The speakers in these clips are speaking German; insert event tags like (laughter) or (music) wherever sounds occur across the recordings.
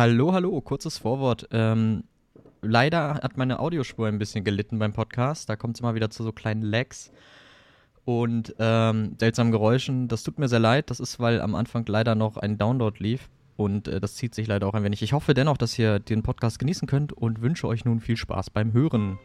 Hallo, hallo, kurzes Vorwort. Ähm, leider hat meine Audiospur ein bisschen gelitten beim Podcast. Da kommt es immer wieder zu so kleinen Lags und ähm, seltsamen Geräuschen. Das tut mir sehr leid. Das ist, weil am Anfang leider noch ein Download lief. Und äh, das zieht sich leider auch ein wenig. Ich hoffe dennoch, dass ihr den Podcast genießen könnt und wünsche euch nun viel Spaß beim Hören.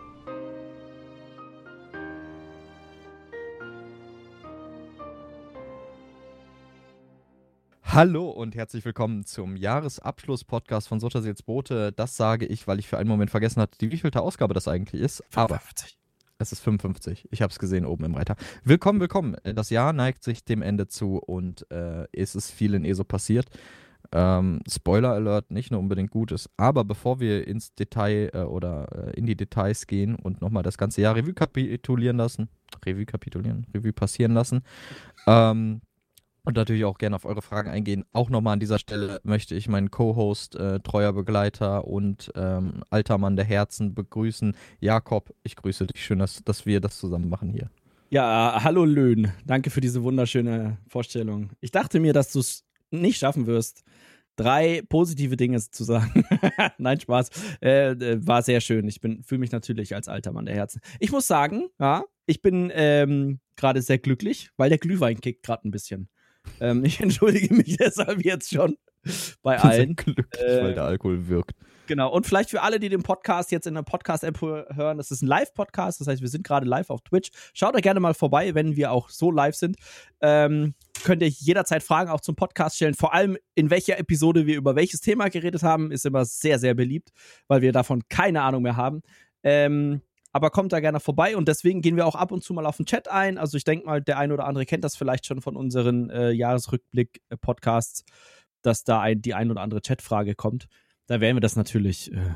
Hallo und herzlich willkommen zum Jahresabschluss-Podcast von Sotterseels Brote. Das sage ich, weil ich für einen Moment vergessen hatte, die wievielte Ausgabe das eigentlich ist. 55. Aber es ist 55. Ich habe es gesehen oben im Reiter. Willkommen, willkommen. Das Jahr neigt sich dem Ende zu und äh, es ist viel in ESO passiert. Ähm, Spoiler Alert, nicht nur unbedingt Gutes. Aber bevor wir ins Detail äh, oder äh, in die Details gehen und nochmal das ganze Jahr Revue kapitulieren lassen, Revue kapitulieren, Revue passieren lassen, ähm, und natürlich auch gerne auf eure Fragen eingehen. Auch nochmal an dieser Stelle möchte ich meinen Co-Host, äh, treuer Begleiter und ähm, alter Mann der Herzen begrüßen. Jakob, ich grüße dich. Schön, dass, dass wir das zusammen machen hier. Ja, hallo Löhn. Danke für diese wunderschöne Vorstellung. Ich dachte mir, dass du es nicht schaffen wirst, drei positive Dinge zu sagen. (laughs) Nein, Spaß. Äh, äh war sehr schön. Ich fühle mich natürlich als alter Mann der Herzen. Ich muss sagen, ja, ich bin ähm, gerade sehr glücklich, weil der Glühwein kickt gerade ein bisschen. Ähm, ich (laughs) entschuldige mich deshalb jetzt schon bei allen. Glücklich, äh, weil der Alkohol wirkt. Genau. Und vielleicht für alle, die den Podcast jetzt in der Podcast-App hören, das ist ein Live-Podcast. Das heißt, wir sind gerade live auf Twitch. Schaut da gerne mal vorbei, wenn wir auch so live sind. Ähm, könnt ihr jederzeit Fragen auch zum Podcast stellen. Vor allem, in welcher Episode wir über welches Thema geredet haben, ist immer sehr, sehr beliebt, weil wir davon keine Ahnung mehr haben. Ähm, aber kommt da gerne vorbei und deswegen gehen wir auch ab und zu mal auf den Chat ein. Also ich denke mal, der eine oder andere kennt das vielleicht schon von unseren äh, Jahresrückblick-Podcasts, dass da ein, die ein oder andere Chatfrage kommt. Da werden wir das natürlich äh,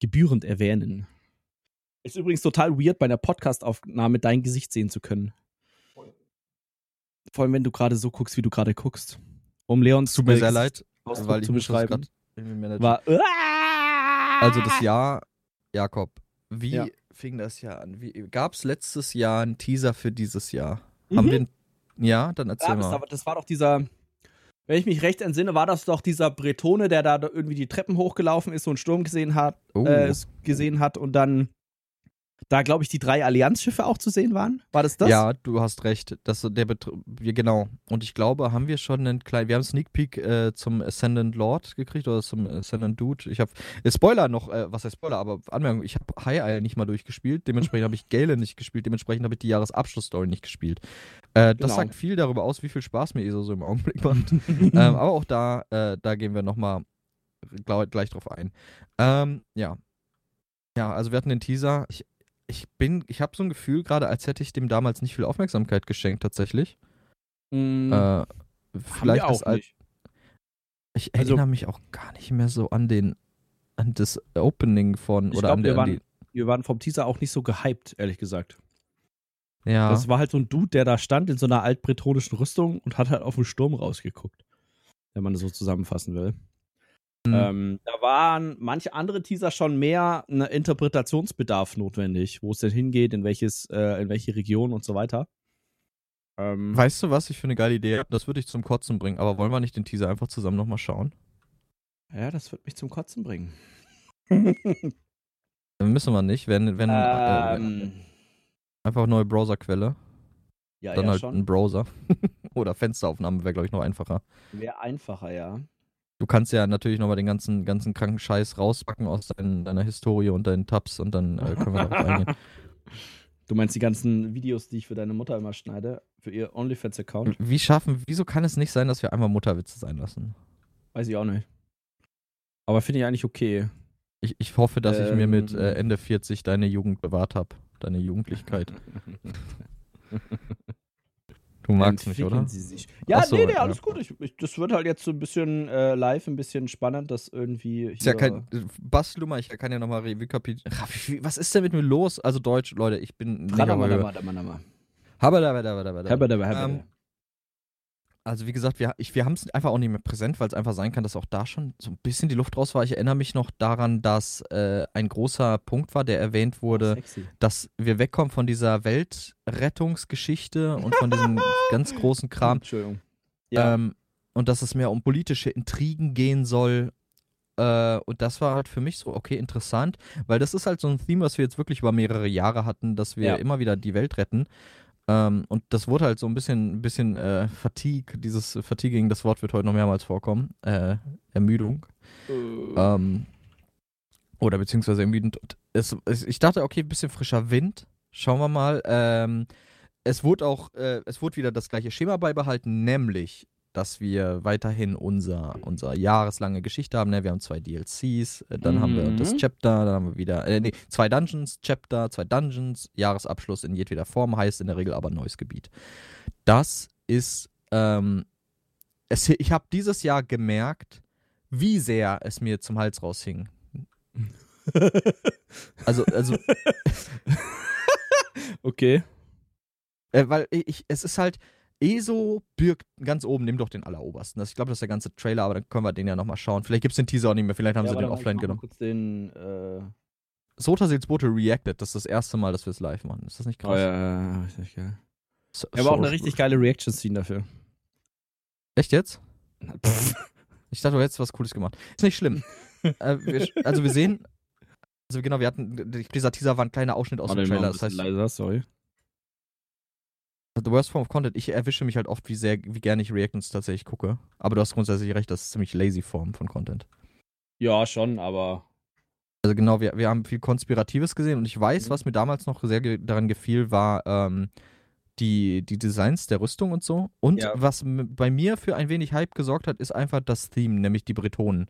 gebührend erwähnen. Ist übrigens total weird, bei einer Podcastaufnahme dein Gesicht sehen zu können. Vor allem, wenn du gerade so guckst, wie du gerade guckst. Um Leons Tut mir sehr leid, weil ich zu beschreiben. War, also das Jahr, Jakob, wie ja. fing das Jahr an? Gab es letztes Jahr einen Teaser für dieses Jahr? Mhm. Haben wir ja, dann erzähl mal. Das, das war doch dieser, wenn ich mich recht entsinne, war das doch dieser Bretone, der da irgendwie die Treppen hochgelaufen ist und einen Sturm gesehen hat, oh. äh, gesehen hat und dann da, glaube ich, die drei Allianzschiffe auch zu sehen waren. War das das? Ja, du hast recht. Das, der wir, genau. Und ich glaube, haben wir schon einen kleinen, wir haben Sneak Peek äh, zum Ascendant Lord gekriegt oder zum Ascendant Dude. Ich habe, äh, Spoiler noch, äh, was heißt Spoiler, aber Anmerkung, ich habe High Isle nicht mal durchgespielt, dementsprechend habe ich Gale nicht gespielt, dementsprechend habe ich die Jahresabschlussstory nicht gespielt. Äh, das genau. sagt viel darüber aus, wie viel Spaß mir ESO so im Augenblick macht. (laughs) ähm, aber auch da, äh, da gehen wir nochmal gleich drauf ein. Ähm, ja. Ja, also wir hatten den Teaser. Ich, ich bin, ich habe so ein Gefühl gerade, als hätte ich dem damals nicht viel Aufmerksamkeit geschenkt, tatsächlich. Mm, äh, vielleicht auch das nicht. Ich also, erinnere mich auch gar nicht mehr so an den, an das Opening von oder glaub, an der. Wir waren, wir waren vom Teaser auch nicht so gehypt, ehrlich gesagt. Ja. Das war halt so ein Dude, der da stand in so einer altbretonischen Rüstung und hat halt auf den Sturm rausgeguckt. Wenn man das so zusammenfassen will. Mhm. Ähm, da waren manche andere Teaser schon mehr ein Interpretationsbedarf notwendig, wo es denn hingeht, in welches, äh, in welche Region und so weiter. Ähm, weißt du, was ich für eine geile Idee? Das würde ich zum Kotzen bringen, aber wollen wir nicht den Teaser einfach zusammen nochmal schauen? Ja, das wird mich zum Kotzen bringen. (laughs) Müssen wir nicht, wenn, wenn äh, ähm, äh, einfach neue Browserquelle. Ja, dann ja, halt schon. ein Browser. (laughs) Oder Fensteraufnahme wäre, glaube ich, noch einfacher. Wäre einfacher, ja. Du kannst ja natürlich nochmal den ganzen, ganzen kranken Scheiß rauspacken aus dein, deiner Historie und deinen Tabs und dann äh, können wir darauf eingehen. (laughs) Du meinst die ganzen Videos, die ich für deine Mutter immer schneide, für ihr OnlyFans-Account? Wie schaffen, wieso kann es nicht sein, dass wir einmal Mutterwitze sein lassen? Weiß ich auch nicht. Aber finde ich eigentlich okay. Ich, ich hoffe, dass ähm, ich mir mit äh, Ende 40 deine Jugend bewahrt habe. Deine Jugendlichkeit. (laughs) Du magst mich, oder? Sie sich. Ja, so, nee, nee, alles ja. gut. Ich, ich, das wird halt jetzt so ein bisschen äh, live, ein bisschen spannend, dass irgendwie. Ist ja kein. Bastelummer, ich kann ja nochmal Revue kapitulieren. Was ist denn mit mir los? Also Deutsch, Leute, ich bin. Nicht Habba, ähm, also wie gesagt, wir, wir haben es einfach auch nicht mehr präsent, weil es einfach sein kann, dass auch da schon so ein bisschen die Luft raus war. Ich erinnere mich noch daran, dass äh, ein großer Punkt war, der erwähnt wurde, oh, dass wir wegkommen von dieser Weltrettungsgeschichte und von diesem (laughs) ganz großen Kram. Entschuldigung. Ja. Ähm, und dass es mehr um politische Intrigen gehen soll Äh, und das war halt für mich so, okay, interessant, weil das ist halt so ein Theme, was wir jetzt wirklich über mehrere Jahre hatten, dass wir Ja. immer wieder die Welt retten. Ähm, und das wurde halt so ein bisschen, ein bisschen äh, Fatigue, dieses Fatiguing, das Wort wird heute noch mehrmals vorkommen. Äh, Ermüdung. Ähm, oder beziehungsweise ermüdend. Es, es, ich dachte, okay, ein bisschen frischer Wind. Schauen wir mal. Ähm, es wurde auch, äh, es wurde wieder das gleiche Schema beibehalten, nämlich, dass wir weiterhin unser, unser jahreslange Geschichte haben. Ne? Wir haben zwei DLCs, äh, dann haben wir das Mhm. Chapter, dann haben wir wieder, äh, nee, zwei Dungeons, Chapter, zwei Dungeons, Jahresabschluss in jedweder Form, heißt in der Regel aber neues Gebiet. Das ist, ähm, es, ich habe dieses Jahr gemerkt, wie sehr es mir zum Hals raushing. (laughs) Also, also, okay. äh, weil ich, es ist halt, ESO birgt ganz oben, nimm doch den allerobersten. Das, ich glaube, das ist der ganze Trailer, aber dann können wir den ja nochmal schauen. Vielleicht gibt es den Teaser auch nicht mehr, vielleicht haben Ja, sie den ich offline genommen. kurz den, äh, Sotasils Bote reacted, das ist das erste Mal, dass wir es live machen. Ist das nicht oh, krass? ja, ja, ja, richtig geil. So, Er war auch so- eine richtig geile Reaction-Scene dafür. Echt jetzt? Ich dachte, du hättest was Cooles gemacht. Ist nicht schlimm. (laughs) äh, wir, also wir sehen, also genau, wir hatten, dieser Teaser war ein kleiner Ausschnitt aus Warte, dem ich Trailer. ein Das heißt, leiser, sorry. The Worst Form of Content, ich erwische mich halt oft, wie sehr, wie gerne ich Reactions tatsächlich gucke. Aber du hast grundsätzlich recht, das ist ziemlich lazy Form von Content. Ja, schon, aber. Also genau, wir, wir haben viel Konspiratives gesehen und ich weiß, Mhm. was mir damals noch sehr ge daran gefiel, war ähm, die, die Designs der Rüstung und so. Und Ja. was bei mir für ein wenig Hype gesorgt hat, ist einfach das Theme, nämlich die Bretonen.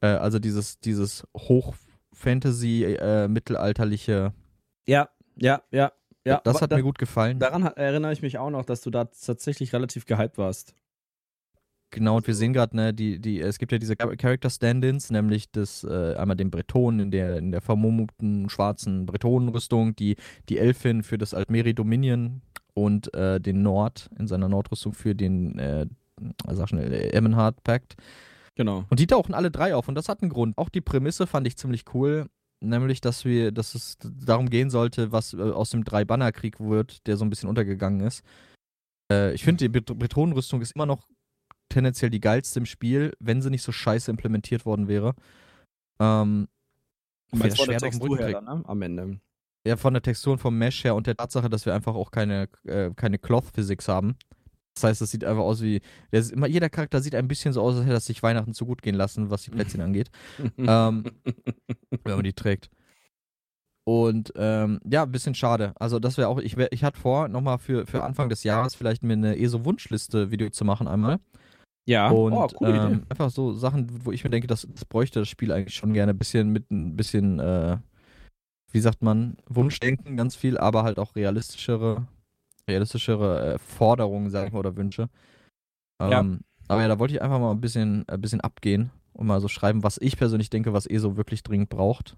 Äh, also dieses, dieses Hoch-Fantasy, äh, mittelalterliche, Ja, ja, ja. Ja. das hat da, mir gut gefallen. Daran erinnere ich mich auch noch, dass du da tatsächlich relativ gehypt warst. Genau, und wir sehen gerade, ne, die, die, es gibt ja diese Char- Character Stand-ins, nämlich das, äh, einmal den Bretonen in der, in der vermummten schwarzen Bretonenrüstung, die, die Elfin für das Altmeri Dominion und äh, den Nord in seiner Nordrüstung für den, äh, sag schnell, äh, Emmenhard Pact. Genau. Und die tauchen alle drei auf und das hat einen Grund. Auch die Prämisse fand ich ziemlich cool, nämlich, dass wir, dass es darum gehen sollte, was äh, aus dem Drei-Banner-Krieg wird, der so ein bisschen untergegangen ist. Äh, ich finde, die Bet Bretonenrüstung ist immer noch tendenziell die geilste im Spiel, wenn sie nicht so scheiße implementiert worden wäre. Ähm, das Schwert auf dem Textur Rücken her ne? Am Ende. ja, von der Textur und vom Mesh her und der Tatsache, dass wir einfach auch keine, äh, keine Cloth-Physics haben. Das heißt, es sieht einfach aus wie. Immer, jeder Charakter sieht ein bisschen so aus, als hätte er sich Weihnachten zu gut gehen lassen, was die Plätzchen angeht. (laughs) ähm, wenn man die trägt. Und ähm, ja, ein bisschen schade. Also, das wäre auch. Ich, wär, ich hatte vor, nochmal für, für Anfang des Jahres vielleicht mir eine ESO-Wunschliste-Video zu machen einmal. ja, Und oh, Idee. ähm, einfach so Sachen, wo ich mir denke, das, das bräuchte das Spiel eigentlich schon gerne ein bisschen mit ein bisschen, äh, wie sagt man, Wunschdenken ganz viel, aber halt auch realistischere, realistischere äh, Forderungen, sag ich mal, oder Wünsche. Ja. Ähm, Aber ja, da wollte ich einfach mal ein bisschen, ein bisschen abgehen und mal so schreiben, was ich persönlich denke, was ESO wirklich dringend braucht.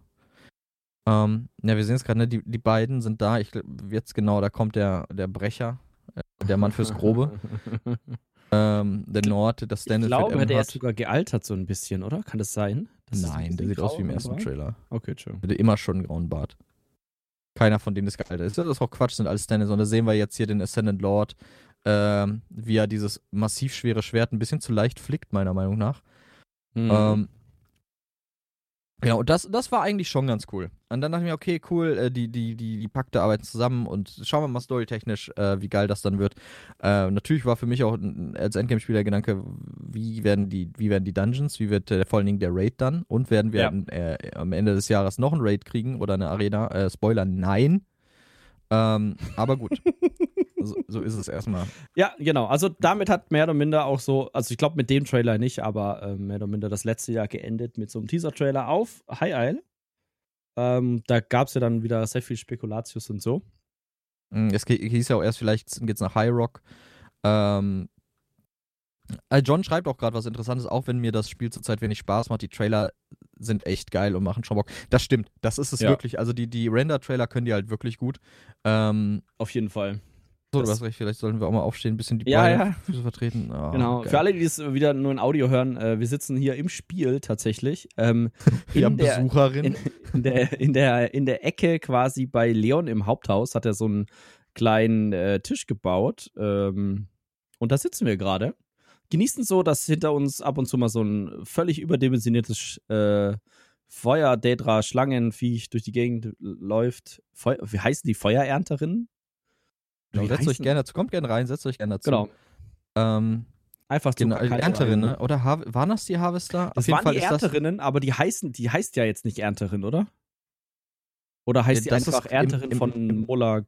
Ähm, ja, wir sehen es gerade, ne? die, die beiden sind da. Ich jetzt genau, da kommt der, der Brecher, äh, der Mann fürs Grobe. (laughs) ähm, der Nord, das Ich Stanley glaube, der ist sogar gealtert so ein bisschen, oder? Kann das sein? Das Nein, der sieht aus wie im ersten so. Trailer. Okay, tschö. Der hatte immer schon einen grauen Bart. Keiner von denen ist gealtert. Das ist auch Quatsch, sind alles Stannis. Und da sehen wir jetzt hier den Ascendant Lord, ähm, wie er dieses massiv schwere Schwert ein bisschen zu leicht flickt, meiner Meinung nach. Mhm. Ähm, und das, das war eigentlich schon ganz cool. Und dann dachte ich mir, okay, cool, äh, die, die, die, die Pakte arbeiten zusammen und schauen wir mal storytechnisch, äh, wie geil das dann wird. Äh, natürlich war für mich auch als Endgame-Spieler Gedanke, wie werden die, wie werden die Dungeons, wie wird äh, vor allen Dingen der Raid dann und werden wir Ja. am, äh, am Ende des Jahres noch ein Raid kriegen oder eine Arena? Äh, Spoiler, nein. Ähm, aber gut. (laughs) so, so ist es erstmal. Ja, genau. Also damit hat mehr oder minder auch so, also ich glaube mit dem Trailer nicht, aber ähm, mehr oder minder das letzte Jahr geendet mit so einem Teaser-Trailer auf High Isle. Ähm, da gab es ja dann wieder sehr viel Spekulatius und so. Mm, Es hieß ja auch erst, vielleicht geht's nach High Rock. Ähm, äh, John schreibt auch gerade was Interessantes, auch wenn mir das Spiel zurzeit wenig Spaß macht. Die Trailer sind echt geil und machen schon Bock. Das stimmt, das ist es Ja. wirklich. Also die, die Render-Trailer können die halt wirklich gut. Ähm, Auf jeden Fall. So, du hast recht, vielleicht sollten wir auch mal aufstehen, ein bisschen die Ja, Beine ja. Füße vertreten. Ah, genau. geil. Für alle, die es wieder nur in Audio hören, äh, wir sitzen hier im Spiel tatsächlich. Ähm, (laughs) wir haben der- Besucherin. in, in, der, in, der, in der Ecke quasi bei Leon im Haupthaus hat er so einen kleinen äh, Tisch gebaut. Ähm, und da sitzen wir gerade. genießen so, dass hinter uns ab und zu mal so ein völlig überdimensioniertes äh, Feuer, Daedra, Schlangenviech durch die Gegend läuft. Feu wie heißen die Feuerernterinnen? Genau, setzt euch gerne dazu, kommt gerne rein, setzt euch gerne dazu. Genau. Ähm, Einfach genau, die Ernterinnen, ne? oder Har waren das die Harvester? Das waren die Ernterinnen, aber die heißen, die heißt ja jetzt nicht Ernterin, oder? Oder heißt Ja, die einfach Ernterin im- im- von Molag?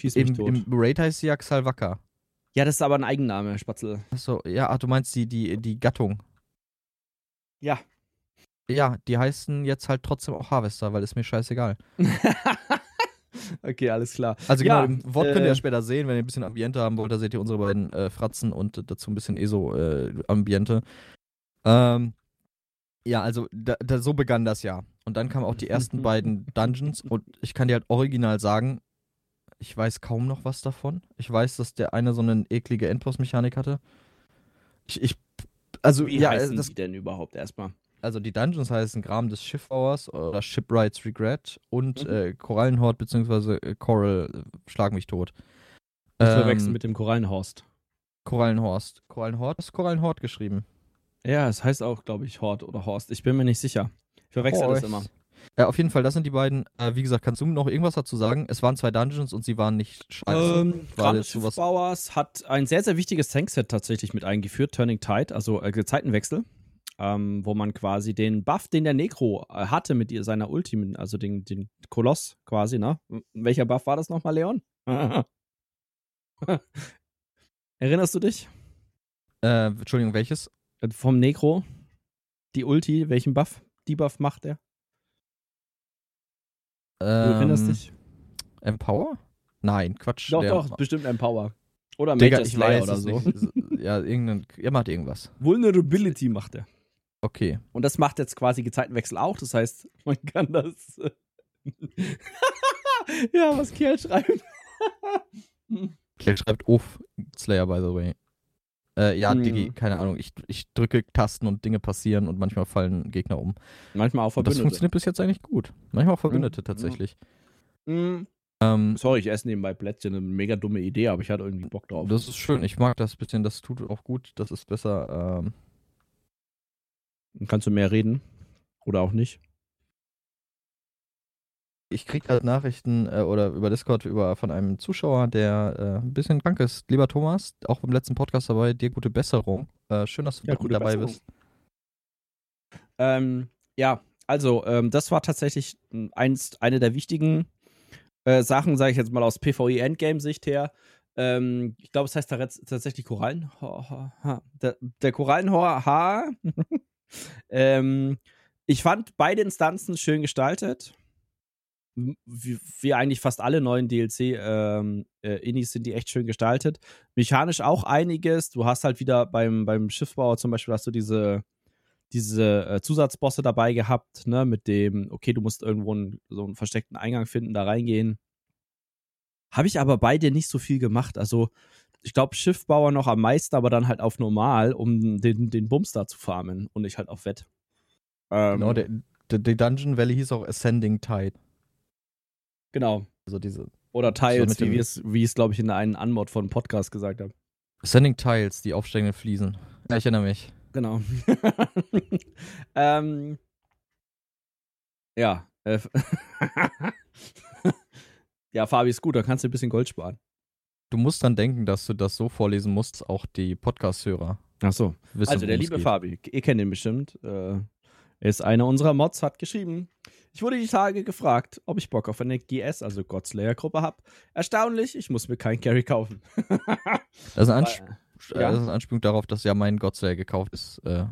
Schieß mich Im, tot. Im Raid heißt sie ja Xalvaka. ja, das ist aber ein Eigenname, Spatzel. Achso, ja, ach, du meinst die, die, die Gattung. Ja. Ja, die heißen jetzt halt trotzdem auch Harvester, weil ist mir scheißegal. (laughs) (laughs) okay, alles klar. Also genau, Ja, im Wort könnt ihr äh, ja später sehen, wenn ihr ein bisschen Ambiente haben wollt, da seht ihr unsere beiden äh, Fratzen und dazu ein bisschen ESO-Ambiente. ähm, ja, also da, da, so begann das Jahr. Und dann kamen auch die ersten (laughs) beiden Dungeons und ich kann dir halt original sagen, ich weiß kaum noch was davon. Ich weiß, dass der eine so eine eklige Endboss-Mechanik hatte. Ich, ich also Wie ja, heißen das, die denn überhaupt erstmal? Also die Dungeons heißen Gram des Schiffbauers oder Shipwrights Regret und Mhm. äh, Korallenhort bzw. äh, Coral äh, Schlag mich tot. Ich Ähm, verwechseln mit dem Korallenhorst. Korallenhorst. Korallenhort ist Korallenhort geschrieben. Ja, es heißt auch, glaube ich, Hort oder Horst. Ich bin mir nicht sicher. Ich verwechsel das Horst. immer. Äh, auf jeden Fall, das sind die beiden. Äh, wie gesagt, kannst du noch irgendwas dazu sagen? Es waren zwei Dungeons und sie waren nicht scheiße. Ähm, War Grande jetzt sowas- Schiffbauers hat ein sehr, sehr wichtiges Tankset tatsächlich mit eingeführt, Turning Tide, also äh, Gezeitenwechsel, ähm, wo man quasi den Buff, den der Necro äh, hatte mit ihr- seiner Ulti, also den, den Koloss quasi, ne? Welcher Buff war das nochmal, Leon? (laughs) Erinnerst du dich? Äh, Entschuldigung, welches? Äh, Vom Necro? Die Ulti, welchen Buff? Debuff macht er? Du erinnerst Ähm, dich? Empower? Nein, Quatsch. Doch, doch, bestimmt Empower. Oder Digga, Major ich Slayer oder so. nicht. Ja, irgendein, er macht irgendwas. Vulnerability macht er. Okay. Und das macht jetzt quasi Gezeitenwechsel auch. Das heißt, man kann das. äh, (laughs) ja, was Kerl schreibt. Kiel schreibt (laughs) Uff, Slayer, by the way. Äh, ja, Hm. Digi, keine Ahnung. Ich, ich drücke Tasten und Dinge passieren und manchmal fallen Gegner um. Manchmal auch Und das Verbündete. funktioniert bis jetzt eigentlich gut. Manchmal auch Verbündete Ja. tatsächlich. Mm, Ähm, Sorry, ich esse nebenbei Plätzchen. Eine mega dumme Idee, aber ich hatte irgendwie Bock drauf. das ist schön. Ich mag das bisschen. Das tut auch gut. Das ist besser. Ähm, Dann Kannst du mehr reden? Oder auch nicht? ich krieg halt Nachrichten äh, oder über Discord über, von einem Zuschauer, der äh, ein bisschen krank ist. Lieber Thomas, auch beim letzten Podcast dabei, dir gute Besserung. Äh, schön, dass du Ja, dabei Besserung. bist. Ähm, ja, also, ähm, das war tatsächlich m, einst eine der wichtigen äh, Sachen, sage ich jetzt mal aus PvE-Endgame-Sicht her. Ähm, ich glaube, es heißt tats- tatsächlich Korallen. Der, der Korallenhor H. ähm, ich fand beide Instanzen schön gestaltet. Wie, wie eigentlich fast alle neuen DLC ähm, äh, sind die echt schön gestaltet. Mechanisch auch einiges. Du hast halt wieder beim, beim Schiffbauer zum Beispiel hast du diese diese äh, Zusatzbosse dabei gehabt, ne, mit dem, okay, du musst irgendwo einen, so einen versteckten Eingang finden, da reingehen. Habe ich aber beide nicht so viel gemacht. Also, ich glaube, Schiffbauer noch am meisten, aber dann halt auf normal, um den, den Bums da zu farmen und nicht halt auf Wett. Ähm, Genau, der, der, die Dungeon Valley hieß auch Ascending Tide. genau. Also diese Oder Tiles, wie es, wie ich es, glaube ich, in einem Anmod von Podcast gesagt habe. Ascending Tiles, die aufsteigenden Fliesen. Ja, ich erinnere mich. Genau. (laughs) ähm, ja. Äh, (laughs) ja, Fabi ist gut, da kannst du ein bisschen Gold sparen. Du musst dann denken, dass du das so vorlesen musst, auch die Podcast-Hörer Ach so. wissen. Also, der liebe geht. Fabi, ihr kennt ihn bestimmt. Äh, er ist einer unserer Mods, hat geschrieben. Ich wurde die Tage gefragt, ob ich Bock auf eine GS, also Godslayer-Gruppe habe. Erstaunlich, ich muss mir keinen Carry kaufen. (laughs) Das ist eine, Ansp Ja. äh, das ist eine Anspielung darauf, dass ja mein Godslayer gekauft ist. Äh,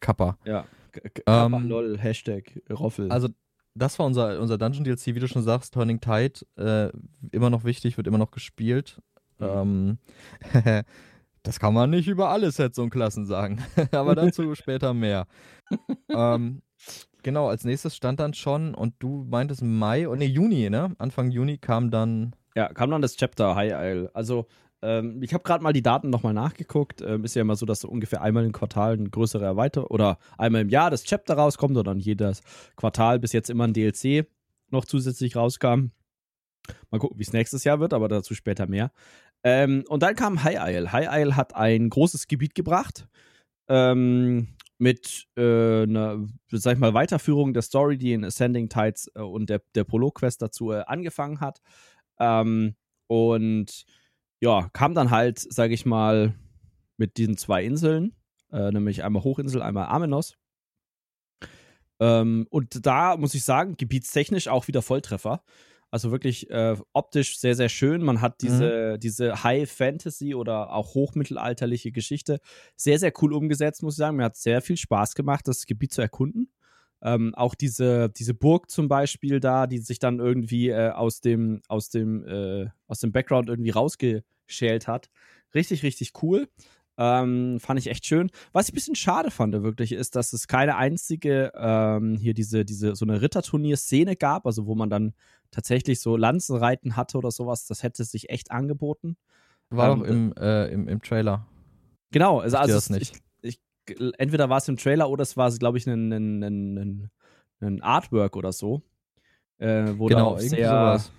Kappa. ja. Ähm, Kappa, lol, Hashtag Roffel. Also, das war unser, unser Dungeon DLC, wie du schon sagst, Turning Tide. Äh, immer noch wichtig, wird immer noch gespielt. Ähm, (laughs) das kann man nicht über alle Sets und Klassen sagen. (laughs) Aber dazu (laughs) später mehr. ähm, genau, als nächstes stand dann schon, und du meintest Mai, und nee, Juni, ne? Anfang Juni kam dann. Ja, kam dann das Chapter High Isle. Also, ähm, ich habe gerade mal die Daten nochmal nachgeguckt. Ähm, ist ja immer so, dass so ungefähr einmal im Quartal eine größere Erweiterung oder einmal im Jahr das Chapter rauskommt oder dann jedes Quartal bis jetzt immer ein DLC noch zusätzlich rauskam. Mal gucken, wie es nächstes Jahr wird, aber dazu später mehr. Ähm, und dann kam High Isle. High Isle hat ein großes Gebiet gebracht. Ähm, mit äh, einer, sag ich mal, Weiterführung der Story, die in Ascending Tides äh, und der, der Prolog-Quest dazu äh, angefangen hat. Ähm, und ja, kam dann halt, sag ich mal, mit diesen zwei Inseln, äh, nämlich einmal Hochinsel, einmal Amenos. Ähm, und da muss ich sagen, gebietstechnisch auch wieder Volltreffer. Also wirklich äh, optisch sehr, sehr schön. Man hat diese, mhm. diese High Fantasy oder auch hochmittelalterliche Geschichte sehr, sehr cool umgesetzt, muss ich sagen. Mir hat sehr viel Spaß gemacht, das Gebiet zu erkunden. Ähm, auch diese, diese Burg zum Beispiel da, die sich dann irgendwie äh, aus dem, aus dem, äh, aus dem Background irgendwie rausgeschält hat. Richtig, richtig cool. Ähm, fand ich echt schön. Was ich ein bisschen schade fand, wirklich, ist, dass es keine einzige ähm, hier diese, diese, so eine Ritterturnier-Szene gab, also wo man dann tatsächlich so Lanzenreiten hatte oder sowas. Das hätte sich echt angeboten. War ähm, doch im, äh, im, im Trailer. Genau, also, also das nicht. Ich, ich, entweder war es im Trailer oder es war, glaube ich, ein, ein, ein, ein, Artwork oder so. Äh, wo genau, sehr, sowas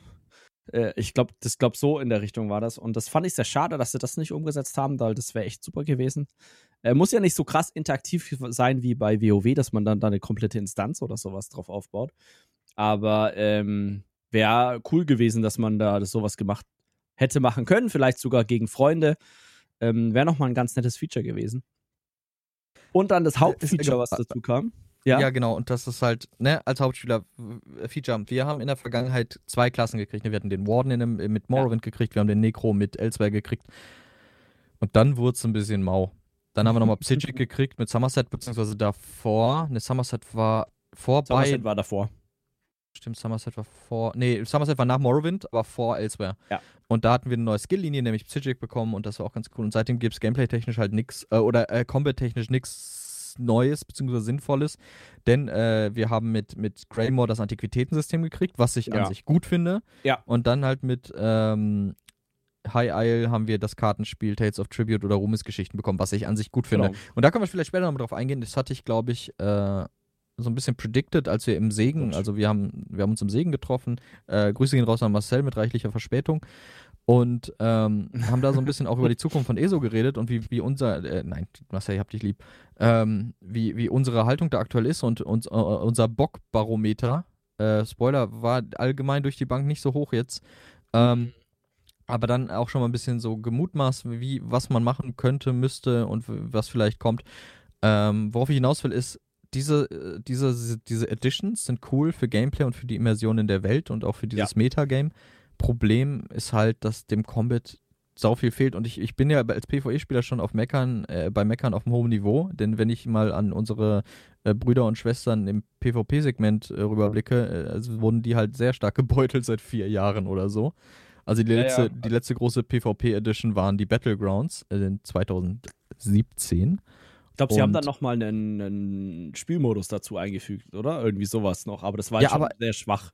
äh, ich glaube, das glaube so in der Richtung war das. Und das fand ich sehr schade, dass sie das nicht umgesetzt haben, weil das wäre echt super gewesen. Äh, muss ja nicht so krass interaktiv sein wie bei WoW, dass man dann da eine komplette Instanz oder sowas drauf aufbaut. Aber ähm, wäre cool gewesen, dass man da das sowas gemacht hätte machen können, vielleicht sogar gegen Freunde. Ähm, wäre nochmal ein ganz nettes Feature gewesen. Und dann das Hauptfeature, was dazu kam. Ja. ja, genau. Und das ist halt, ne, als Hauptspieler, äh, Feature. Wir haben in der Vergangenheit zwei Klassen gekriegt. Ne? Wir hatten den Warden in einem, mit Morrowind ja. gekriegt, wir haben den Necro mit Elsewhere gekriegt. Und dann wurde es ein bisschen mau. Dann haben wir nochmal (laughs) Psychic gekriegt mit Somerset, beziehungsweise davor. Ne, Somerset war vorbei. Somerset war davor. Stimmt, Somerset war vor. Nee, Somerset war nach Morrowind, aber vor Elsewhere. Ja. Und da hatten wir eine neue Skill-Linie, nämlich Psychic bekommen und das war auch ganz cool. Und seitdem gibt es gameplay-technisch halt nichts, äh, oder äh, combat-technisch nichts Neues bzw. Sinnvolles, denn äh, wir haben mit, mit Greymore das Antiquitätensystem gekriegt, was ich ja. an sich gut finde. Ja. Und dann halt mit ähm, High Isle haben wir das Kartenspiel Tales of Tribute oder Ruhmesgeschichten bekommen, was ich an sich gut finde. Genau. Und da können wir vielleicht später nochmal drauf eingehen. Das hatte ich, glaube ich, äh, so ein bisschen predicted, als wir im Segen, also wir haben, wir haben uns im Segen getroffen. Äh, Grüße gehen raus an Marcel mit reichlicher Verspätung und ähm, (laughs) haben da so ein bisschen auch über die Zukunft von ESO geredet und wie, wie unser, äh, nein, Marcel, ich hab dich lieb, ähm, wie, wie unsere Haltung da aktuell ist und, und uh, unser Bockbarometer, äh, Spoiler, war allgemein durch die Bank nicht so hoch jetzt. Ähm, aber dann auch schon mal ein bisschen so gemutmaßt, wie, was man machen könnte, müsste und was vielleicht kommt. Ähm, worauf ich hinaus will, ist, diese, äh, diese, diese Editions sind cool für Gameplay und für die Immersion in der Welt und auch für dieses ja. Metagame. Problem ist halt, dass dem Combat sau viel fehlt und ich, ich bin ja als PvE-Spieler schon auf Meckern, äh, bei Meckern auf einem hohen Niveau, denn wenn ich mal an unsere äh, Brüder und Schwestern im PvP-Segment äh, rüberblicke, äh, also wurden die halt sehr stark (laughs) gebeutelt seit vier Jahren oder so. Also die letzte, ja, ja. Die letzte große PvP-Edition waren die Battlegrounds äh, in 2017. Ich glaube, sie haben dann nochmal einen, einen Spielmodus dazu eingefügt, oder? Irgendwie sowas noch, aber das war ja, schon aber sehr schwach.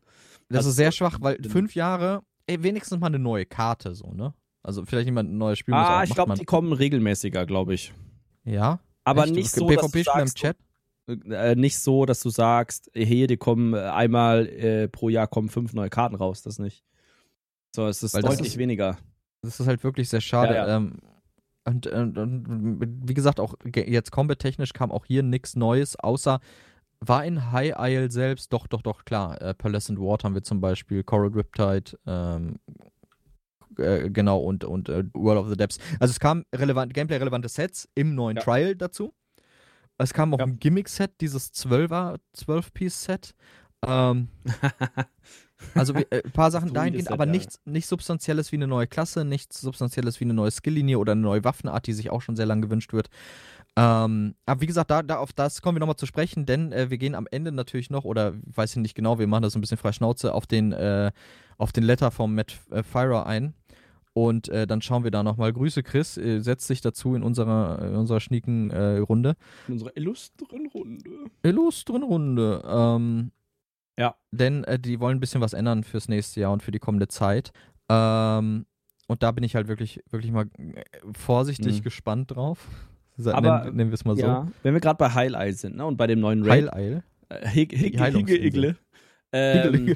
Das, das ist sehr schwach, weil fünf Jahre ey, wenigstens mal eine neue Karte, so, ne? Also vielleicht jemand ein neues Spiel. Ah, ich glaube, die kommen regelmäßiger, glaube ich. Ja. Aber Echt? nicht so, PvP dass du sagst, im Chat? Äh, nicht so, dass du sagst, hier, die kommen äh, einmal äh, pro Jahr kommen fünf neue Karten raus, das nicht. So, es ist Weil deutlich ist, weniger. Das ist halt wirklich sehr schade. Ja, ja. Ähm, und, und, und, wie gesagt, auch jetzt combat-technisch kam auch hier nichts Neues, außer war in High Isle selbst, doch, doch, doch, klar. Äh, Pearlescent Water haben wir zum Beispiel, Coral Riptide, ähm, äh, genau, und, und äh, World of the Depths. Also es kam relevant, Gameplay-relevante Sets im neuen ja. Trial dazu. Es kam auch ja. ein Gimmick-Set, dieses 12er, 12-Piece-Set. Ähm, (laughs) also ein äh, paar Sachen dahingehend, aber ja. nichts, nicht Substanzielles wie eine neue Klasse, nichts Substanzielles wie eine neue Skill-Linie oder eine neue Waffenart, die sich auch schon sehr lange gewünscht wird. Ähm, aber wie gesagt, da, da, auf das kommen wir nochmal zu sprechen, denn äh, wir gehen am Ende natürlich noch, oder weiß ich nicht genau, wir machen das so ein bisschen frei Schnauze, auf den, äh, auf den Letter vom Matt äh, ein. Und äh, dann schauen wir da nochmal. Grüße, Chris. Äh, setzt sich dazu in unserer, in unserer schnieken äh, Runde. In unserer illustren Runde. Illustren Runde. Ähm, ja. Denn äh, die wollen ein bisschen was ändern fürs nächste Jahr und für die kommende Zeit. Ähm, und da bin ich halt wirklich, wirklich mal äh, vorsichtig mhm. gespannt drauf. Aber, nennen, nennen wir es mal so. Ja, wenn wir gerade bei Heil Isle sind, ne? Und bei dem neuen Raid. Heil Isle? Äh, Higge Igle. (laughs) Ähm,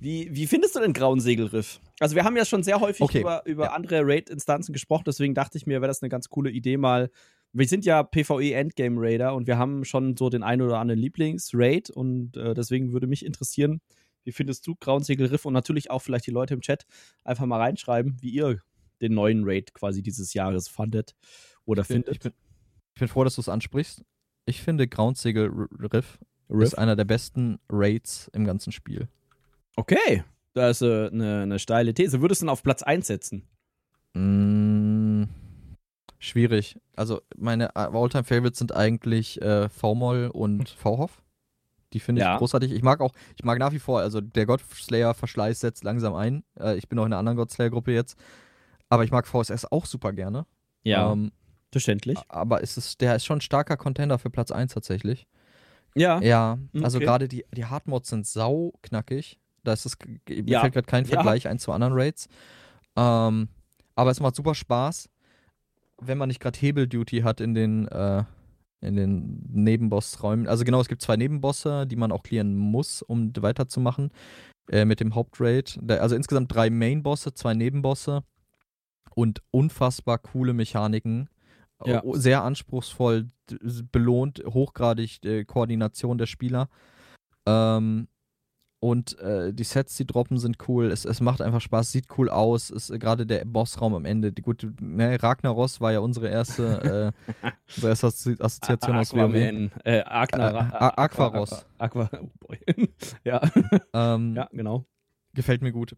Wie, wie findest du den Grauen Segelriff? Also, wir haben ja schon sehr häufig Okay, über, über ja. andere Raid-Instanzen gesprochen, deswegen dachte ich mir, wäre das eine ganz coole Idee, mal. Wir sind ja PvE Endgame Raider und wir haben schon so den einen oder anderen Lieblings-Raid und äh, deswegen würde mich interessieren, wie findest du Grauen Segelriff und natürlich auch vielleicht die Leute im Chat einfach mal reinschreiben, wie ihr den neuen Raid quasi dieses Jahres fandet oder Ich bin, findet. ich, bin, ich bin froh, dass du es ansprichst. Ich finde Groundsegel Riff, Riff. ist einer der besten Raids im ganzen Spiel. Okay, das ist äh, eine, eine steile These. Würdest du ihn auf Platz 1 setzen? Mm, schwierig. Also meine Alltime Favorites sind eigentlich äh, V-Moll und V-Hoff. Die finde ich Ja. großartig. Ich mag auch, ich mag nach wie vor, also der Godslayer-Verschleiß setzt langsam ein. Äh, ich bin auch in einer anderen Godslayer-Gruppe jetzt. Aber ich mag VSS auch super gerne. Ähm, verständlich. aber es ist, der ist schon ein starker Contender für Platz 1 tatsächlich. Ja. Ja, also Okay. gerade die, die Hardmods sind sau knackig. Da ist es, mir Ja. fällt gerade kein Ja. Vergleich ein zu anderen Raids. Ähm, aber es macht super Spaß, wenn man nicht gerade Hebel-Duty hat in den, äh, in den Nebenbossräumen. Also genau, es gibt zwei Nebenbosse, die man auch clearen muss, um weiterzumachen äh, mit dem Hauptraid. Also insgesamt drei Main-Bosse, zwei Nebenbosse und unfassbar coole Mechaniken. Ja. Sehr anspruchsvoll, belohnt, hochgradig äh, Koordination der Spieler. Ähm, und äh, die Sets, die droppen, sind cool. Es, es macht einfach Spaß, sieht cool aus. Ist äh, gerade der Bossraum am Ende. Die, gut, ne, Ragnaros war ja unsere erste, äh, unsere erste Assozi- (laughs) Assoziation aus WoW. Aquaman, äh, Äh, Aquaros. Aqua, oh boy. (laughs) ja. Ähm, ja, genau. Gefällt mir gut.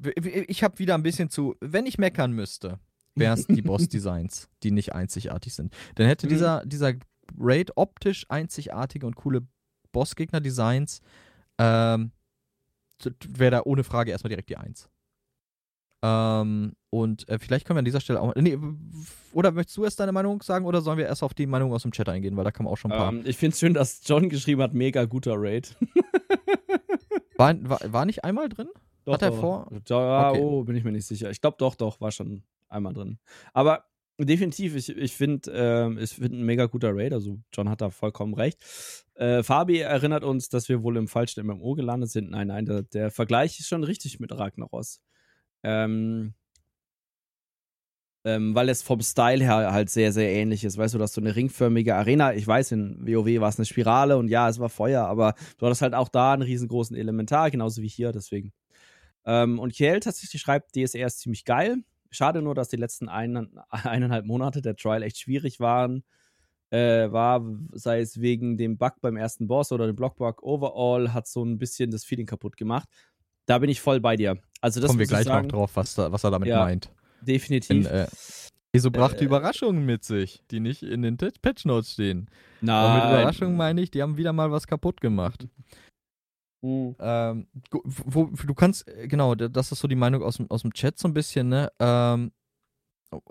Ich habe wieder ein bisschen zu, wenn ich meckern müsste, wären es die (laughs) Boss-Designs, die nicht einzigartig sind. Dann hätte Mhm. dieser, dieser Raid optisch einzigartige und coole Bossgegner-Designs, ähm, wäre da ohne Frage erstmal direkt die Eins. Ähm, und äh, vielleicht können wir an dieser Stelle auch. Nee, oder möchtest du erst deine Meinung sagen oder sollen wir erst auf die Meinung aus dem Chat eingehen, weil da kam auch schon ein paar. Ähm, ich finde es schön, dass John geschrieben hat, mega guter Raid. (laughs) (laughs) War, war, war nicht einmal drin? Doch, Hat er doch. vor? Ja, Okay. oh, bin ich mir nicht sicher. Ich glaube doch, doch, war schon einmal drin. Aber definitiv, ich, ich finde, ähm, ich finde ein mega guter Raid. Also John hat da vollkommen recht. Äh, Fabi erinnert uns, dass wir wohl im falschen MMO gelandet sind. Nein, nein, der, der Vergleich ist schon richtig mit Ragnaros. Ähm, ähm, weil es vom Style her halt sehr, sehr ähnlich ist. Weißt du, dass so eine ringförmige Arena, ich weiß, in WoW war es eine Spirale und ja, es war Feuer, aber du hattest halt auch da einen riesengroßen Elementar, genauso wie hier, deswegen. Ähm, und Kiel tatsächlich schreibt, DSR ist ziemlich geil. Schade nur, dass die letzten ein, eineinhalb Monate der Trial echt schwierig waren. Äh, war, sei es wegen dem Bug beim ersten Boss oder dem Blockbug overall, hat so ein bisschen das Feeling kaputt gemacht. Da bin ich voll bei dir. Also das Kommen wir gleich sagen, noch drauf, was, da, was er damit Ja, meint. definitiv. Denn, äh, ESO brachte Äh, Überraschungen mit sich, die nicht in den Patch Notes stehen. Nein. Und mit Überraschungen meine ich, die haben wieder mal was kaputt gemacht. Mhm. Ähm, wo, du kannst, äh, genau, das ist so die Meinung aus dem, aus dem Chat so ein bisschen, ne? Ähm,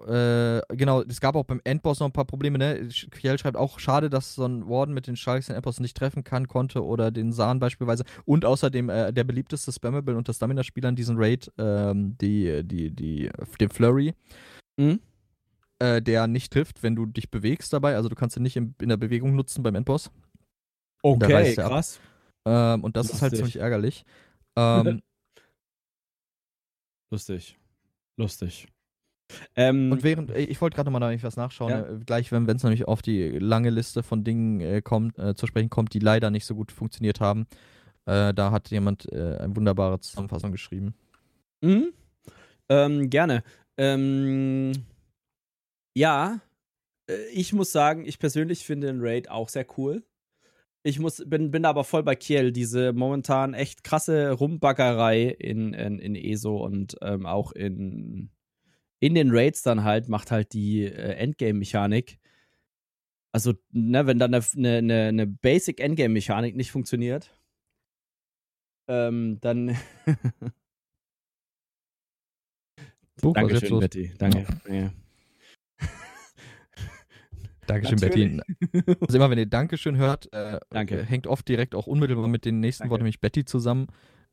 äh, genau, es gab auch beim Endboss noch ein paar Probleme, ne? Kiel schreibt auch, schade, dass so ein Warden mit den Sharks den Endboss nicht treffen kann, konnte oder den Sahn beispielsweise. Und außerdem äh, der beliebteste Spammable unter Stamina-Spielern diesen Raid, ähm, die, die, die, den Flurry. Mhm. Äh, der nicht trifft, wenn du dich bewegst dabei. Also du kannst ihn nicht in, in der Bewegung nutzen beim Endboss. Okay, er ab. Ähm, und das ist halt Lustig. ziemlich ärgerlich. Ähm, (laughs) Lustig. Lustig. Ähm, Und während, äh, ich wollte gerade nochmal noch was nachschauen, Ja. äh, gleich, wenn es nämlich auf die lange Liste von Dingen äh, kommt, äh, zu sprechen kommt, die leider nicht so gut funktioniert haben. Äh, da hat jemand äh, eine wunderbare Zusammenfassung geschrieben. Mhm. Ähm, gerne. Ähm, ja, ich muss sagen, ich persönlich finde den Raid auch sehr cool. Ich muss, bin, bin aber voll bei Kiel, diese momentan echt krasse Rumbaggerei in, in, in ESO und ähm, auch in, in den Raids dann halt, macht halt die äh, Endgame-Mechanik. Also, ne, wenn dann eine, eine, eine Basic Endgame-Mechanik nicht funktioniert, ähm, dann jetzt Dankeschön? Betty. Danke. Danke. Dankeschön, Natürlich. Betty. (laughs) Also immer, wenn ihr Dankeschön hört, äh, Danke. äh, hängt oft direkt auch unmittelbar mit den nächsten. Worten, nämlich Betty zusammen,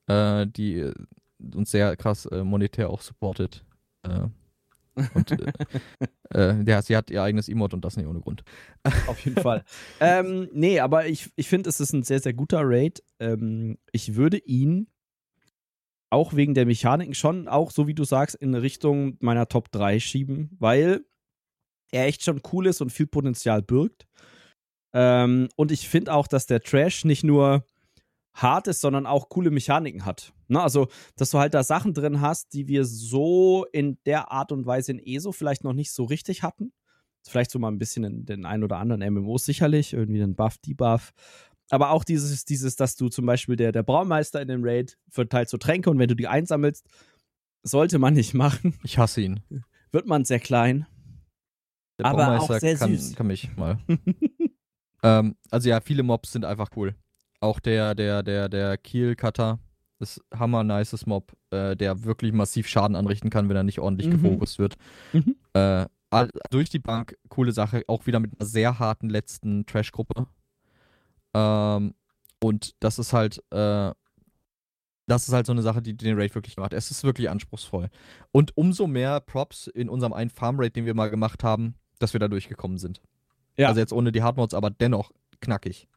äh, die äh, uns sehr krass äh, monetär auch supportet. Äh, und (laughs) ja, sie hat ihr eigenes Emote und das nicht ohne Grund. (laughs) Auf jeden Fall. ähm, nee, aber ich, ich finde, es ist ein sehr, sehr guter Raid. Ähm, ich würde ihn auch wegen der Mechaniken schon auch, so wie du sagst, in Richtung meiner Top 3 schieben, weil er echt schon cool ist und viel Potenzial birgt. Ähm, und ich finde auch, dass der Trash nicht nur hart ist, sondern auch coole Mechaniken hat. Ne? Also, dass du halt da Sachen drin hast, die wir so in der Art und Weise in ESO vielleicht noch nicht so richtig hatten. Vielleicht so mal ein bisschen in den ein oder anderen MMOs sicherlich, irgendwie einen Buff, Debuff. Aber auch dieses, dieses, dass du zum Beispiel der, der Braumeister in dem Raid verteilt so Tränke und wenn du die einsammelst, sollte man nicht (laughs) machen. Ich hasse ihn. Wird man sehr klein. Der Aber Baumeister auch sehr kann, süß. kann mich mal. (laughs) ähm, also ja, viele Mobs sind einfach cool. Auch der, der, der, der Kiel-Cutter ist hammer nices Mob, äh, der wirklich massiv Schaden anrichten kann, wenn er nicht ordentlich Mhm. gefokust wird. Mhm. Äh, durch die Bank, coole Sache, auch wieder mit einer sehr harten letzten Trash-Gruppe. Ähm, und das ist halt, äh, das ist halt so eine Sache, die den Raid wirklich macht. Es ist wirklich anspruchsvoll. Und umso mehr Props in unserem einen Farm-Raid, den wir mal gemacht haben, dass wir da durchgekommen sind. Ja. Also jetzt ohne die Hardmods, aber dennoch knackig.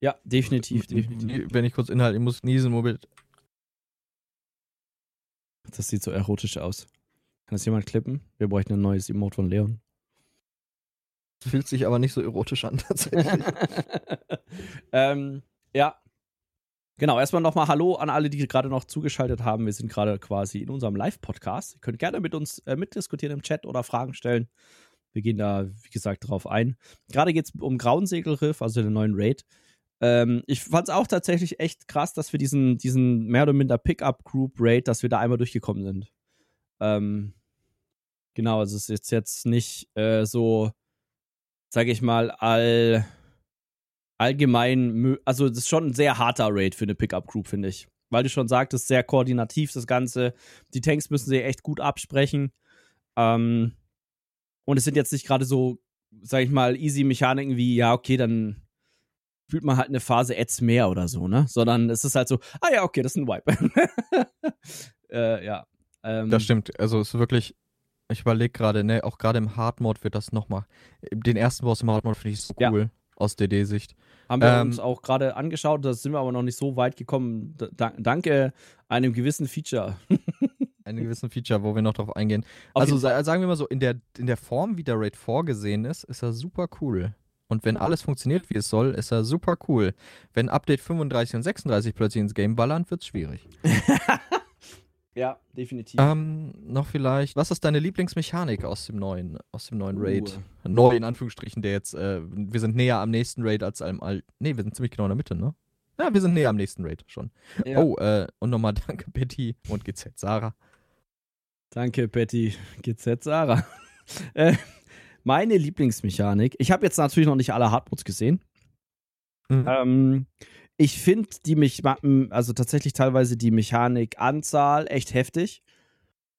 Ja, definitiv, definitiv. Wenn ich kurz Inhalt, ich muss niesen, mobil. Das sieht so erotisch aus. Kann das jemand klippen? Wir bräuchten ein neues Emote von Leon. Fühlt sich aber nicht so erotisch an, tatsächlich. (laughs) ähm, ja. Genau, erstmal nochmal Hallo an alle, die gerade noch zugeschaltet haben. Wir sind gerade quasi in unserem Live-Podcast. Ihr könnt gerne mit uns äh, mitdiskutieren im Chat oder Fragen stellen. Wir gehen da, wie gesagt, drauf ein. Gerade geht es um Grauensegelriff, also den neuen Raid. Ähm, ich fand es auch tatsächlich echt krass, dass wir diesen, diesen mehr oder minder Pickup-Group-Raid, dass wir da einmal durchgekommen sind. Ähm, genau, also es ist jetzt, nicht äh, so, sage ich mal, all allgemein, also das ist schon ein sehr harter Raid für eine Pickup-Group, finde ich. Weil du schon sagtest, sehr koordinativ das Ganze. Die Tanks müssen sich echt gut absprechen. Ähm, und es sind jetzt nicht gerade so, sag ich mal, easy Mechaniken wie, ja, okay, dann fühlt man halt eine Phase Ads mehr oder so, ne? Sondern es ist halt so, ah ja, okay, das ist ein Wipe. (laughs) äh, ja. Ähm, Das stimmt. Also es ist wirklich, ich überlege gerade, ne, auch gerade im Hard-Mode wird das nochmal. Den ersten Boss im Hard-Mode finde ich so Ja. Aus DD-Sicht. Haben wir Ähm, uns auch gerade angeschaut, da sind wir aber noch nicht so weit gekommen. D danke einem gewissen Feature. (laughs) Einen gewissen Feature, wo wir noch drauf eingehen. Auf also sagen wir mal so, in der, in der Form, wie der Raid vorgesehen ist, ist er super cool. Und wenn alles funktioniert, wie es soll, ist er super cool. Wenn Update 35 und 36 plötzlich ins Game ballern, wird es schwierig. (laughs) Ja, definitiv. Ähm, noch vielleicht, was ist deine Lieblingsmechanik aus dem neuen, aus dem neuen Raid? Uh. Neu in Anführungsstrichen, der jetzt, äh, wir sind näher am nächsten Raid als am alten. Nee, wir sind ziemlich genau in der Mitte, ne? Ja, wir sind näher am nächsten Raid schon. Ja. Oh, äh, und nochmal (laughs) danke Betty und GZ Sarah. Danke, Betty. GZ Sarah. (laughs) äh, meine Lieblingsmechanik. Ich habe jetzt natürlich noch nicht alle Hardmodes gesehen. Mhm. Ähm, ich finde die mich, also tatsächlich teilweise die Mechanikanzahl echt heftig.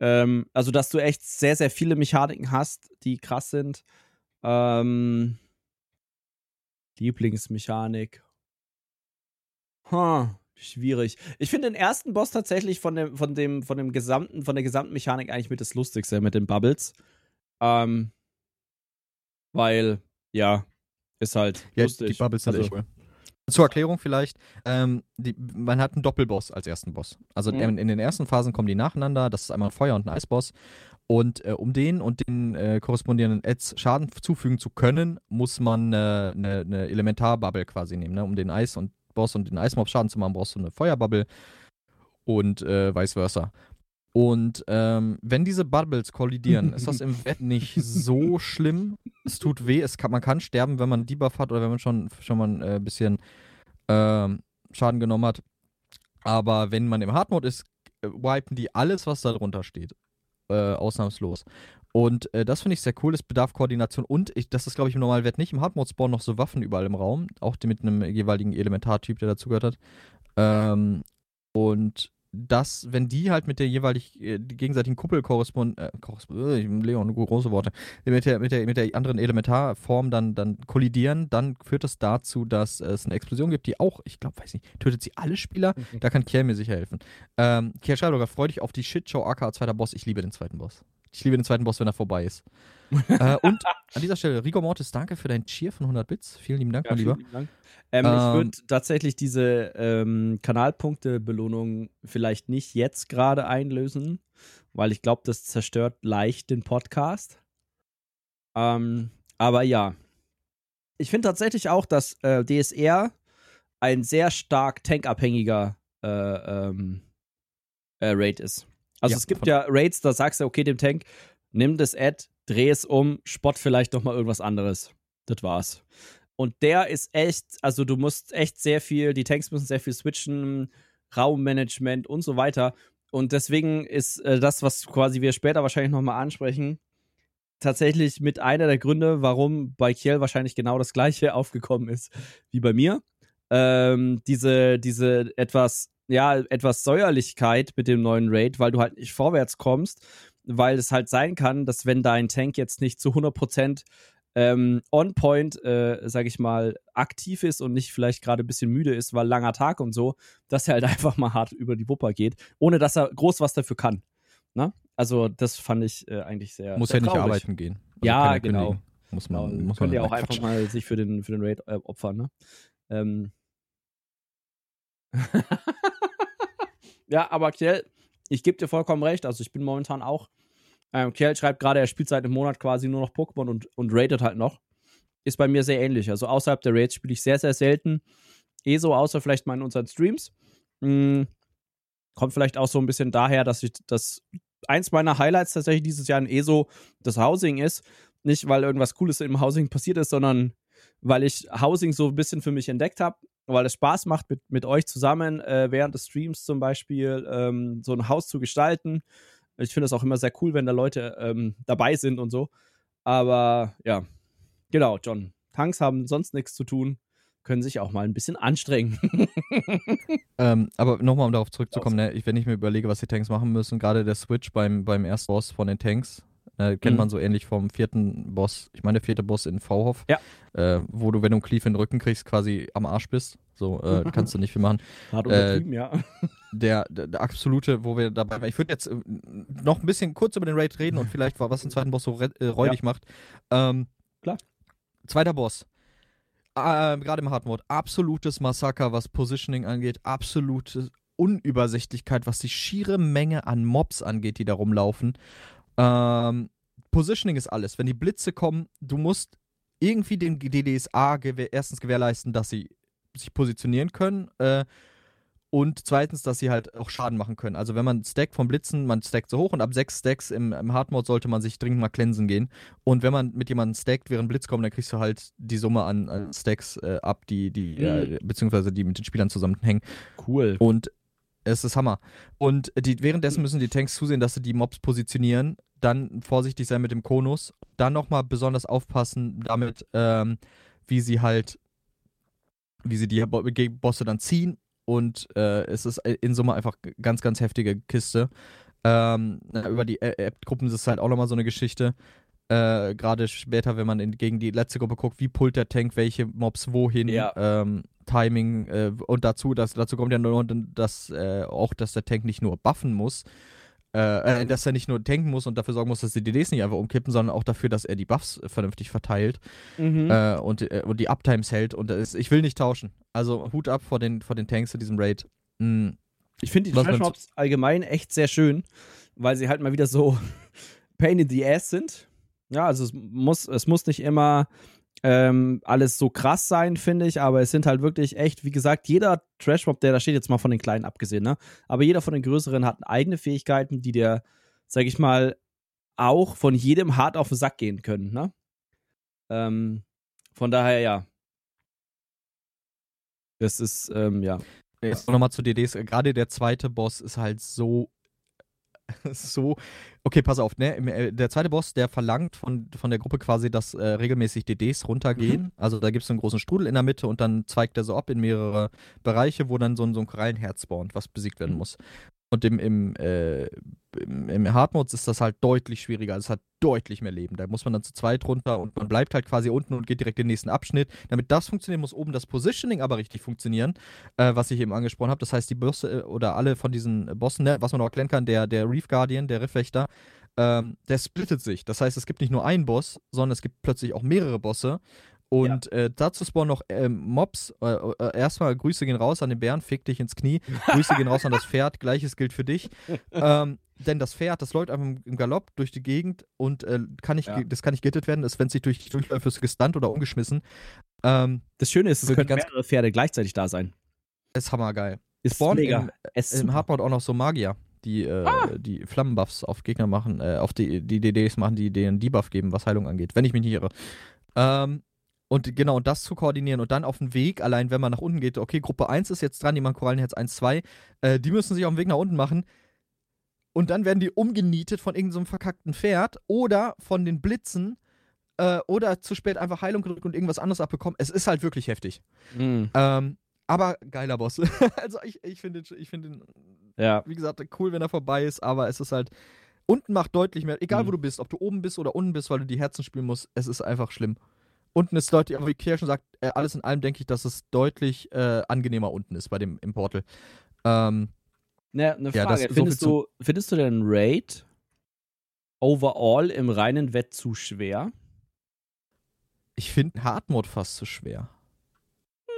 Ähm, also, dass du echt sehr, sehr viele Mechaniken hast, die krass sind. Ähm, Lieblingsmechanik. Huh, schwierig. Ich finde den ersten Boss tatsächlich von dem, von dem, von dem gesamten, von der gesamten Mechanik eigentlich mit das Lustigste, mit den Bubbles. Ähm, weil, ja, ist halt Ja, lustig. die Bubbles sind Also- echt cool. Zur Erklärung vielleicht, ähm, die, man hat einen Doppelboss als ersten Boss. Also Mhm. in, in den ersten Phasen kommen die nacheinander, das ist einmal ein Feuer- und ein Eisboss. Und äh, um den und den äh, korrespondierenden Ads Schaden zufügen zu können, muss man eine äh, ne, ne Elementarbubble quasi nehmen. Ne? Um den Eis- und Boss und den Eismob Schaden zu machen, brauchst du eine Feuerbubble und äh, vice versa. Und ähm, wenn diese Bubbles kollidieren, ist das im (laughs) Wett nicht so schlimm. Es tut weh, es kann, man kann sterben, wenn man einen Debuff hat oder wenn man schon, schon mal ein äh, bisschen ähm, Schaden genommen hat. Aber wenn man im Hardmode ist, äh, wipen die alles, was da drunter steht. Äh, ausnahmslos. Und äh, das finde ich sehr cool. Es bedarf Koordination und ich, das ist, glaube ich, im Normalwert nicht. Im Hardmode spawnen noch so Waffen überall im Raum. Auch die mit einem jeweiligen Elementartyp, der dazugehört hat. Ähm, und das, wenn die halt mit der jeweilig äh, gegenseitigen Kuppel korrespondieren, äh, korrespond äh, Leon, große Worte, mit der, mit der, mit der anderen Elementarform dann, dann kollidieren, dann führt das dazu, dass es eine Explosion gibt, die auch, ich glaube, weiß nicht, tötet sie alle Spieler? Da kann Kiel mir sicher helfen. Ähm, Kiel Schreiber, freu dich auf die Shitshow aka zweiter Boss. Ich liebe den zweiten Boss. Ich liebe den zweiten Boss, wenn er vorbei ist. (laughs) äh, und an dieser Stelle, Rigo Mortis, danke für deinen Cheer von 100 Bits. Vielen lieben Dank, Ja, mein Lieber. Dank. Ähm, Ähm, ich würde tatsächlich diese ähm, Kanalpunkte-Belohnung vielleicht nicht jetzt gerade einlösen, weil ich glaube, das zerstört leicht den Podcast. Ähm, aber ja. Ich finde tatsächlich auch, dass äh, DSR ein sehr stark tankabhängiger äh, ähm, äh, Raid ist. Also Ja, es gibt ja Raids, da sagst du, okay, dem Tank, nimm das Ad, dreh es um, spott vielleicht noch mal irgendwas anderes. Das war's. Und der ist echt, also du musst echt sehr viel, die Tanks müssen sehr viel switchen, Raummanagement und so weiter. Und deswegen ist äh, das, was quasi wir später wahrscheinlich nochmal ansprechen, tatsächlich mit einer der Gründe, warum bei Kiel wahrscheinlich genau das gleiche (laughs) aufgekommen ist wie bei mir. Ähm, diese, diese etwas, ja, etwas Säuerlichkeit mit dem neuen Raid, weil du halt nicht vorwärts kommst, weil es halt sein kann, dass wenn dein Tank jetzt nicht zu 100% ähm, on point, äh, sag ich mal, aktiv ist und nicht vielleicht gerade ein bisschen müde ist, weil langer Tag und so, dass er halt (laughs) einfach mal hart über die Wupper geht, ohne dass er groß was dafür kann. Ne? Also, das fand ich äh, eigentlich sehr. Muss sehr ja nicht arbeiten gehen. Also Ja, genau. Muss Genau, man, muss könnt man ihr auch Nein, einfach Quatsch. mal sich für den, für den Raid äh, opfern, ne? Ähm. (laughs) ja, aber Kjell, ich gebe dir vollkommen recht. Also ich bin momentan auch. Ähm, Kjell schreibt gerade, er spielt seit einem Monat quasi nur noch Pokémon und, und raidet halt noch. Ist bei mir sehr ähnlich. Also außerhalb der Raids spiele ich sehr, sehr selten. Eh so, außer vielleicht mal in unseren Streams. Mm, kommt vielleicht auch so ein bisschen daher, dass ich das eins meiner Highlights tatsächlich dieses Jahr in ESO das Housing ist. Nicht, weil irgendwas Cooles im Housing passiert ist, sondern weil ich Housing so ein bisschen für mich entdeckt habe, weil es Spaß macht, mit, mit euch zusammen äh, während des Streams zum Beispiel ähm, so ein Haus zu gestalten. Ich finde es auch immer sehr cool, wenn da Leute ähm, dabei sind und so. Aber ja, genau, John. Tanks haben sonst nichts zu tun, können sich auch mal ein bisschen anstrengen. (laughs) Ähm, aber nochmal, um darauf zurückzukommen, ne, ich, wenn ich mir überlege, was die Tanks machen müssen, gerade der Switch beim, beim ersten Boss von den Tanks, äh, kennt Mhm. man so ähnlich vom vierten Boss, ich meine der vierte Boss in V-Hof, Ja. äh, wo du, wenn du einen Cleave in den Rücken kriegst, quasi am Arsch bist. So, äh, (laughs) kannst du nicht viel machen. Hart Äh, übertrieben, ja. (laughs) Der, der, der absolute, wo wir dabei waren, ich würde jetzt äh, noch ein bisschen kurz über den Raid reden und vielleicht, was den zweiten Boss so äh, räudig macht. Ähm, Klar. Zweiter Boss. Äh, Gerade im Hard Mode. Absolutes Massaker, was Positioning angeht. Absolute Unübersichtlichkeit, was die schiere Menge an Mobs angeht, die da rumlaufen. Ähm, Positioning ist alles. Wenn die Blitze kommen, du musst irgendwie den DDSA gewähr erstens gewährleisten, dass sie sich positionieren können. Äh, und zweitens, dass sie halt auch Schaden machen können. Also wenn man stackt vom Blitzen, man stackt so hoch und ab sechs Stacks im, im Hardmode sollte man sich dringend mal cleansen gehen. Und wenn man mit jemandem stackt, während Blitz kommt, dann kriegst du halt die Summe an, an Stacks äh, ab, die, die äh, beziehungsweise die mit den Spielern zusammenhängen. Cool. Und es ist Hammer. Und die, währenddessen müssen die Tanks zusehen, dass sie die Mobs positionieren, dann vorsichtig sein mit dem Konus, dann nochmal besonders aufpassen damit, ähm, wie sie halt, wie sie die Bosse dann ziehen. Und äh, es ist in Summe einfach ganz, ganz heftige Kiste. Ähm, über die Ä- App-Gruppen ist es halt auch nochmal so eine Geschichte. Äh, Gerade später, wenn man in, gegen die letzte Gruppe guckt, wie pullt der Tank welche Mobs wohin, Ja. ähm, Timing äh, und dazu, dass, dazu kommt ja nur, dass äh, auch, dass der Tank nicht nur buffen muss, äh, äh, dass er nicht nur tanken muss und dafür sorgen muss, dass die DDs nicht einfach umkippen, sondern auch dafür, dass er die Buffs vernünftig verteilt Mhm. äh, und, äh, und die Uptimes hält. Und das, ich will nicht tauschen. Also Hut ab vor den, vor den Tanks in diesem Raid. Mm, Ich finde die Was Trash meinst du? Mobs allgemein echt sehr schön, weil sie halt mal wieder so (laughs) Pain in the Ass sind. Ja, also es muss, es muss nicht immer ähm, alles so krass sein, finde ich, aber es sind halt wirklich echt, wie gesagt, jeder Trash Mob, der da steht, jetzt mal von den kleinen abgesehen, ne? Aber jeder von den größeren hat eigene Fähigkeiten, die der, sag ich mal, auch von jedem hart auf den Sack gehen können, ne? Ähm, von daher, ja. Das ist, ähm, ja. Jetzt nochmal zu DDs. Gerade der zweite Boss ist halt so. (laughs) so. Okay, pass auf, ne? Äh, Der zweite Boss, der verlangt von, von der Gruppe quasi, dass äh, regelmäßig DDs runtergehen. Also da gibt es einen großen Strudel in der Mitte und dann zweigt er so ab in mehrere Bereiche, wo dann so ein, so ein Korallenherz spawnt, was besiegt werden muss. Und im, im, äh, im, im Hardmode ist das halt deutlich schwieriger. Also es hat deutlich mehr Leben. Da muss man dann zu zweit runter und man bleibt halt quasi unten und geht direkt in den nächsten Abschnitt. Damit das funktioniert, muss oben das Positioning aber richtig funktionieren, äh, was ich eben angesprochen habe. Das heißt, die Bosse äh, oder alle von diesen Bossen, ne, was man auch erklären kann, der, der Reef Guardian, der Riffwächter, ähm, der splittet sich. Das heißt, es gibt nicht nur einen Boss, sondern es gibt plötzlich auch mehrere Bosse. Und äh, dazu spawnen noch ähm, Mobs. Äh, äh, erstmal Grüße gehen raus an den Bären, fick dich ins Knie. Grüße gehen raus an das Pferd, gleiches gilt für dich. Ähm, denn das Pferd, das läuft einfach im, Galopp durch die Gegend und äh, kann nicht, Ja. das kann nicht gehittet werden. Das, wenn es sich durch durchläuft, du gestunt oder umgeschmissen. Ähm, Das Schöne ist, es können ganz- mehrere Pferde gleichzeitig da sein. ist hammergeil. Ist Spawn mega. im, Es ist Im. Hardmode auch noch so Magier, die, äh, Ah. die Flammenbuffs auf Gegner machen, äh, auf die, die DDs machen, die den Debuff geben, was Heilung angeht, wenn ich mich nicht irre. Ähm, und genau, das zu koordinieren und dann auf dem Weg, allein wenn man nach unten geht, okay, Gruppe 1 ist jetzt dran, die machen Korallenherz 1, 2, äh, die müssen sich auf dem Weg nach unten machen. Und dann werden die umgenietet von irgendeinem so verkackten Pferd oder von den Blitzen äh, oder zu spät einfach Heilung gedrückt und irgendwas anderes abbekommen. Es ist halt wirklich heftig. Mhm. Ähm, aber geiler Boss. (laughs) also ich, ich finde ich find ihn, Ja. wie gesagt, cool, wenn er vorbei ist, aber es ist halt. Unten macht deutlich mehr, egal Mhm. wo du bist, ob du oben bist oder unten bist, weil du die Herzen spielen musst, es ist einfach schlimm. Unten ist deutlich, aber wie Kier schon sagt, äh, alles in allem denke ich, dass es deutlich äh, angenehmer unten ist bei dem im Portal. Ähm, Ne, eine Ja, Frage. so findest, viel du, findest du den Raid overall im reinen Wett zu schwer? ich finde Hardmode fast zu schwer.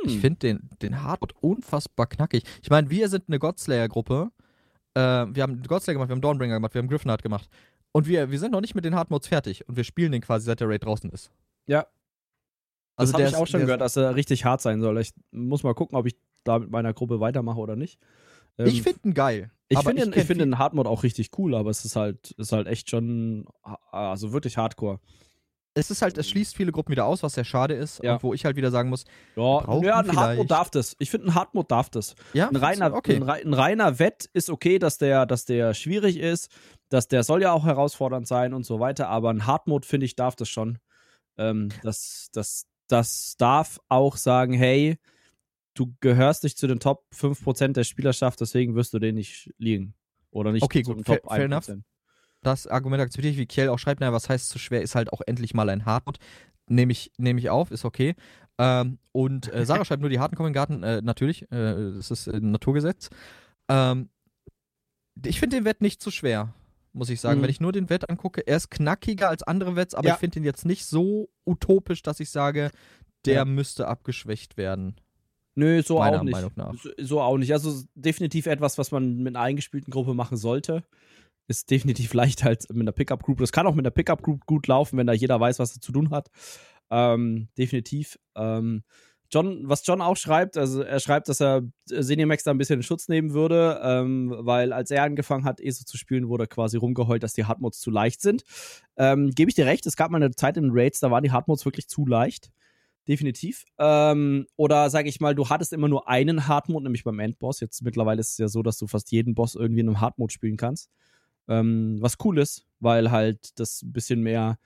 Ich Hm. finde den, den Hardmode unfassbar knackig. Ich meine, wir sind eine Godslayer-Gruppe. Äh, wir haben Godslayer gemacht, wir haben Dawnbringer gemacht, wir haben Griffenhard gemacht. Und wir, wir sind noch nicht mit den Hardmodes fertig. Und wir spielen den quasi, seit der Raid draußen ist. Ja. Also das habe der ich auch schon gehört, dass er richtig hart sein soll. Ich muss mal gucken, ob ich da mit meiner Gruppe weitermache oder nicht. Ähm, Ich finde ihn geil. ich finde ich find den Hardmode auch richtig cool, aber es ist halt, ist halt echt schon, also wirklich Hardcore. es ist halt, es schließt viele Gruppen wieder aus, was sehr schade ist. Ja. Wo ich halt wieder sagen muss, Ja, ja ein Hardmode darf das. Ich finde, ein Hardmode darf das. ja, Ein reiner, okay. ein, ein reiner Wett ist okay, dass der, dass der schwierig ist, dass der soll ja auch herausfordernd sein und so weiter, aber ein Hardmode, finde ich, darf das schon. Ähm, das, das, das darf auch sagen, hey, du gehörst nicht zu den Top 5% der Spielerschaft, deswegen wirst du den nicht liegen. Oder nicht Okay, zu gut, fair- Top fair enough. 1%. Das Argument akzeptiere ich, wie Kiel auch schreibt, naja, was heißt zu schwer, ist halt auch endlich mal ein Hardmode. Nehme ich, nehm ich auf, ist okay. Ähm, und äh, Sarah (laughs) schreibt nur, die harten kommen in den Garten, äh, natürlich, äh, das ist ein Naturgesetz. Ähm, ich finde den Wett nicht zu schwer, muss ich sagen. Mhm. Wenn ich nur den Wett angucke, er ist knackiger als andere Wetts, aber Ja. ich finde ihn jetzt nicht so utopisch, dass ich sage, der Ja. müsste abgeschwächt werden. Nö, so Meiner auch nicht. Meinung nach. So, so auch nicht. Also definitiv etwas, was man mit einer eingespielten Gruppe machen sollte. Ist definitiv leichter als mit einer Pickup-Group. Das kann auch mit einer Pickup-Group gut laufen, wenn da jeder weiß, was er zu tun hat. Ähm, definitiv. Ähm, John, was John auch schreibt, also er schreibt, dass er äh, Cinemax da ein bisschen in Schutz nehmen würde, ähm, weil als er angefangen hat, ESO zu spielen, wurde quasi rumgeheult, dass die Hardmodes zu leicht sind. Ähm, Gebe ich dir recht, es gab mal eine Zeit in Raids, da waren die Hardmodes wirklich zu leicht. Definitiv. Ähm, oder sage ich mal, du hattest immer nur einen Hardmode, nämlich beim Endboss. Jetzt mittlerweile ist es ja so, dass du fast jeden Boss irgendwie in einem Hardmode spielen kannst. Ähm, was cool ist, weil halt das ein bisschen mehr,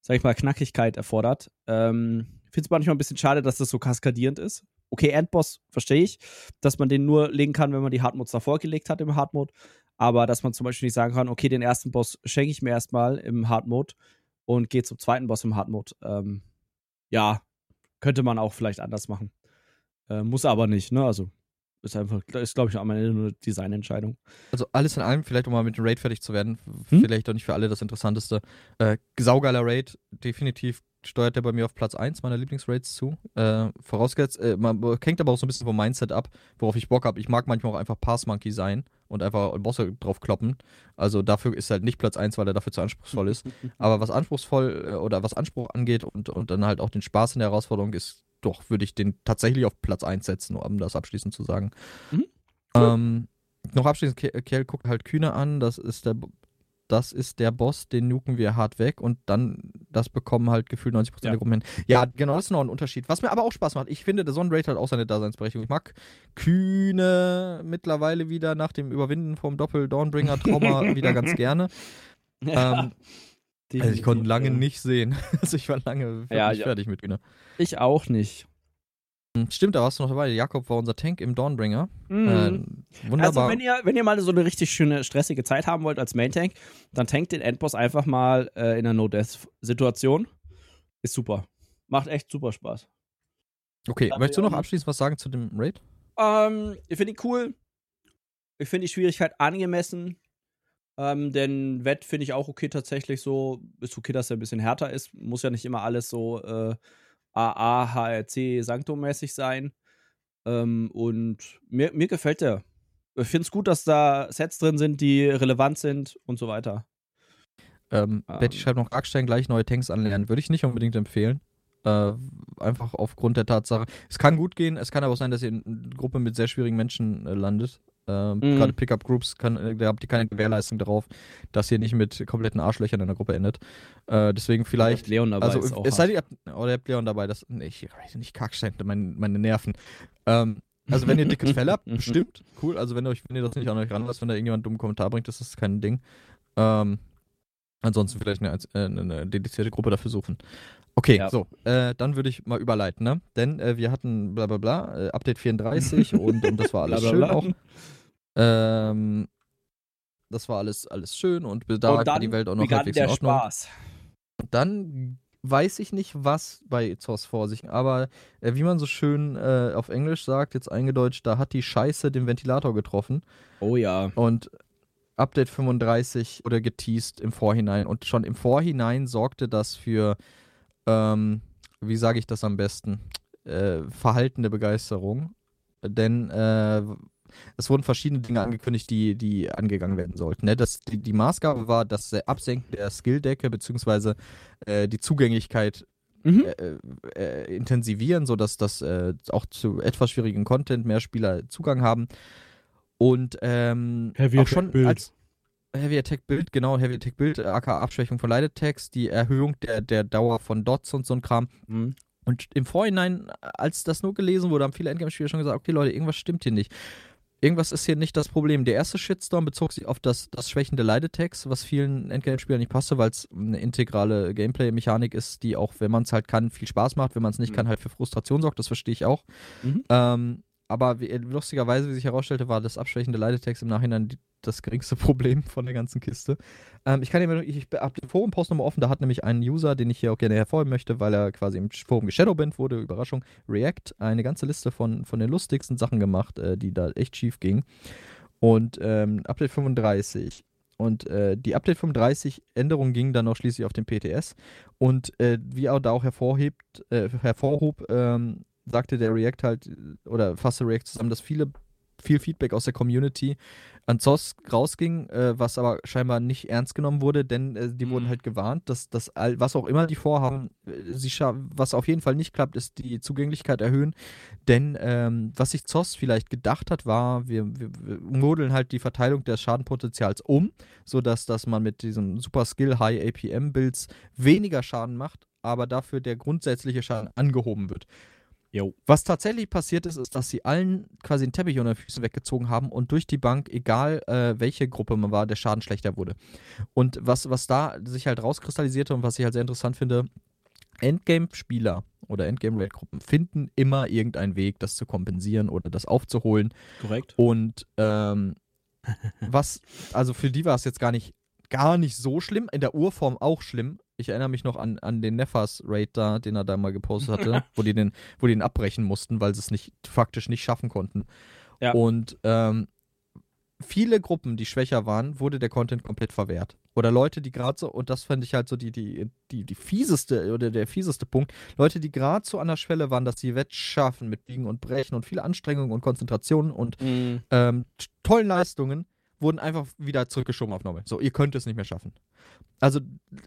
sag ich mal, Knackigkeit erfordert. Ähm, Finde es manchmal ein bisschen schade, dass das so kaskadierend ist. Okay, Endboss verstehe ich, dass man den nur legen kann, wenn man die Hardmodes davor gelegt hat im Hardmode. Aber dass man zum Beispiel nicht sagen kann, okay, den ersten Boss schenke ich mir erstmal im Hardmode und gehe zum zweiten Boss im Hardmode. Ähm, ja, könnte man auch vielleicht anders machen. Äh, muss aber nicht, ne? Also ist einfach, ist glaube ich am Ende nur eine Designentscheidung. Also alles in allem, vielleicht um mal mit dem Raid fertig zu werden, Hm? vielleicht auch nicht für alle das Interessanteste. Äh, saugeiler Raid, definitiv steuert der bei mir auf Platz 1 meiner Lieblingsraids zu. Äh, vorausgesetzt, äh, man hängt aber auch so ein bisschen vom Mindset ab, worauf ich Bock habe. Ich mag manchmal auch einfach Pass-Monkey sein und einfach Bosse drauf kloppen. Also dafür ist halt nicht Platz 1, weil er dafür zu anspruchsvoll ist. (laughs) Aber was anspruchsvoll äh, oder was Anspruch angeht und, und dann halt auch den Spaß in der Herausforderung ist, doch, würde ich den tatsächlich auf Platz 1 setzen, um das abschließend zu sagen. Mhm. Cool. Ähm, noch abschließend, Ke- Kerl guckt halt Kühne an, das ist der das ist der Boss, den nuken wir hart weg und dann das bekommen halt gefühlt 90% Ja. der Gruppen hin. Ja, genau, das ist noch ein Unterschied. Was mir aber auch Spaß macht, ich finde, der Sonnenraid hat auch seine Daseinsberechtigung. Ich mag Kühne mittlerweile wieder nach dem Überwinden vom Doppel-Dawnbringer-Trauma (laughs) wieder ganz gerne. Ähm, Also ich konnte lange ja. nicht sehen. (laughs) Also ich war lange Ja, ja. fertig mit Kühne. Ich auch nicht. Stimmt, da warst du noch dabei. Jakob war unser Tank im Dawnbringer. Mhm. Äh, wunderbar. Also, wenn ihr, wenn ihr mal so eine richtig schöne, stressige Zeit haben wollt als Main-Tank, dann tankt den Endboss einfach mal äh, in einer No-Death-Situation. Ist super. Macht echt super Spaß. okay, da möchtest du noch abschließend was sagen zu dem Raid? Ähm, ich finde ihn cool. Ich finde die Schwierigkeit angemessen. Ähm, denn Wett finde ich auch okay tatsächlich so. Ist okay, dass er ein bisschen härter ist. Muss ja nicht immer alles so äh, AA, HRC, Sancto-mäßig sein. Ähm, und mir, mir gefällt der. Ich finde es gut, dass da Sets drin sind, die relevant sind und so weiter. Ähm, ähm. Betty schreibt noch Arkstein gleich neue Tanks anlernen. Würde ich nicht unbedingt empfehlen. Äh, einfach aufgrund der Tatsache. Es kann gut gehen, es kann aber auch sein, dass ihr in einer Gruppe mit sehr schwierigen Menschen äh, landet. Ähm, mhm. Gerade Pickup-Groups, äh, da habt ihr keine Gewährleistung darauf, dass ihr nicht mit kompletten Arschlöchern in der Gruppe endet. Äh, deswegen vielleicht. Leon dabei. Also, ist auch es sei denn, oder ihr habt Leon dabei. Das, nee, ich weiß nicht, Kackstein, meine, meine Nerven. Ähm, also, wenn ihr dickes Fell habt, (laughs) bestimmt, cool. Also, wenn, euch, wenn ihr das nicht an euch ranlasst, wenn da irgendjemand einen dummen Kommentar bringt, das ist kein Ding. Ähm, ansonsten vielleicht eine, äh, eine, dedizierte Gruppe dafür suchen. Okay, ja. so, äh, dann würde ich mal überleiten, ne? Denn äh, wir hatten bla bla bla, äh, Update 34 (laughs) und, und das war alles schön auch. Ähm, das war alles, alles schön und da war die Welt auch noch halbwegs in Ordnung. Spaß. Dann weiß ich nicht, was bei ZOS vor sich, aber äh, wie man so schön äh, auf Englisch sagt, jetzt eingedeutscht, da hat die Scheiße den Ventilator getroffen. Oh ja. Und Update 35 oder geteased im Vorhinein und schon im Vorhinein sorgte das für ähm, wie sage ich das am besten, äh, verhaltene Begeisterung. Denn äh, es wurden verschiedene Dinge angekündigt, die, die angegangen werden sollten. Ne? Das, die, die Maßgabe war das Absenken der Skilldecke beziehungsweise äh, die Zugänglichkeit mhm. äh, äh, intensivieren, sodass das äh, auch zu etwas schwierigen Content mehr Spieler Zugang haben. Und ähm, auch schon als Heavy Attack Bild, genau, Heavy Attack Bild, äh, aka Abschwächung von Leitetext, die Erhöhung der, der Dauer von Dots und so ein Kram. Mhm. Und im Vorhinein, als das nur gelesen wurde, haben viele Endgame-Spieler schon gesagt, okay Leute, irgendwas stimmt hier nicht. Irgendwas ist hier nicht das Problem. Der erste Shitstorm bezog sich auf das, das Schwächen der Leitetext, was vielen Endgame-Spielern nicht passte, weil es eine integrale Gameplay-Mechanik ist, die auch, wenn man es halt kann, viel Spaß macht, wenn man es nicht mhm. kann, halt für Frustration sorgt. Das verstehe ich auch. Mhm. Ähm, aber wie, lustigerweise, wie sich herausstellte, war das abschwächende Leitetext im Nachhinein die, das geringste (laughs) Problem von der ganzen Kiste. Ähm, ich kann ich, ich habe den Forum-Post nochmal offen, da hat nämlich ein User, den ich hier auch gerne hervorheben möchte, weil er quasi im Forum geshadowbanned wurde, Überraschung, React, eine ganze Liste von, von den lustigsten Sachen gemacht, äh, die da echt schief gingen. Und ähm, Update 35 und äh, die Update 35 Änderung ging dann auch schließlich auf den PTS. Und äh, wie er da auch hervorhebt, äh, hervorhob, ähm, sagte der React halt, oder fasste React zusammen, dass viele, viel Feedback aus der Community an ZOS rausging, äh, was aber scheinbar nicht ernst genommen wurde, denn äh, die mhm. wurden halt gewarnt, dass das, was auch immer die vorhaben, äh, sie was auf jeden Fall nicht klappt, ist die Zugänglichkeit erhöhen. Denn ähm, was sich ZOS vielleicht gedacht hat, war, wir, wir, wir, modeln halt die Verteilung des Schadenpotenzials um, sodass dass man mit diesem Super Skill High APM Builds weniger Schaden macht, aber dafür der grundsätzliche Schaden angehoben wird. Jo. Was tatsächlich passiert ist, ist, dass sie allen quasi den Teppich unter den Füßen weggezogen haben und durch die Bank, egal äh, welche Gruppe man war, der Schaden schlechter wurde. Und was, was da sich halt rauskristallisierte und was ich halt sehr interessant finde, Endgame-Spieler oder Endgame-Raid-Gruppen finden immer irgendeinen Weg, das zu kompensieren oder das aufzuholen. Korrekt. Und ähm, was, also für die war es jetzt gar nicht, gar nicht so schlimm, in der Urform auch schlimm, ich erinnere mich noch an, an den Nefas-Raid da, den er da mal gepostet hatte, (laughs) wo, die den, wo die den abbrechen mussten, weil sie es nicht, faktisch nicht schaffen konnten. Ja. Und ähm, viele Gruppen, die schwächer waren, wurde der Content komplett verwehrt. Oder Leute, die gerade so, und das fände ich halt so die, die, die, die fieseste oder der fieseste Punkt, Leute, die gerade so an der Schwelle waren, dass sie Wettschaffen mit Biegen und Brechen und viel Anstrengung und Konzentration und mhm. ähm, tollen Leistungen, wurden einfach wieder zurückgeschoben auf Normal. So, ihr könnt es nicht mehr schaffen. Also,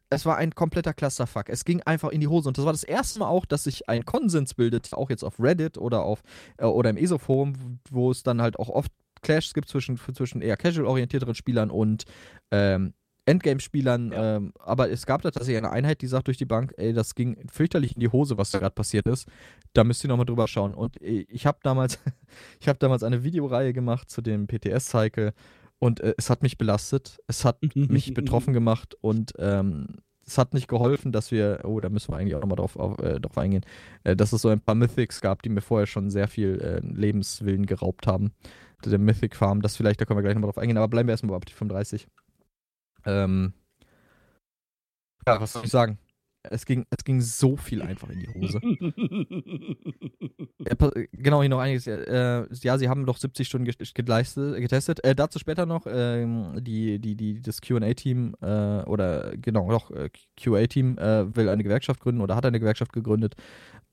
es war ein kompletter Clusterfuck. Es ging einfach in die Hose. Und das war das erste Mal auch, dass sich ein Konsens bildet, auch jetzt auf Reddit oder auf äh, oder im ESO-Forum, wo es dann halt auch oft Clashs gibt zwischen, zwischen eher casual-orientierteren Spielern und ähm, Endgame-Spielern. Ja. Ähm, aber es gab da tatsächlich eine Einheit, die sagt durch die Bank, ey, das ging fürchterlich in die Hose, was da gerade passiert ist. Da müsst ihr nochmal drüber schauen. Und äh, ich habe damals, (laughs) ich habe damals eine Videoreihe gemacht zu dem PTS-Cycle und äh, es hat mich belastet, es hat (laughs) mich betroffen gemacht und ähm, es hat nicht geholfen, dass wir, oh, da müssen wir eigentlich auch nochmal drauf, auf, äh, drauf eingehen, äh, dass es so ein paar Mythics gab, die mir vorher schon sehr viel äh, Lebenswillen geraubt haben. Der Mythic Farm, das vielleicht, da können wir gleich nochmal drauf eingehen, aber bleiben wir erstmal bei Update 35. Ähm, ja, was soll ich sagen? Es ging, es ging so viel einfach in die Hose. (laughs) ja, genau, hier noch einiges. Äh, ja, sie haben doch 70 Stunden getestet. Äh, dazu später noch ähm, die, die, die, das QA-Team äh, oder genau, doch, äh, QA-Team äh, will eine Gewerkschaft gründen oder hat eine Gewerkschaft gegründet,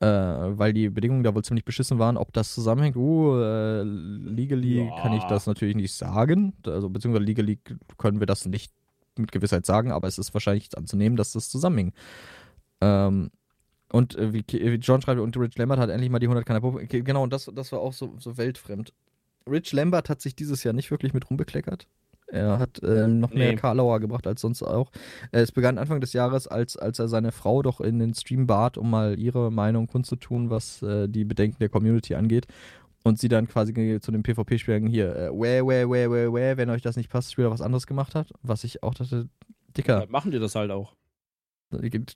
äh, weil die Bedingungen da wohl ziemlich beschissen waren. Ob das zusammenhängt, uh, legally ja. kann ich das natürlich nicht sagen. Also, beziehungsweise legally können wir das nicht mit Gewissheit sagen, aber es ist wahrscheinlich anzunehmen, dass das zusammenhing. Ähm, und äh, wie, wie, John schreibt, und Rich Lambert hat endlich mal die 100 Kanal Genau, und das, das war auch so, so weltfremd. Rich Lambert hat sich dieses Jahr nicht wirklich mit rumbekleckert. Er hat äh, noch mehr nee. Karlauer gebracht als sonst auch. Es begann Anfang des Jahres, als, als er seine Frau doch in den Stream bat, um mal ihre Meinung kundzutun, was äh, die Bedenken der Community angeht und sie dann quasi zu den PvP-Spielern hier, äh, where, where, where, where, where, wenn euch das nicht passt, Spieler was anderes gemacht hat. Was ich auch dachte, Dicker. Ja, machen die das halt auch.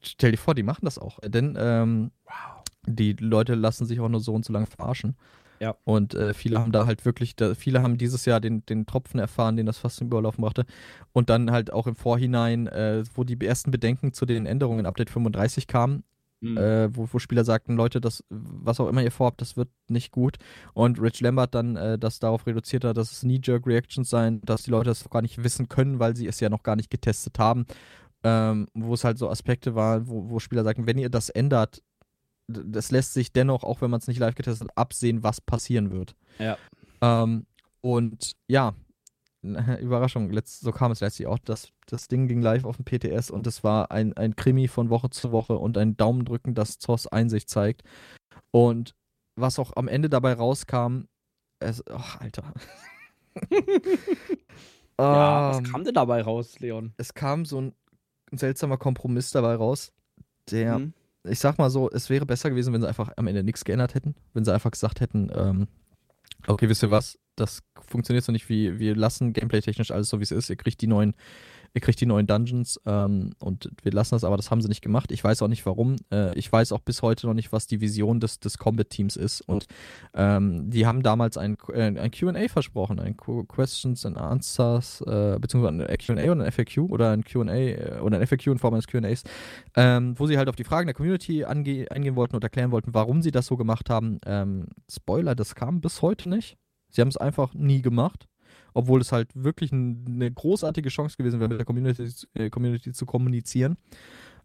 Stell dir vor, die machen das auch. Denn ähm, wow. die Leute lassen sich auch nur so und so lange verarschen. Ja. Und äh, viele haben da halt wirklich, da, viele haben dieses Jahr den, den Tropfen erfahren, den das fast zum Überlaufen brachte. Und dann halt auch im Vorhinein, äh, wo die ersten Bedenken zu den Änderungen in Update 35 kamen, Mhm. Äh, wo, wo, Spieler sagten, Leute, das, was auch immer ihr vorhabt, das wird nicht gut. Und Rich Lambert dann äh, das darauf reduziert hat, dass es Knee-Jerk-Reactions seien, dass die Leute das gar nicht wissen können, weil sie es ja noch gar nicht getestet haben. Ähm, wo es halt so Aspekte waren, wo, wo Spieler sagten, wenn ihr das ändert, das lässt sich dennoch, auch wenn man es nicht live getestet hat, absehen, was passieren wird. Ja. Ähm, und ja, (laughs) Überraschung, letzt, so kam es letztlich auch. Das, das Ding ging live auf dem PTS und es war ein, ein Krimi von Woche zu Woche und ein Daumendrücken, das ZOS Einsicht zeigt. Und was auch am Ende dabei rauskam, es, ach, Alter. (laughs) ja, was ähm, kam denn dabei raus, Leon? Es kam so ein, ein seltsamer Kompromiss dabei raus, der, mhm. ich sag mal so, es wäre besser gewesen, wenn sie einfach am Ende nichts geändert hätten. Wenn sie einfach gesagt hätten, ähm, okay, wisst ihr was, das funktioniert so nicht, wie wir lassen gameplay-technisch alles so, wie es ist. Ihr kriegt die neuen ihr kriegt die neuen Dungeons ähm, und wir lassen das, aber das haben sie nicht gemacht. Ich weiß auch nicht warum. Äh, ich weiß auch bis heute noch nicht, was die Vision des, des Combat-Teams ist. Und ähm, die haben damals ein, äh, ein QA versprochen, ein Questions and Answers, äh, beziehungsweise ein QA oder ein FAQ oder ein QA äh, oder ein FAQ in Form eines QAs, ähm, wo sie halt auf die Fragen der Community eingehen wollten und erklären wollten, warum sie das so gemacht haben. Ähm, Spoiler, das kam bis heute nicht. Sie haben es einfach nie gemacht obwohl es halt wirklich eine großartige Chance gewesen wäre, mit der Community, äh, Community zu kommunizieren.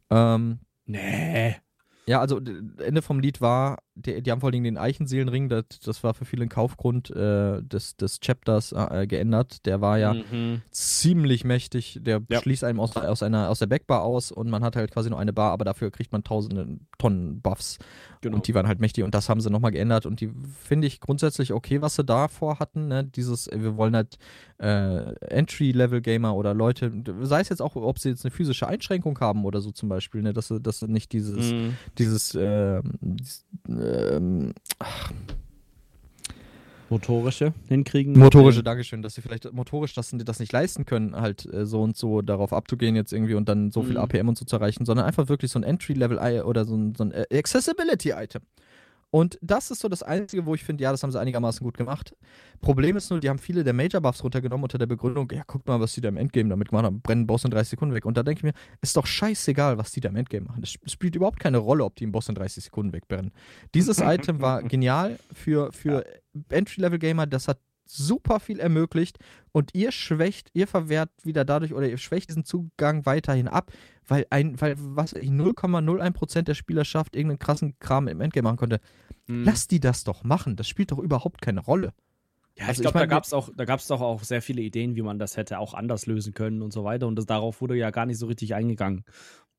Ähm, nee. Ja, also Ende vom Lied war, die, die haben vor allem den Eichenseelenring, das, das war für viele ein Kaufgrund äh, des, des Chapters äh, geändert. Der war ja mhm. ziemlich mächtig. Der ja. schließt einem aus, aus, einer, aus der Backbar aus und man hat halt quasi nur eine Bar, aber dafür kriegt man tausende Tonnen Buffs. Genau. Und die waren halt mächtig und das haben sie nochmal geändert und die finde ich grundsätzlich okay, was sie davor hatten. Ne? Dieses, wir wollen halt äh, Entry-Level-Gamer oder Leute, sei es jetzt auch, ob sie jetzt eine physische Einschränkung haben oder so zum Beispiel, ne? dass sie, dass sie nicht dieses, mhm. dieses, äh, ähm, motorische hinkriegen. Motorische, Dankeschön, dass sie vielleicht motorisch das, das nicht leisten können, halt äh, so und so darauf abzugehen jetzt irgendwie und dann so viel mhm. APM und so zu erreichen, sondern einfach wirklich so ein Entry-Level oder so ein, so ein äh, Accessibility-Item. Und das ist so das Einzige, wo ich finde, ja, das haben sie einigermaßen gut gemacht. Problem ist nur, die haben viele der Major-Buffs runtergenommen unter der Begründung, ja, guck mal, was die da im Endgame damit gemacht haben, brennen Boss in 30 Sekunden weg. Und da denke ich mir, ist doch scheißegal, was die da im Endgame machen. Es spielt überhaupt keine Rolle, ob die einen Boss in 30 Sekunden wegbrennen. Dieses (laughs) Item war genial für, für Entry-Level-Gamer, das hat super viel ermöglicht und ihr schwächt, ihr verwehrt wieder dadurch oder ihr schwächt diesen Zugang weiterhin ab, weil ein, weil was 0,01% der Spielerschaft irgendeinen krassen Kram im Endgame machen konnte. Mhm. Lass die das doch machen. Das spielt doch überhaupt keine Rolle. Ja, also ich glaube, da gab es auch, da gab's doch auch sehr viele Ideen, wie man das hätte auch anders lösen können und so weiter. Und das, darauf wurde ja gar nicht so richtig eingegangen.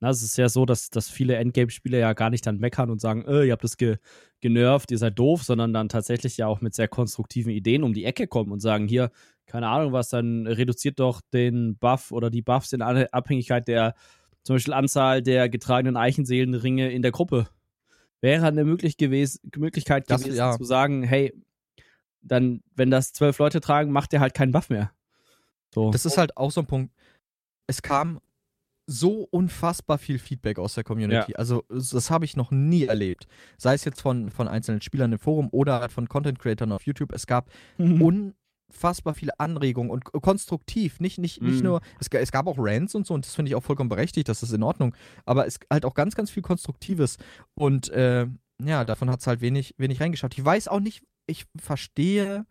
Na, es ist ja so, dass, dass viele Endgame-Spieler ja gar nicht dann meckern und sagen, äh, ihr habt das ge genervt, ihr seid doof, sondern dann tatsächlich ja auch mit sehr konstruktiven Ideen um die Ecke kommen und sagen, hier, keine Ahnung was, dann reduziert doch den Buff oder die Buffs in Abhängigkeit der zum Beispiel Anzahl der getragenen Eichenseelenringe in der Gruppe. Wäre eine möglich gewesen, Möglichkeit das, gewesen ja. zu sagen, hey, dann, wenn das zwölf Leute tragen, macht der halt keinen Buff mehr. So. Das ist halt auch so ein Punkt. Es kam so unfassbar viel Feedback aus der Community. Ja. Also das habe ich noch nie erlebt. Sei es jetzt von, von einzelnen Spielern im Forum oder halt von Content Creators auf YouTube. Es gab mhm. unfassbar viele Anregungen und konstruktiv, nicht, nicht, nicht Mhm. nur, es, es gab auch Rants und so und das finde ich auch vollkommen berechtigt, das ist in Ordnung, aber es halt auch ganz, ganz viel Konstruktives und äh, ja, davon hat es halt wenig, wenig reingeschafft. Ich weiß auch nicht, ich verstehe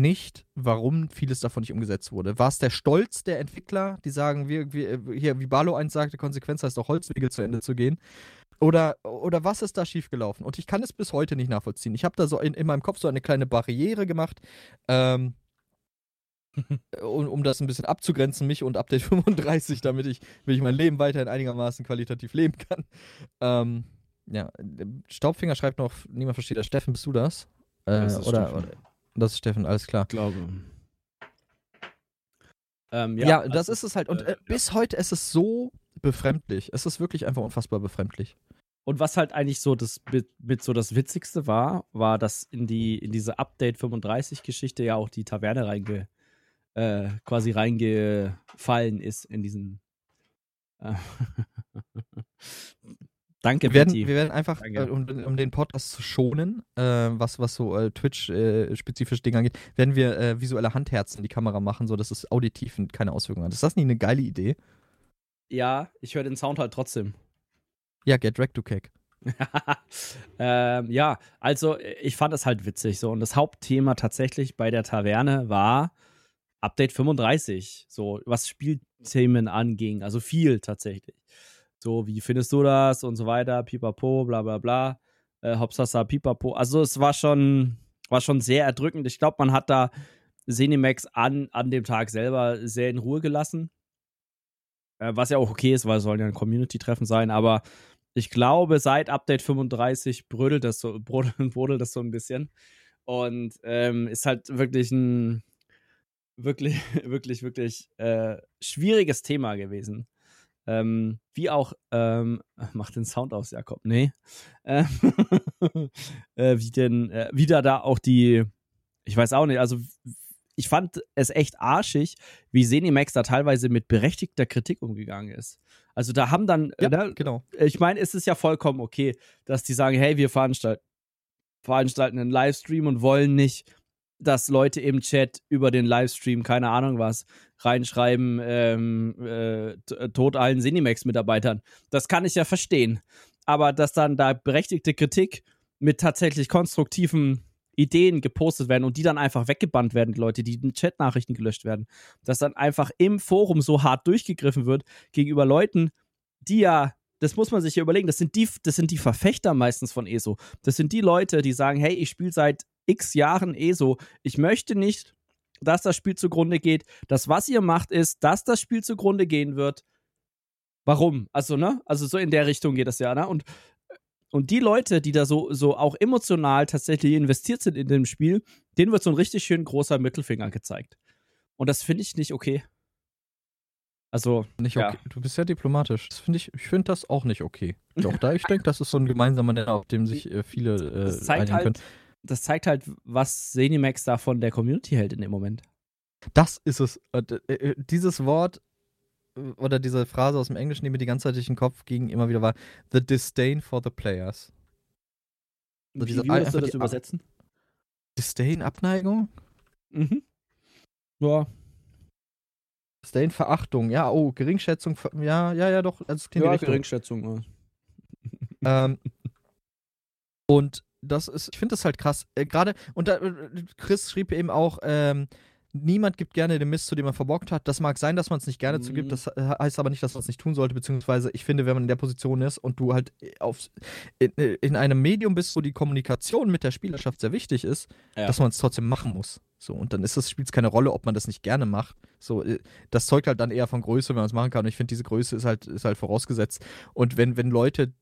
nicht, warum vieles davon nicht umgesetzt wurde. War es der Stolz der Entwickler, die sagen, wir, wir, hier, wie Barlo eins sagte, Konsequenz heißt auch Holzwege zu Ende zu gehen? Oder, oder was ist da schiefgelaufen? Und ich kann es bis heute nicht nachvollziehen. Ich habe da so in, in meinem Kopf so eine kleine Barriere gemacht, ähm, (laughs) um, um das ein bisschen abzugrenzen, mich und Update (laughs) 35, damit ich, damit ich mein Leben weiterhin einigermaßen qualitativ leben kann. Ähm, ja, Staubfinger schreibt noch, niemand versteht das. Steffen, bist du das? Äh, Das ist oder, oder das ist Steffen, alles klar. Ich glaube. Ähm, Ja, ja, das also, ist es halt. Und äh, äh, bis heute ist es so befremdlich. Es ist wirklich einfach unfassbar befremdlich. Und was halt eigentlich so das mit, mit so das Witzigste war, war, dass in die in diese Update 35 Geschichte ja auch die Taverne reinge äh, quasi reingefallen ist in diesen. Äh, (laughs) Danke, Wir werden, Betty. wir werden einfach, äh, um, um den Podcast zu schonen, äh, was, was so äh, Twitch-spezifische Dinge angeht, werden wir äh, visuelle Handherzen in die Kamera machen, sodass es auditiv keine Auswirkungen hat. Ist das nicht eine geile Idee? ja, ich höre den Sound halt trotzdem. Ja, get wrecked, du Keck. (laughs) ähm, ja, also ich fand es halt witzig so. Und das Hauptthema tatsächlich bei der Taverne war Update 35, so was Spielthemen anging. Also viel tatsächlich. So, wie findest du das und so weiter, pipapo, bla bla bla. Äh, Hopsasa, pipapo. Also es war schon, war schon sehr erdrückend. Ich glaube, man hat da Cinemax an, an dem Tag selber sehr in Ruhe gelassen. Äh, was ja auch okay ist, weil es soll ja ein Community-Treffen sein, aber ich glaube, seit Update 35 brödelt das so, (laughs) brodelt, brodelt das so ein bisschen. Und ähm, ist halt wirklich ein wirklich, (laughs) wirklich, wirklich äh, schwieriges Thema gewesen. Ähm, wie auch, ähm, (laughs) mach den Sound aus, Jakob. Nee. Ähm, (laughs) äh, wie denn, äh, wieder da auch die, ich weiß auch nicht, also ich fand es echt arschig, wie Zenimax da teilweise mit berechtigter Kritik umgegangen ist. Also da haben dann, Ja, ne, genau. ich meine, es ist ja vollkommen okay, dass die sagen, hey, wir veranstalten, veranstalten einen Livestream und wollen nicht, dass Leute im Chat über den Livestream, keine Ahnung was, reinschreiben, ähm, äh, t- Tod allen Cinemax-Mitarbeitern. Das kann ich ja verstehen. Aber dass dann da berechtigte Kritik mit tatsächlich konstruktiven Ideen gepostet werden und die dann einfach weggebannt werden, die Leute, die in Chat-Nachrichten gelöscht werden, dass dann einfach im Forum so hart durchgegriffen wird gegenüber Leuten, die ja, das muss man sich ja überlegen, das sind die, das sind die Verfechter meistens von ESO. Das sind die Leute, die sagen, hey, ich spiele seit x Jahren ESO. Ich möchte nicht, dass das Spiel zugrunde geht. Das, was ihr macht, ist, dass das Spiel zugrunde gehen wird. Warum? Also, ne? Also so in der Richtung geht das ja, ne? Und, und die Leute, die da so, so auch emotional tatsächlich investiert sind in dem Spiel, denen wird so ein richtig schön großer Mittelfinger gezeigt. Und das finde ich nicht okay. Also, Nicht Ja. okay. Du bist ja diplomatisch. Das finde ich, ich finde das auch nicht okay. (laughs) Doch, da, ich denke, das ist so ein gemeinsamer Nenner, auf dem sich äh, viele äh, einigen können. Das zeigt halt, was Zenimax da von der Community hält in dem Moment. Das ist es. Äh, äh, dieses Wort äh, oder diese Phrase aus dem Englischen, die mir die ganze Zeit durch den Kopf ging, immer wieder war: The disdain for the players. So Wie, diese- wie würdest du das übersetzen? Disdain, Abneigung? Mhm. Ja, Disdain, Verachtung. Ja, oh, Geringschätzung. Ja, ja, ja, doch. Also, ja. Geringschätzung. Ähm, und das ist, ich finde das halt krass. Äh, Gerade, und da, äh, Chris schrieb eben auch, ähm, niemand gibt gerne den Mist, zu dem man verbockt hat. Das mag sein, dass man es nicht gerne Mhm. zugibt, das äh, heißt aber nicht, dass man es nicht tun sollte, beziehungsweise ich finde, wenn man in der Position ist und du halt auf, in, äh, in einem Medium bist, wo die Kommunikation mit der Spielerschaft sehr wichtig ist, Ja. dass man es trotzdem machen muss. So, und dann spielt es keine Rolle, ob man das nicht gerne macht. So, äh, das zeugt halt dann eher von Größe, wenn man es machen kann. Und ich finde, diese Größe ist halt, ist halt vorausgesetzt. Und wenn, wenn Leute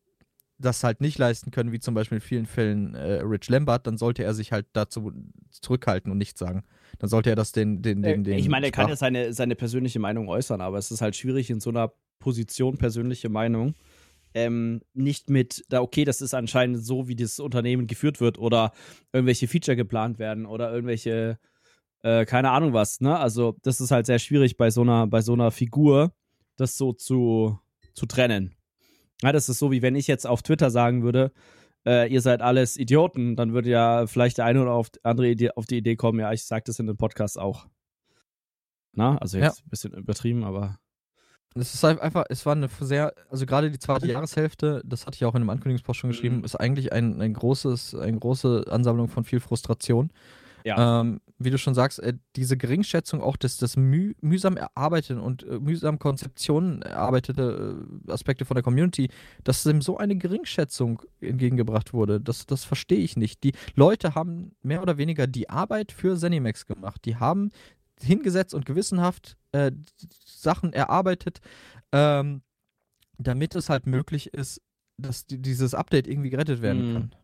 das halt nicht leisten können, wie zum Beispiel in vielen Fällen äh, Rich Lambert, dann sollte er sich halt dazu zurückhalten und nichts sagen. Dann sollte er das den, den, den, den Äh, ich meine, er kann ja seine, seine persönliche Meinung äußern, aber es ist halt schwierig in so einer Position persönliche Meinung ähm, nicht mit, da okay, das ist anscheinend so, wie das Unternehmen geführt wird oder irgendwelche Feature geplant werden oder irgendwelche, äh, keine Ahnung was, ne? Also das ist halt sehr schwierig bei so einer, bei so einer Figur, das so zu, zu trennen. Ja, das ist so, wie wenn ich jetzt auf Twitter sagen würde, äh, ihr seid alles Idioten, dann würde ja vielleicht der eine oder auf, andere Idee, auf die Idee kommen, ja, ich sag das in den Podcast auch. Na, also jetzt ja. ein bisschen übertrieben, aber. Es ist einfach, es war eine sehr, also gerade die zweite Jahreshälfte, das hatte ich auch in einem Ankündigungspost schon geschrieben, mhm. ist eigentlich ein, ein großes, eine große Ansammlung von viel Frustration. Ja. Ähm, wie du schon sagst, äh, diese Geringschätzung auch des, des müh mühsam erarbeiteten und äh, mühsam Konzeptionen erarbeitete äh, Aspekte von der Community, dass dem so eine Geringschätzung entgegengebracht wurde, das, das verstehe ich nicht. Die Leute haben mehr oder weniger die Arbeit für Zenimax gemacht. Die haben hingesetzt und gewissenhaft äh, Sachen erarbeitet, ähm, damit es halt möglich ist, dass die, dieses Update irgendwie gerettet werden mhm. kann.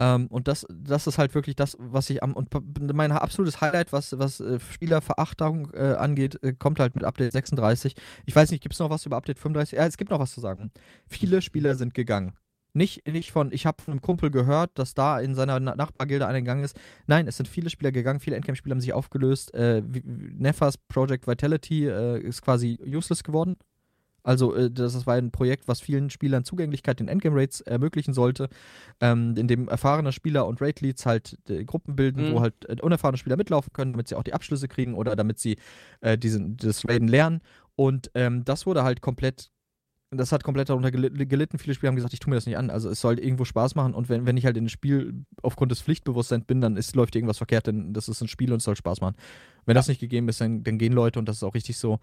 Ähm, und das, das ist halt wirklich das, was ich am. Und mein absolutes Highlight, was, was äh, Spielerverachtung äh, angeht, äh, kommt halt mit Update 36. Ich weiß nicht, gibt es noch was über Update 35? Ja, es gibt noch was zu sagen. Viele Spieler sind gegangen. Nicht, nicht von, ich habe von einem Kumpel gehört, dass da in seiner Nachbargilde einer gegangen ist. Nein, es sind viele Spieler gegangen, viele Endgame-Spieler haben sich aufgelöst. Äh, Nefas Project Vitality äh, ist quasi useless geworden. Also, äh, das war ein Projekt, was vielen Spielern Zugänglichkeit in Endgame-Raids ermöglichen sollte, ähm, in dem erfahrene Spieler und Raid-Leads halt äh, Gruppen bilden, mhm. wo halt äh, unerfahrene Spieler mitlaufen können, damit sie auch die Abschlüsse kriegen oder damit sie diesen, das Raiden lernen. Und ähm, das wurde halt komplett das hat komplett darunter gelitten. Viele Spieler haben gesagt, ich tue mir das nicht an. Also es soll irgendwo Spaß machen und wenn, wenn ich halt in ein Spiel aufgrund des Pflichtbewusstseins bin, dann ist, läuft irgendwas verkehrt, denn das ist ein Spiel und es soll Spaß machen. Wenn ja. das nicht gegeben ist, dann, dann, gehen Leute und das ist auch richtig so.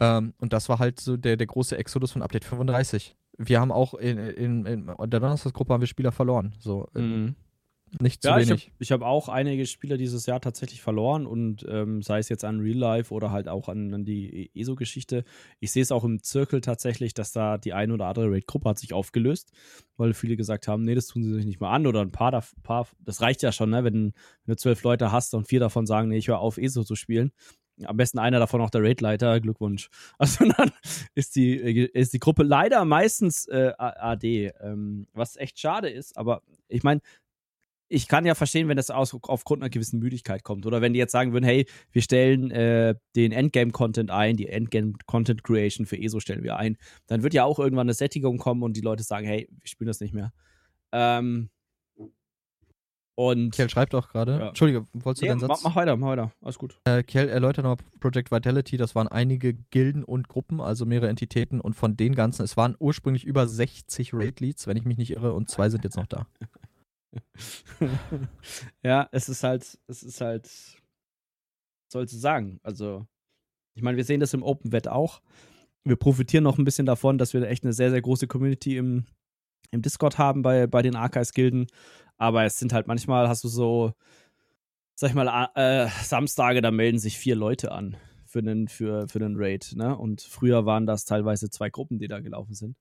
Ähm, und das war halt so der, der große Exodus von Update 35. Wir haben auch in, in, in der Donnerstagsgruppe haben wir Spieler verloren. So, äh, mhm. Nicht zu ja, wenig. Ich habe hab auch einige Spieler dieses Jahr tatsächlich verloren und ähm, sei es jetzt an Real Life oder halt auch an, an die ESO-Geschichte. Ich sehe es auch im Zirkel tatsächlich, dass da die eine oder andere Raid-Gruppe hat sich aufgelöst, weil viele gesagt haben, nee, das tun sie sich nicht mal an oder ein paar, da, paar das reicht ja schon, ne? wenn, wenn du zwölf Leute hast und vier davon sagen, nee, ich höre auf, ESO zu spielen am besten einer davon auch der Raidleiter. Glückwunsch. (laughs) Also dann ist die, ist die Gruppe leider meistens äh, AD, ähm, was echt schade ist. Aber ich meine, ich kann ja verstehen, wenn das aus, aufgrund einer gewissen Müdigkeit kommt. Oder wenn die jetzt sagen würden, hey, wir stellen äh, den Endgame-Content ein, die Endgame-Content-Creation für ESO stellen wir ein. Dann wird ja auch irgendwann eine Sättigung kommen und die Leute sagen, hey, wir spielen das nicht mehr. Ähm, und Kiel schreibt auch gerade. Ja. Entschuldige, wolltest du nee, deinen Satz? Mach, mach, weiter, mach weiter. Alles gut. Äh, Kiel erläutert nochmal Project Vitality. Das waren einige Gilden und Gruppen, also mehrere Entitäten. Und von den ganzen, es waren ursprünglich über 60 Raid-Leads, wenn ich mich nicht irre, und zwei sind jetzt noch da. (laughs) ja, es ist halt, es ist halt, sollst du sagen? Also, ich meine, wir sehen das im Open Wet auch. Wir profitieren noch ein bisschen davon, dass wir echt eine sehr, sehr große Community im, im Discord haben bei, bei den Archives-Gilden. Aber es sind halt manchmal, hast du so, sag ich mal, äh, Samstage, da melden sich vier Leute an für den, für, für den Raid. Ne? Und früher waren das teilweise zwei Gruppen, die da gelaufen sind.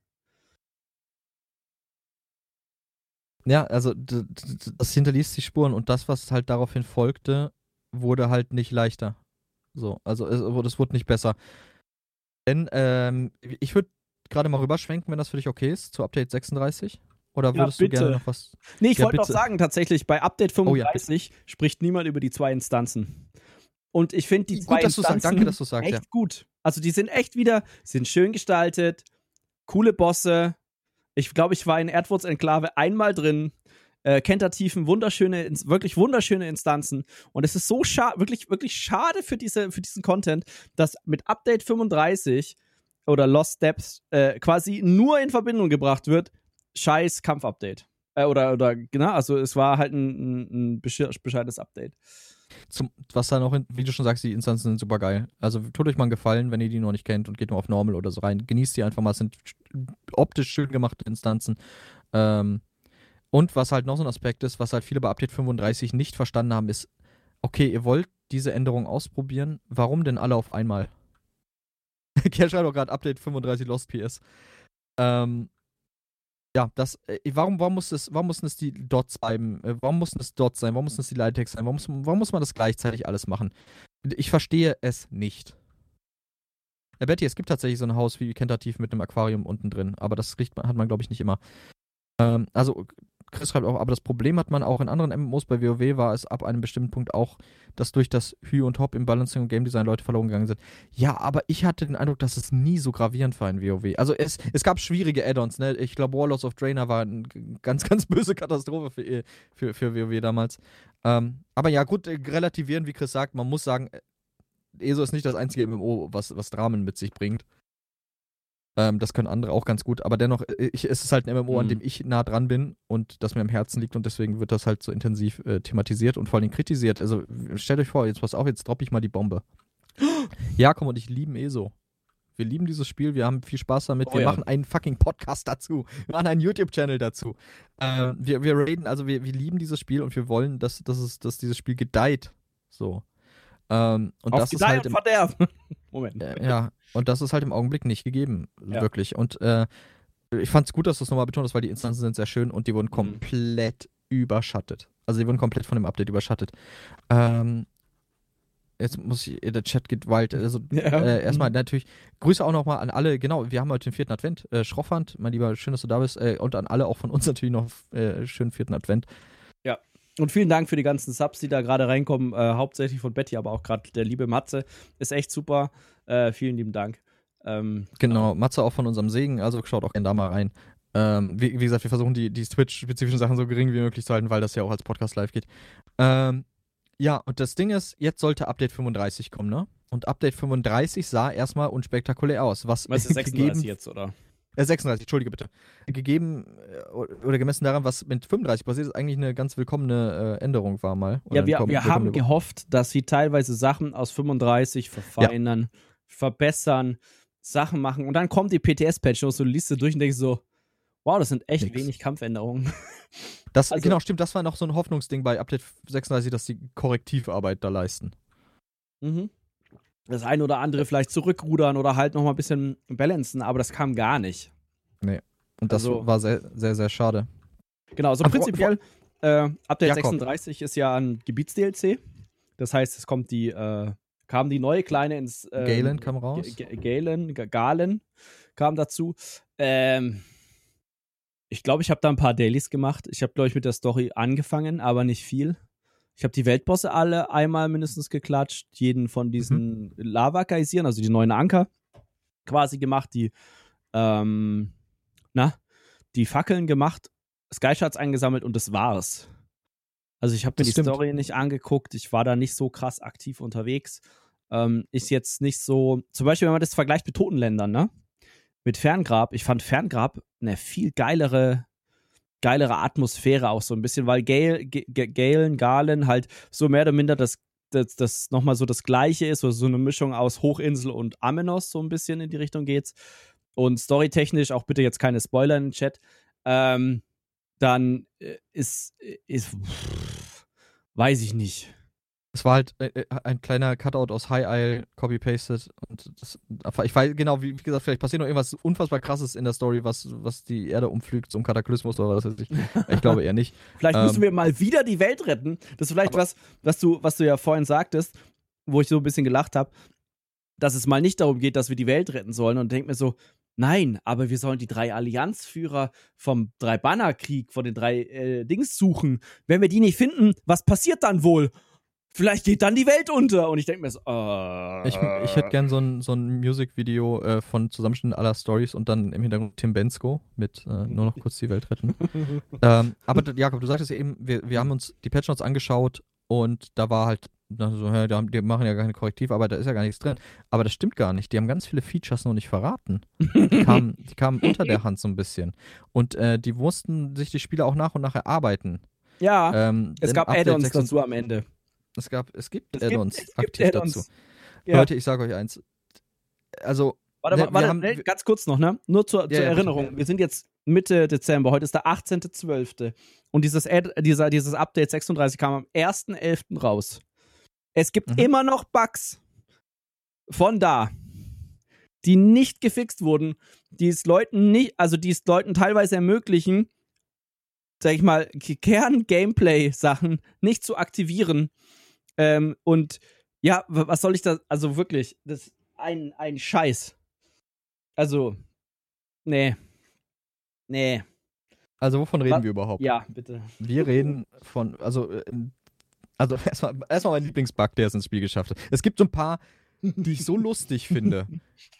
Ja, also das hinterließ die Spuren und das, was halt daraufhin folgte, wurde halt nicht leichter. So, also es, es wurde nicht besser. Denn ähm, ich würde gerade mal rüberschwenken, wenn das für dich okay ist, zu Update 36. Oder würdest ja, du gerne noch was? Nee, ich ja, wollte noch sagen, tatsächlich, bei Update 35 oh, ja, spricht niemand über die zwei Instanzen. Und ich finde die zwei gut, Instanzen Danke, dass sagst, echt gut. Also die sind echt wieder, sind schön gestaltet, coole Bosse. Ich glaube, ich war in Erdwurz-Enklave einmal drin. Äh, Kentertiefen, wunderschöne, wirklich wunderschöne Instanzen. Und es ist so schade, wirklich, wirklich schade für, diese, für diesen Content, dass mit Update 35 oder Lost Steps äh, quasi nur in Verbindung gebracht wird scheiß Kampfupdate. Äh, oder, oder, genau, also es war halt ein, ein bescheidenes Update. Zum, was da noch, wie du schon sagst, die Instanzen sind super geil. Also tut euch mal einen Gefallen, wenn ihr die noch nicht kennt und geht mal auf Normal oder so rein. Genießt die einfach mal, es sind optisch schön gemachte Instanzen. Ähm, und was halt noch so ein Aspekt ist, was halt viele bei Update 35 nicht verstanden haben, ist, okay, ihr wollt diese Änderung ausprobieren, warum denn alle auf einmal? (laughs) Kerl schreibt auch gerade Update 35 Lost PS. Ähm, ja, das, äh, warum, warum, muss es, warum mussten es die Dots bleiben? Äh, warum mussten es Dots sein? Warum mussten es die Lightex sein? Warum muss, warum muss man das gleichzeitig alles machen? Ich verstehe es nicht. Ja, Betty, es gibt tatsächlich so ein Haus wie Kentativ mit einem Aquarium unten drin, aber das riecht, hat man, glaube ich, nicht immer. Ähm, also, Chris schreibt auch, aber das Problem hat man auch in anderen MMOs bei WoW war es ab einem bestimmten Punkt auch, dass durch das Hü und Hop im Balancing und Game Design Leute verloren gegangen sind. Ja, aber ich hatte den Eindruck, dass es nie so gravierend war in WoW. Also es, es gab schwierige Add-ons, ne? Ich glaube, Warlords of Draenor war eine ganz, ganz (laughs) böse Katastrophe für, für, für WoW damals. Ähm, aber ja, gut, äh, relativieren, wie Chris sagt, man muss sagen, äh, ESO ist nicht das einzige MMO, was, was Dramen mit sich bringt. Ähm, das können andere auch ganz gut, aber dennoch, äh, ich, es ist halt ein MMO, mhm. an dem ich nah dran bin und das mir am Herzen liegt und deswegen wird das halt so intensiv äh, thematisiert und vor allem kritisiert. Also stellt euch vor, jetzt pass auf, jetzt droppe ich mal die Bombe. (gasps) Jakob und ich lieben ESO. Wir lieben dieses Spiel, wir haben viel Spaß damit. Oh, wir ja. machen einen fucking Podcast dazu. Wir machen einen YouTube-Channel dazu. Äh, wir, wir reden, also wir, wir lieben dieses Spiel und wir wollen, dass, dass, es, dass dieses Spiel gedeiht. So. Ähm, und Auf das ist halt. Im, Verderben. (laughs) Moment. Äh, ja, und das ist halt im Augenblick nicht gegeben, ja. wirklich. Und äh, ich fand es gut, dass du es nochmal betont hast, weil die Instanzen sind sehr schön und die wurden mhm. komplett mhm. überschattet. Also die wurden komplett von dem Update überschattet. Ähm, jetzt muss ich, der Chat geht wild. Also (laughs) ja. äh, erstmal mhm. natürlich Grüße auch nochmal an alle, genau, wir haben heute den vierten Advent. Äh, Schroffhand, mein Lieber, schön, dass du da bist. Äh, und an alle auch von uns (laughs) natürlich noch äh, schönen vierten Advent. Und vielen Dank für die ganzen Subs, die da gerade reinkommen. Äh, hauptsächlich von Betty, aber auch gerade der liebe Matze. Ist echt super. Äh, vielen lieben Dank. Ähm, genau, Matze auch von unserem Segen, also schaut auch gerne da mal rein. Ähm, wie, wie, gesagt, wir versuchen die, die Twitch-spezifischen Sachen so gering wie möglich zu halten, weil das ja auch als Podcast live geht. Ähm, ja, und das Ding ist, jetzt sollte Update 35 kommen, ne? Und Update 35 sah erstmal unspektakulär aus. Was, was ist 36 jetzt, oder? Äh, 36, entschuldige bitte. Gegeben äh, oder gemessen daran, was mit 35 passiert ist, eigentlich eine ganz willkommene äh, Änderung war mal. Ja, wir, wir haben gehofft, dass sie teilweise Sachen aus 35 verfeinern, ja. verbessern, Sachen machen und dann kommt die PTS-Patch und du liest sie durch und denkst so, wow, das sind echt Nix. wenig Kampfänderungen. (laughs) Das, also, genau, stimmt, das war noch so ein Hoffnungsding bei Update 36, dass die Korrektivarbeit da leisten. Mhm das eine oder andere vielleicht zurückrudern oder halt nochmal ein bisschen balancen, aber das kam gar nicht. Nee. Und das also, war sehr, sehr, sehr schade. Genau, so also prinzipiell, äh, Update Jakob. 36 ist ja ein Gebiets-DLC. Das heißt, es kommt die, äh, kam die neue kleine ins. Äh, Galen kam raus. G Galen, Galen kam dazu. Ähm, ich glaube, ich habe da ein paar Dailies gemacht. Ich habe, glaube ich, mit der Story angefangen, aber nicht viel. Ich habe die Weltbosse alle einmal mindestens geklatscht, jeden von diesen mhm. Lava-Geysirn, also die neuen Anker, quasi gemacht, die, ähm, na, die Fackeln gemacht, Skyshards eingesammelt und das war's. Also ich habe mir das die stimmt. Story nicht angeguckt, ich war da nicht so krass aktiv unterwegs. Ähm, ist jetzt nicht so, zum Beispiel, wenn man das vergleicht mit Totenländern, ne? Mit Ferngrab, ich fand Ferngrab eine viel geilere geilere Atmosphäre auch so ein bisschen, weil Gale, Galen, Galen halt so mehr oder minder das, das, das nochmal so das Gleiche ist, so, so eine Mischung aus Hochinsel und Amenos so ein bisschen in die Richtung geht's. Und storytechnisch, auch bitte jetzt keine Spoiler in den Chat, ähm, dann äh, ist, ist pff, weiß ich nicht. Es war halt äh, äh, ein kleiner Cutout aus High Isle, copy-pasted. Und das, ich weiß genau, wie, gesagt, vielleicht passiert noch irgendwas unfassbar krasses in der Story, was, was die Erde umflügt, zum Kataklysmus oder was weiß ich. (laughs) Ich glaube eher nicht. vielleicht ähm, müssen wir mal wieder die Welt retten. Das ist vielleicht was, was du, was du ja vorhin sagtest, wo ich so ein bisschen gelacht habe, dass es mal nicht darum geht, dass wir die Welt retten sollen und denke mir so, Nein, aber wir sollen die drei Allianzführer vom Drei-Banner-Krieg, von den drei äh, Dings suchen. Wenn wir die nicht finden, was passiert dann wohl? Vielleicht geht dann die Welt unter. Und ich denke mir so, uh, ich, ich hätte gern so ein, so ein Musikvideo äh, von Zusammenschnitt aller Stories und dann im Hintergrund Tim Bensko mit äh, nur noch kurz die Welt retten. (laughs) ähm, aber Jakob, du sagtest eben, wir, wir haben uns die Patch Notes angeschaut und da war halt so, ja, die machen ja keine Korrektivarbeit, da ist ja gar nichts drin. Aber das stimmt gar nicht. Die haben ganz viele Features noch nicht verraten. Die kamen, (laughs) die kamen unter der Hand so ein bisschen. Und äh, die mussten sich die Spiele auch nach und nach erarbeiten. Ja, ähm, es gab Add-ons dazu am Ende. Es, gab, es gibt Add-ons aktiv Add dazu. Ja. Leute, ich sage euch eins. Also. Warte, ne, warte, warte ganz kurz noch, ne? Nur zur, ja, zur ja, Erinnerung. Wir sind jetzt Mitte Dezember, heute ist der 18.12. Und dieses, Ad, dieser, dieses Update 36 kam am 1.11. raus. Es gibt mhm. immer noch Bugs von da, die nicht gefixt wurden, die es Leuten nicht, also die es Leuten teilweise ermöglichen, sag ich mal, Kern-Gameplay-Sachen nicht zu aktivieren, ähm, und ja, was soll ich da, also wirklich, das ist ein, ein Scheiß. Also, nee. Nee. Also wovon reden Was? wir überhaupt? Ja, bitte. Wir reden von, also, äh, also (laughs) erstmal erstmal mein Lieblingsbug, der es ins Spiel geschafft hat. Es gibt so ein paar, die ich so (laughs) lustig finde.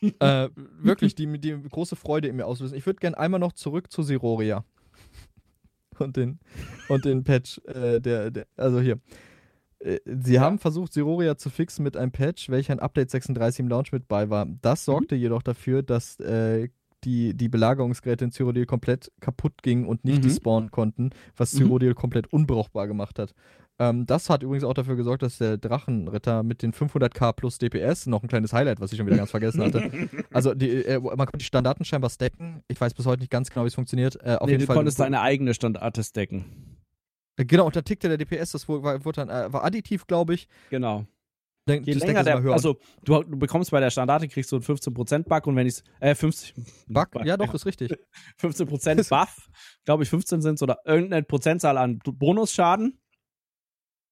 äh, wirklich, die, die große Freude in mir auslösen. Ich würde gerne einmal noch zurück zu Siroria. Und den, und den Patch, äh, der, der, also hier. Äh, Sie haben versucht, Siroria zu fixen mit einem Patch, welcher in Update 36 im Launch mit bei war. Das sorgte jedoch dafür, dass äh, die, die Belagerungsgeräte in Cyrodiil komplett kaputt gingen und nicht Mhm. despawnen konnten, was Mhm. Cyrodiil komplett unbrauchbar gemacht hat. Ähm, das hat übrigens auch dafür gesorgt, dass der Drachenritter mit den 500k plus DPS, noch ein kleines Highlight, was ich schon wieder ganz vergessen hatte, (laughs) also die, äh, man konnte die Standarten scheinbar stacken. Ich weiß bis heute nicht ganz genau, wie es funktioniert. Äh, auf nee, jeden du Fall. konntest deine eigene Standarte stacken. Genau, und da tickte der DPS, das wurde, war, wurde dann, äh, war additiv, glaube ich. Genau. Dann- Je länger der, also du, du bekommst bei der Standarte, kriegst du einen 15% Bug und wenn ich äh, 50, Bug, ja doch, ist richtig. (laughs) 15% Buff, glaube ich 15 sind oder irgendeine Prozentzahl an Bonusschaden,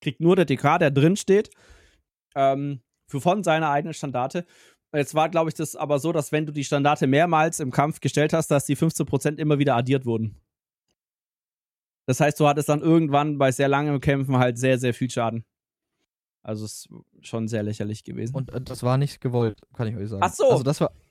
kriegt nur der DK, der drin steht, ähm, für von seiner eigenen Standarte. Jetzt war, glaube ich, das aber so, dass wenn du die Standarte mehrmals im Kampf gestellt hast, dass die 15% immer wieder addiert wurden. Das heißt, du hattest dann irgendwann bei sehr langen Kämpfen halt sehr, sehr viel Schaden. Also es ist schon sehr lächerlich gewesen. Und äh, das war nicht gewollt, kann ich euch sagen. Ach so. Also das war. (laughs)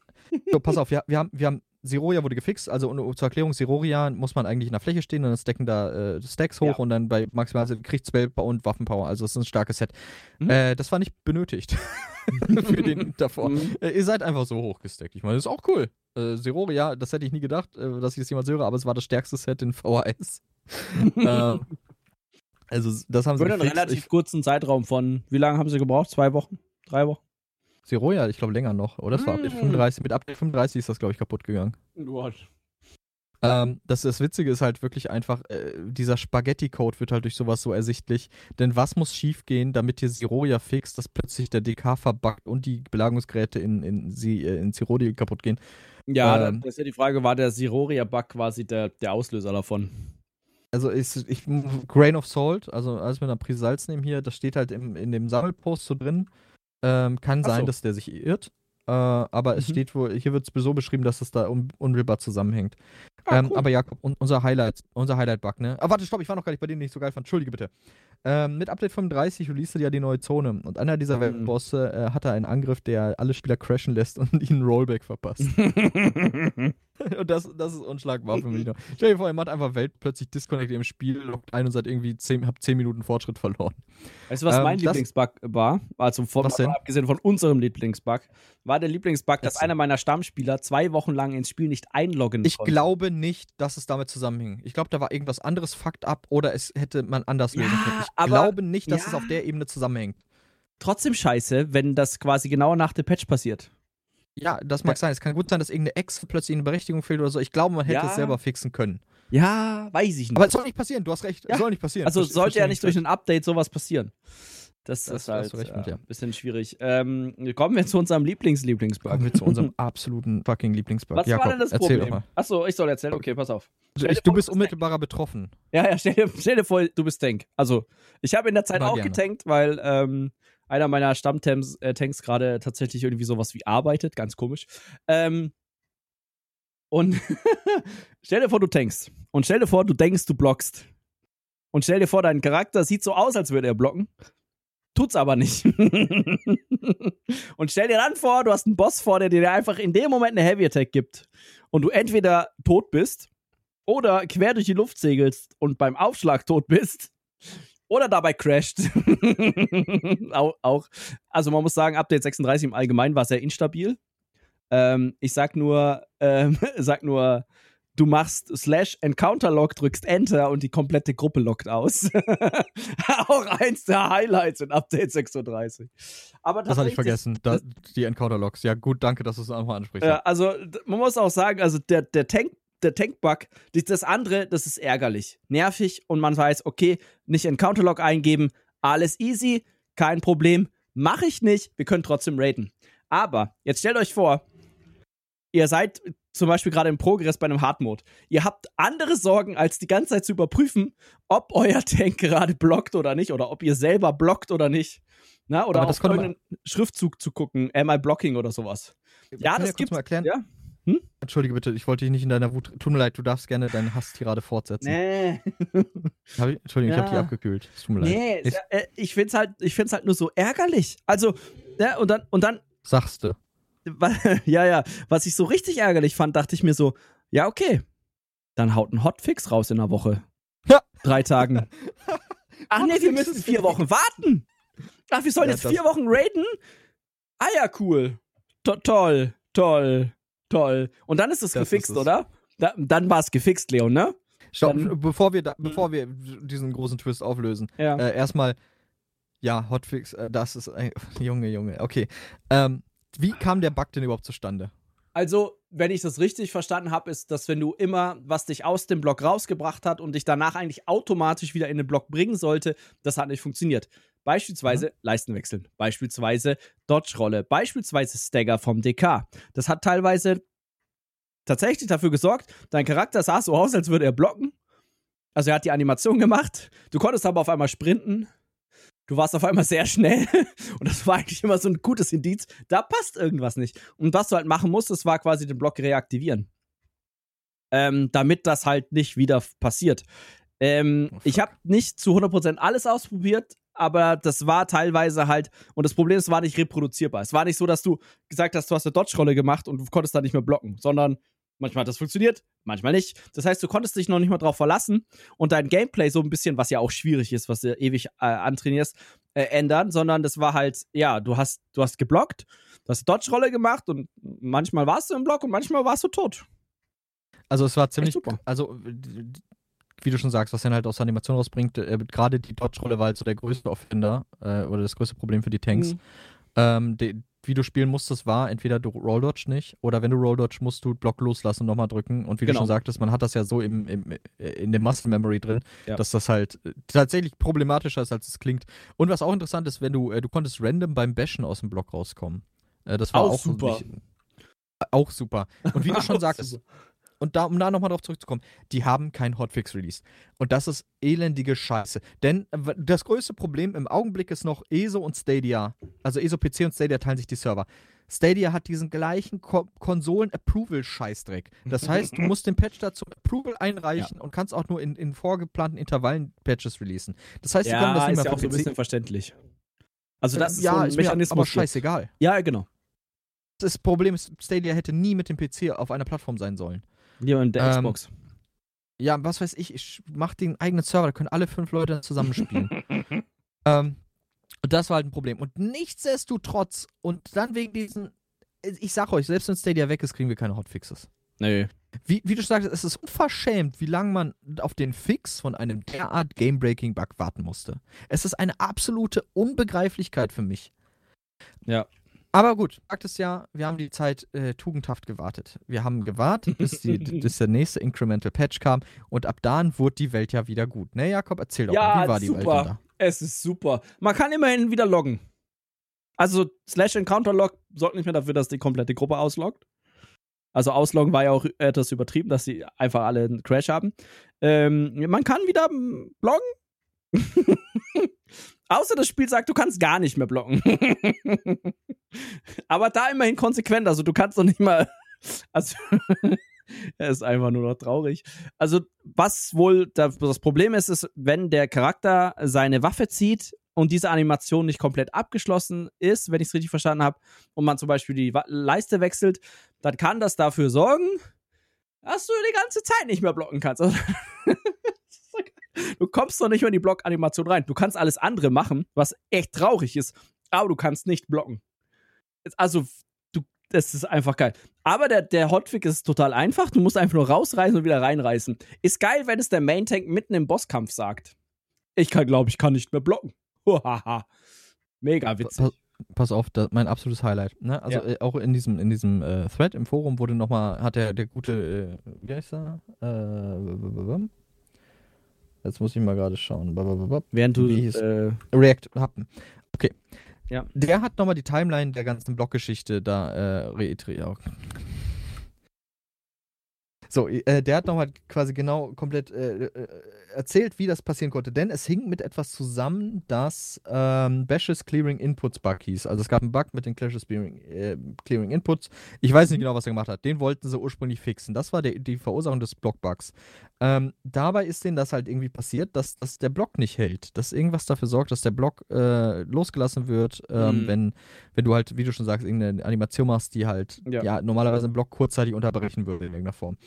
So, pass auf, wir, wir haben, wir haben Siroria wurde gefixt, also und, zur Erklärung, Siroria muss man eigentlich in der Fläche stehen und dann stacken da äh, Stacks hoch Ja. und dann bei maximal Kriegswelt und Waffenpower. Also es ist ein starkes Set. Mhm. Äh, das war nicht benötigt (laughs) für den (laughs) davor. Mhm. Äh, ihr seid einfach so hochgestackt. Ich meine, das ist auch cool. Äh, Siroria, das hätte ich nie gedacht, äh, dass ich das jemals höre, aber es war das stärkste Set in VHS. (laughs) ähm, also das haben sie Für einen gefixt. relativ Ich, kurzen Zeitraum von, wie lange haben sie gebraucht? Zwei Wochen? Drei Wochen? Siroria, ich glaube länger noch. Oder das war Update Mm. 35. Mit Update 35 ist das, glaube ich, kaputt gegangen. Ähm, das, das Witzige ist halt wirklich einfach, äh, dieser Spaghetti-Code wird halt durch sowas so ersichtlich. Denn was muss schiefgehen, damit hier Siroria fixt, dass plötzlich der DK verbuggt und die Belagerungsgeräte in, in, Sie- äh, in Sirodi kaputt gehen? Ja, Ähm. das ist ja die Frage, war der Siroria-Bug quasi der, der Auslöser davon? Also ist, ich, Grain of Salt, also alles mit einer Prise Salz nehmen hier, das steht halt im, in dem Sammelpost so drin. Ähm, kann Ach sein, so. dass der sich irrt. Äh, aber es Mhm. steht wohl, hier wird es so beschrieben, dass es da un unmittelbar zusammenhängt. Ah, ähm, cool. Aber Jakob, un unser Highlight, unser Highlight-Bug, ne? Ah, warte, stopp, ich war noch gar nicht bei denen, den ich so geil fand. Entschuldige bitte. Ähm, mit Update 35 release ja die neue Zone. Und einer dieser Mhm. Weltbosse äh, hatte einen Angriff, der alle Spieler crashen lässt und (laughs) ihnen Rollback verpasst. (laughs) (laughs) und das, das ist unschlagbar für mich noch. (laughs) Stell dir vor, ihr macht einfach Welt plötzlich disconnect im Spiel, lockt ein und seid irgendwie 10, habt 10 Minuten Fortschritt verloren. Weißt du, was Ähm, mein das- Lieblingsbug war? Also von, abgesehen von unserem Lieblingsbug, war der Lieblingsbug, dass Erzähl. einer meiner Stammspieler zwei Wochen lang ins Spiel nicht einloggen Ich konnte. glaube nicht, dass es damit zusammenhing. Ich glaube, da war irgendwas anderes fucked up oder es hätte man anders lösen Ja, können. Ich aber- glaube nicht, dass ja. es auf der Ebene zusammenhängt. Trotzdem scheiße, wenn das quasi genau nach dem Patch passiert. Ja, das mag Ja. sein. Es kann gut sein, dass irgendeine Ex plötzlich eine Berechtigung fehlt oder so. Ich glaube, man hätte Ja. es selber fixen können. Ja, weiß ich nicht. Aber es soll nicht passieren. Du hast recht. Ja. Es soll nicht passieren. also Verste- sollte ja ich nicht durch ein Update sowas passieren. Das, Das ist halt äh, mit, ja. ein bisschen schwierig. Ähm, kommen wir zu unserem Lieblings-Lieblingsbug. Kommen wir zu unserem (laughs) absoluten fucking Lieblingsbug. Was Jakob, war denn das erzähl Problem? Achso, ich soll erzählen. Okay, pass auf. Dir Ich, du vor, bist unmittelbarer betroffen. Ja, ja, stell dir, stell dir vor, du bist Tank. Also, ich habe in der Zeit Mal auch gerne. getankt, weil ähm, einer meiner Stammtanks äh, gerade tatsächlich irgendwie sowas wie arbeitet. Ganz komisch. Ähm, und (laughs) stell dir vor, du tankst. Und stell dir vor, du denkst, du blockst. Und stell dir vor, dein Charakter sieht so aus, als würde er blocken. Tut's aber nicht. (laughs) und stell dir dann vor, du hast einen Boss vor der dir einfach in dem Moment eine Heavy Attack gibt. Und du entweder tot bist oder quer durch die Luft segelst und beim Aufschlag tot bist oder dabei crasht. (laughs) auch, auch, also man muss sagen, Update 36 im Allgemeinen war sehr instabil. Ähm, ich sag nur, ähm, (laughs) sag nur, du machst Slash Encounter Lock, drückst Enter und die komplette Gruppe lockt aus. (laughs) auch eins der Highlights in Update 36. Aber Das hatte ich vergessen. Da, die Encounter-Logs. Ja, gut, danke, dass du es einfach ansprichst. ja, also man muss auch sagen, also der, der Tank, der Tank-Bug, das andere, das ist ärgerlich, nervig und man weiß, okay, nicht Encounter-Log eingeben, alles easy, kein Problem, mache ich nicht, wir können trotzdem raiden. Aber jetzt stellt euch vor, ihr seid zum Beispiel gerade im Progress bei einem Hard-Mode. Ihr habt andere Sorgen, als die ganze Zeit zu überprüfen, ob euer Tank gerade blockt oder nicht, oder ob ihr selber blockt oder nicht. Na, oder Aber das auf irgendeinen Schriftzug zu gucken, am I blocking oder sowas. Ja, das kurz gibt's. mal erklären? Ja. Hm? Entschuldige bitte, ich wollte dich nicht in deiner Wut. Tut mir leid, du darfst gerne deine Hasstirade fortsetzen. Nee. (laughs) Hab ich, Entschuldigung, ich habe dich Ja. abgekühlt. Es tut mir leid. Nee, Ich, äh, ich find's halt, ich find's halt nur so ärgerlich. Also, ja, und dann, und dann, sagst du. (laughs) ja, ja, was ich so richtig ärgerlich fand, dachte ich mir so, ja, okay, dann haut ein Hotfix raus in einer Woche. Ja. Drei Tagen. (laughs) Ach nee, wir müssen vier Wochen warten. Ach, wir sollen Ja, jetzt vier Wochen raiden? Ah ja, cool. To toll, toll, toll. Und dann ist es Das gefixt, ist es. oder? Da, dann war es gefixt, Leon, ne? Stopp, Dann- bevor wir, da, bevor wir diesen großen Twist auflösen. Ja. Äh, erstmal, ja, Hotfix, äh, das ist ein. (laughs) Junge, Junge, okay. Ähm, wie kam der Bug denn überhaupt zustande? Also, wenn ich das richtig verstanden habe, ist, dass wenn du immer, was dich aus dem Block rausgebracht hat und dich danach eigentlich automatisch wieder in den Block bringen sollte, das hat nicht funktioniert. Beispielsweise Leisten wechseln, beispielsweise Dodge-Rolle, beispielsweise Stagger vom DK. Das hat teilweise tatsächlich dafür gesorgt, dein Charakter sah so aus, als würde er blocken. Also er hat die Animation gemacht, du konntest aber auf einmal sprinten. Du warst auf einmal sehr schnell (laughs) und das war eigentlich immer so ein gutes Indiz. Da passt irgendwas nicht. Und was du halt machen musstest, war quasi den Block reaktivieren. Ähm, damit das halt nicht wieder passiert. Ähm, Oh, ich habe nicht zu 100% alles ausprobiert, aber das war teilweise halt, und das Problem ist, es war nicht reproduzierbar. Es war nicht so, dass du gesagt hast, du hast eine Dodge-Rolle gemacht und du konntest da nicht mehr blocken, sondern manchmal hat das funktioniert, manchmal nicht. Das heißt, du konntest dich noch nicht mal drauf verlassen und dein Gameplay so ein bisschen, was ja auch schwierig ist, was du ewig äh, antrainierst, äh, ändern, sondern das war halt, ja, du hast, du hast geblockt, du hast Dodge-Rolle gemacht und manchmal warst du im Block und manchmal warst du tot. Also, es war ziemlich. super. Also, wie du schon sagst, was dann halt aus der Animation rausbringt, äh, gerade die Dodge-Rolle war halt so der größte Offender äh, oder das größte Problem für die Tanks. Mhm. Ähm, de, wie du spielen musstest, war entweder du Roll Dodge nicht oder wenn du Roll Dodge musst du Block loslassen und nochmal drücken. Und wie Genau. du schon sagtest, man hat das ja so im, im, äh, in dem Muscle Memory drin, Ja. dass das halt äh, tatsächlich problematischer ist, als es klingt. Und was auch interessant ist, wenn du, äh, du konntest random beim Bashen aus dem Block rauskommen. Äh, das war Auch auch, super. Nicht, auch super. Und wie du (laughs) schon sagtest. Und da, um da nochmal drauf zurückzukommen, die haben keinen Hotfix released. Und das ist elendige Scheiße. Denn äh, das größte Problem im Augenblick ist noch ESO und Stadia. Also ESO PC und Stadia teilen sich die Server. Stadia hat diesen gleichen Ko Konsolen-Approval-Scheißdreck. Das heißt, du musst den Patch dazu Approval einreichen und kannst auch nur in, in vorgeplanten Intervallen Patches releasen. Das heißt, sie können das Ja, nicht ist mehr ja auch so ein bisschen verständlich. Also das ist ja, so ein ist mir aber scheißegal. Ja, genau. Das Problem ist, Stadia hätte nie mit dem PC auf einer Plattform sein sollen. Ja, und der Ähm, Xbox. ja, was weiß ich, ich mach den eigenen Server, da können alle fünf Leute zusammenspielen. (laughs) ähm, und das war halt ein Problem. Und nichtsdestotrotz, und dann wegen diesen, ich sag euch, selbst wenn Stadia weg ist, kriegen wir keine Hotfixes. Nö. Wie, wie du sagst, es ist unverschämt, wie lange man auf den Fix von einem derart Game-Breaking-Bug warten musste. Es ist eine absolute Unbegreiflichkeit für mich. Ja. Aber gut, Fakt ist ja, wir haben die Zeit äh, tugendhaft gewartet. Wir haben gewartet, bis, die, (laughs) bis der nächste Incremental Patch kam und ab dann wurde die Welt ja wieder gut. Ne, Jakob, erzähl doch Ja, mal, wie war die Welt super. denn da? Es ist super. Man kann immerhin wieder loggen. Also Slash Encounter Log sorgt nicht mehr dafür, dass die komplette Gruppe ausloggt. Also ausloggen war ja auch etwas übertrieben, dass sie einfach alle einen Crash haben. Ähm, man kann wieder mm, bloggen. (laughs) Außer das Spiel sagt, du kannst gar nicht mehr blocken. (laughs) Aber da immerhin konsequent. Also du kannst doch nicht mal. (laughs) Also (laughs) er ist einfach nur noch traurig. Also was wohl da- das Problem ist, ist, wenn der Charakter seine Waffe zieht und diese Animation nicht komplett abgeschlossen ist, wenn ich es richtig verstanden habe, und man zum Beispiel die Leiste wechselt, dann kann das dafür sorgen, dass du die ganze Zeit nicht mehr blocken kannst. Du kommst doch nicht mehr in die Blockanimation rein. Du kannst alles andere machen, was echt traurig ist, aber du kannst nicht blocken. Also, du, das ist einfach geil. Aber der, der Hotfix ist total einfach. Du musst einfach nur rausreißen und wieder reinreißen. Ist geil, wenn es der Main Tank mitten im Bosskampf sagt. Ich kann, glaube ich, kann nicht mehr blocken. Huhaha. Mega witzig. Pass, auf, das, mein absolutes Highlight. Ne? Also Ja. äh, auch in diesem, in diesem äh, Thread im Forum wurde nochmal, hat der, der gute, äh, wie heißt er? Äh, jetzt muss ich mal gerade schauen. Während du äh, React Happen. Okay. Ja. Der hat nochmal die Timeline der ganzen Blockgeschichte da äh, reiteriert. So, äh, der hat nochmal quasi genau komplett äh, äh, erzählt, wie das passieren konnte. Denn es hing mit etwas zusammen, das ähm, Bashes Clearing Inputs Bug hieß. Also es gab einen Bug mit den Clashes Clearing, äh, Clearing Inputs. Ich weiß nicht genau, was er gemacht hat. Den wollten sie ursprünglich fixen. Das war der, die Verursachung des Blockbugs. Ähm, dabei ist denen das halt irgendwie passiert, dass, dass der Block nicht hält. Dass irgendwas dafür sorgt, dass der Block äh, losgelassen wird, ähm, Mhm. wenn, wenn du halt, wie du schon sagst, irgendeine Animation machst, die halt Ja. ja. normalerweise einen Block kurzzeitig unterbrechen würde in irgendeiner Form.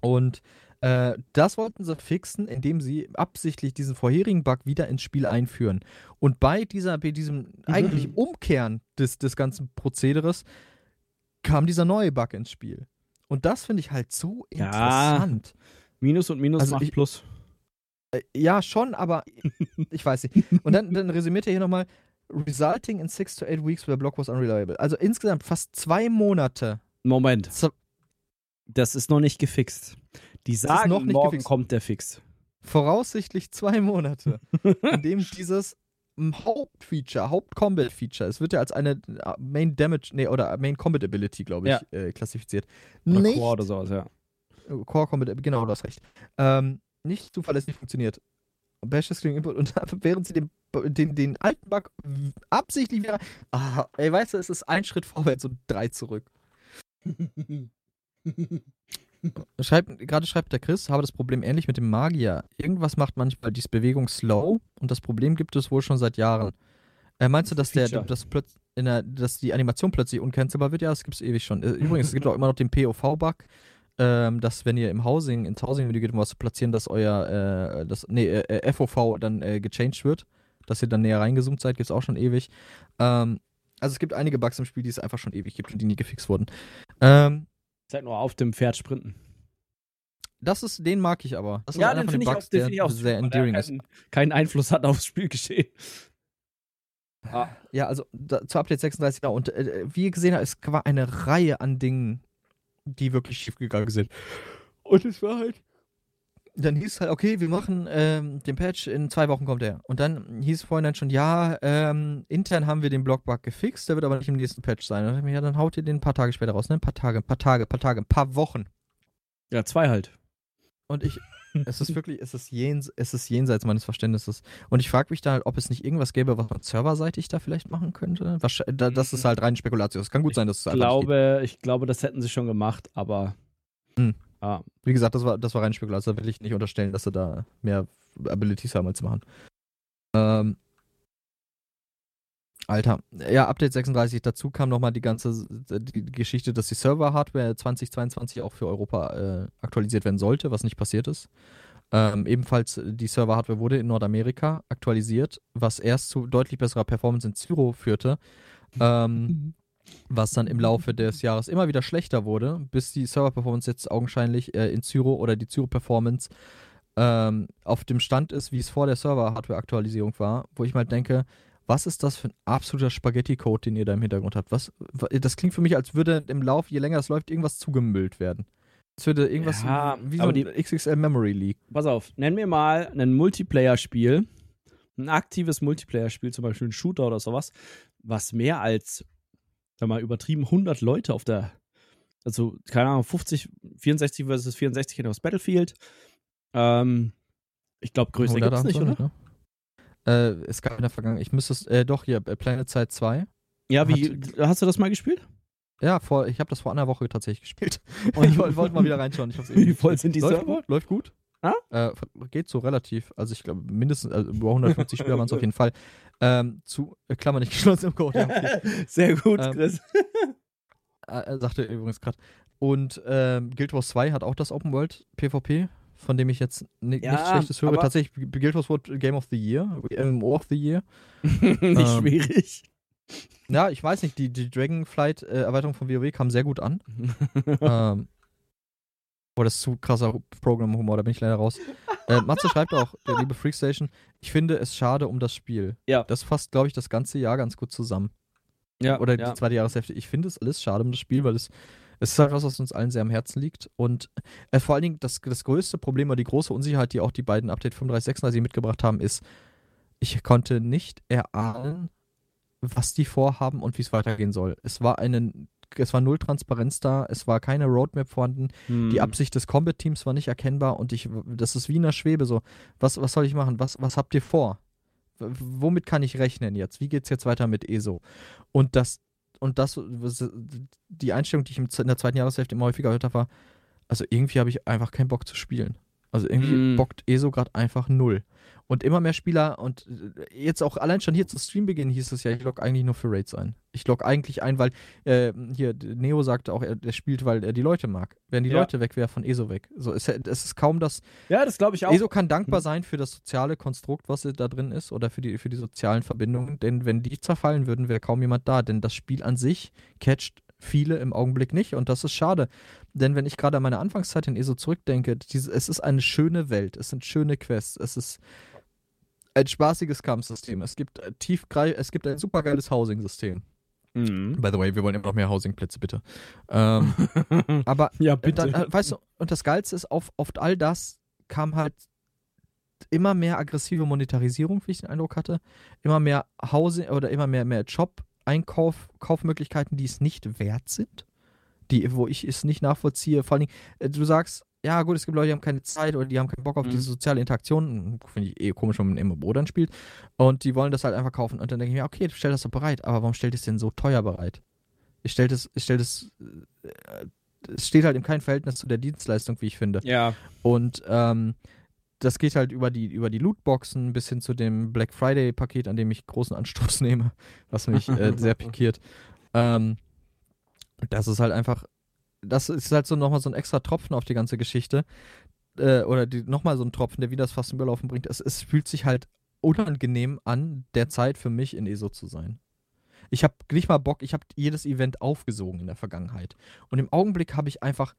Und äh, das wollten sie fixen, indem sie absichtlich diesen vorherigen Bug wieder ins Spiel einführen. Und bei, dieser, bei diesem eigentlich Umkehren des, des ganzen Prozederes kam dieser neue Bug ins Spiel. Und das finde ich halt so Ja. interessant. Minus und Minus Also macht ich- Plus. Äh, Ja, schon, aber (laughs) ich weiß nicht. Und dann, dann resümiert er hier nochmal, resulting in six to eight weeks where the block was unreliable. Also insgesamt fast zwei Monate. Moment, das ist noch nicht gefixt. Die sagen, noch nicht morgen gefixt. kommt der Fix. voraussichtlich zwei Monate, (laughs) in dem dieses Hauptfeature, Haupt-Combat-Feature, es wird ja als eine äh, Main Damage, nee, oder Main Combat Ability, glaube ich, äh, klassifiziert. Oder nicht, Core oder sowas, ja. Core Combat, genau, du hast recht. Ähm, nicht zuverlässig funktioniert. Bash ist Clearing Input und (laughs) während sie den, den, den alten Bug absichtlich wieder. Ah, ey, weißt du, es ist ein Schritt vorwärts und drei zurück. (laughs) Schreibt, gerade schreibt der Chris, habe das Problem ähnlich mit dem Magier. Irgendwas macht manchmal diese Bewegung slow und das Problem gibt es wohl schon seit Jahren. Äh, meinst du, dass, der, dass, plötz, in der, dass die Animation plötzlich uncancelbar wird? Ja, das gibt es ewig schon. Äh, Übrigens, es gibt auch immer noch den POV-Bug, ähm, dass wenn ihr im Housing, ins Housing-Video geht, um was zu platzieren, dass euer, äh, das, nee, äh, FOV dann äh, gechanged wird, dass ihr dann näher reingezoomt seid, gibt es auch schon ewig. Ähm, also es gibt einige Bugs im Spiel, die es einfach schon ewig gibt und die nie gefixt wurden. Ähm, Seid nur auf dem Pferd sprinten. Das ist, den mag ich aber. Das ist Ja, den finde ich, auch- Bugs, den der find ich auch sehr endearing ist. keinen, keinen Einfluss hat aufs Spielgeschehen. Ah, Ja, also da, zu Update 36 genau. Und äh, wie ihr gesehen habt, es war eine Reihe an Dingen, die wirklich schiefgegangen sind. Und es war halt. Dann hieß es halt, okay, wir machen ähm, den Patch, in zwei Wochen kommt er. Und dann hieß es vorhin dann schon, ja, ähm, intern haben wir den Blockbug gefixt, der wird aber nicht im nächsten Patch sein. Und dann, dachte ich mir, ja, dann haut ihr den ein paar Tage später raus, ne? Ein paar Tage, ein paar Tage, ein paar Tage, ein paar Wochen. ja, zwei halt. Und ich, es ist (laughs) wirklich, es ist, jens, es ist jenseits meines Verständnisses. Und ich frage mich da halt, ob es nicht irgendwas gäbe, was man serverseitig da vielleicht machen könnte. Wahrscheinlich, da, das ist halt rein Spekulation. Es kann gut sein, dass es Ich glaube, ich glaube, das hätten sie schon gemacht, aber. Hm. Ah, Wie gesagt, das war, das war rein Spekulation. Da will ich nicht unterstellen, dass sie da mehr Abilities haben als machen. Ähm, Alter, ja, Update 36. Dazu kam nochmal die ganze die Geschichte, dass die Server-Hardware 2022 auch für Europa äh, aktualisiert werden sollte, was nicht passiert ist. Ähm, ebenfalls äh, die Server-Hardware wurde in Nordamerika aktualisiert, was erst zu deutlich besserer Performance in Zyro führte. Ähm, was dann im Laufe des Jahres immer wieder schlechter wurde, bis die Server-Performance jetzt augenscheinlich äh, in Zyro oder die Zyro-Performance ähm, auf dem Stand ist, wie es vor der Server-Hardware-Aktualisierung war, wo ich mal denke, was ist das für ein absoluter Spaghetti-Code, den ihr da im Hintergrund habt? Was, wa- das klingt für mich, als würde im Lauf, je länger es läuft, irgendwas zugemüllt werden. Es würde irgendwas Ja, wie so aber ein XXL Memory Leak. pass auf, nenn mir mal ein Multiplayer-Spiel, ein aktives Multiplayer-Spiel, zum Beispiel ein Shooter oder sowas, was mehr als, sag mal, übertrieben 100 Leute auf der, also, keine Ahnung, 50, 64 versus 64 in das Battlefield. Ähm, ich glaube, größer 100 gibt es nicht, oder? ne? Äh, es gab in der Vergangenheit, ich müsste es, äh, doch hier, äh, Planet Side 2. Ja, wie, hast du das mal gespielt? Ja, vor, ich habe das vor einer Woche tatsächlich gespielt. (laughs) Und ich wollte wollte mal wieder reinschauen. Ich eben Wie voll sind die läuft Server? Gut, läuft gut. Ah? Äh, geht so relativ. Also ich glaube, mindestens also über 150 Spieler waren es auf jeden Fall. Ähm, zu, äh, Klammer nicht geschlossen im Code. Ja, okay. (laughs) Sehr gut, Ähm, Chris. äh, er sagte übrigens gerade. Und ähm, Guild Wars 2 hat auch das Open World PvP, von dem ich jetzt ni Ja, nichts Schlechtes höre. Tatsächlich, Guild Wars World Game of the Year, MMO of the Year. (laughs) nicht ähm, schwierig. Ja, ich weiß nicht, die, die Dragonflight-Erweiterung von WoW kam sehr gut an. (laughs) ähm, boah, das ist zu krasser Programm-Humor, da bin ich leider raus. Äh, Matze schreibt auch, der liebe Freakstation, ich finde es schade um das Spiel. Ja. Das fasst, glaube ich, das ganze Jahr ganz gut zusammen. ja, Oder ja. die zweite Jahreshälfte. Ich finde es alles schade um das Spiel, weil es, es ist halt was, was uns allen sehr am Herzen liegt. Und äh, vor allen Dingen das, das größte Problem oder die große Unsicherheit, die auch die beiden Update 35, 36 mitgebracht haben, ist, ich konnte nicht erahnen, was die vorhaben und wie es weitergehen soll. Es war eine es war null Transparenz da, es war keine Roadmap vorhanden, Hm. die Absicht des Combat-Teams war nicht erkennbar und ich, das ist wie in der Schwebe so. Was, was soll ich machen? Was, was habt ihr vor? W- Womit kann ich rechnen jetzt? Wie geht's jetzt weiter mit ESO? Und das, und das, was- die Einstellung, die ich in der zweiten Jahreshälfte immer häufiger gehört habe, war, also irgendwie habe ich einfach keinen Bock zu spielen. Also irgendwie Mm. bockt ESO gerade einfach null. Und immer mehr Spieler und äh, jetzt auch allein schon hier zu Streambeginn hieß es ja, ich log eigentlich nur für Raids ein. Ich log eigentlich ein, weil äh, hier Neo sagte auch, er, er spielt, weil er die Leute mag. Wären die Ja. Leute weg, wäre von ESO weg. So, es, es ist kaum das. Ja, das glaube ich auch. ESO kann dankbar Mhm. sein für das soziale Konstrukt, was da drin ist, oder für die, für die sozialen Verbindungen. Denn wenn die zerfallen würden, wäre kaum jemand da. Denn das Spiel an sich catcht viele im Augenblick nicht und das ist schade. Denn wenn ich gerade an meine Anfangszeit in ESO zurückdenke, diese, es ist eine schöne Welt, es sind schöne Quests, es ist ein spaßiges Kampfsystem, es gibt äh, tiefgrei es gibt ein supergeiles Housing-System. Mhm. By the way, wir wollen immer noch mehr Housing-Plätze, bitte. Ähm, (laughs) aber ja, und dann, äh, weißt du, und das Geilste ist, auf, auf all das kam halt immer mehr aggressive Monetarisierung, wie ich den Eindruck hatte. Immer mehr Housing oder immer mehr, mehr Job-Einkauf, Kaufmöglichkeiten, die es nicht wert sind. Die, wo ich es nicht nachvollziehe. Vor allen Dingen, äh, du sagst, ja gut, es gibt Leute, die haben keine Zeit oder die haben keinen Bock auf Mhm. diese soziale Interaktion. Finde ich eh komisch, wenn man immer MMO dann spielt. Und die wollen das halt einfach kaufen. Und dann denke ich mir, okay, stell das doch bereit. Aber warum stellt es denn so teuer bereit? Ich stelle das, ich stelle das, äh, es steht halt in keinem Verhältnis zu der Dienstleistung, wie ich finde. Ja. Und ähm, das geht halt über die, über die Lootboxen bis hin zu dem Black Friday-Paket, an dem ich großen Anstoß (laughs) nehme, was mich äh, (laughs) sehr pikiert. Ähm, das ist halt einfach, das ist halt so nochmal so ein extra Tropfen auf die ganze Geschichte. Äh, oder die, nochmal so ein Tropfen, der wieder das fast überlaufen bringt. Es, es fühlt sich halt unangenehm an, derzeit für mich in ESO zu sein. Ich habe nicht mal Bock, ich habe jedes Event aufgesogen in der Vergangenheit. Und im Augenblick habe ich einfach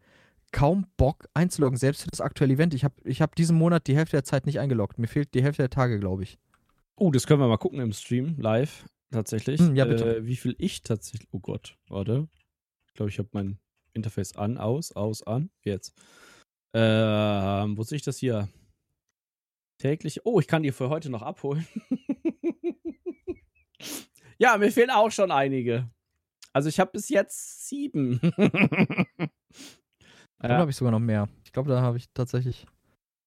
kaum Bock einzuloggen, selbst für das aktuelle Event. Ich habe ich hab diesen Monat die Hälfte der Zeit nicht eingeloggt. Mir fehlt die Hälfte der Tage, glaube ich. Oh, das können wir mal gucken im Stream, live, tatsächlich. Hm, ja, bitte. Äh, wie viel ich tatsächlich. Oh Gott, warte. Ich glaube, ich habe mein Interface an, aus, aus, an. Jetzt. Ähm, wo sehe ich das hier? Täglich. Oh, ich kann die für heute noch abholen. (laughs) ja, mir fehlen auch schon einige. Also ich habe bis jetzt sieben. (laughs) Dann Ja. habe ich sogar noch mehr. Ich glaube, da habe ich tatsächlich.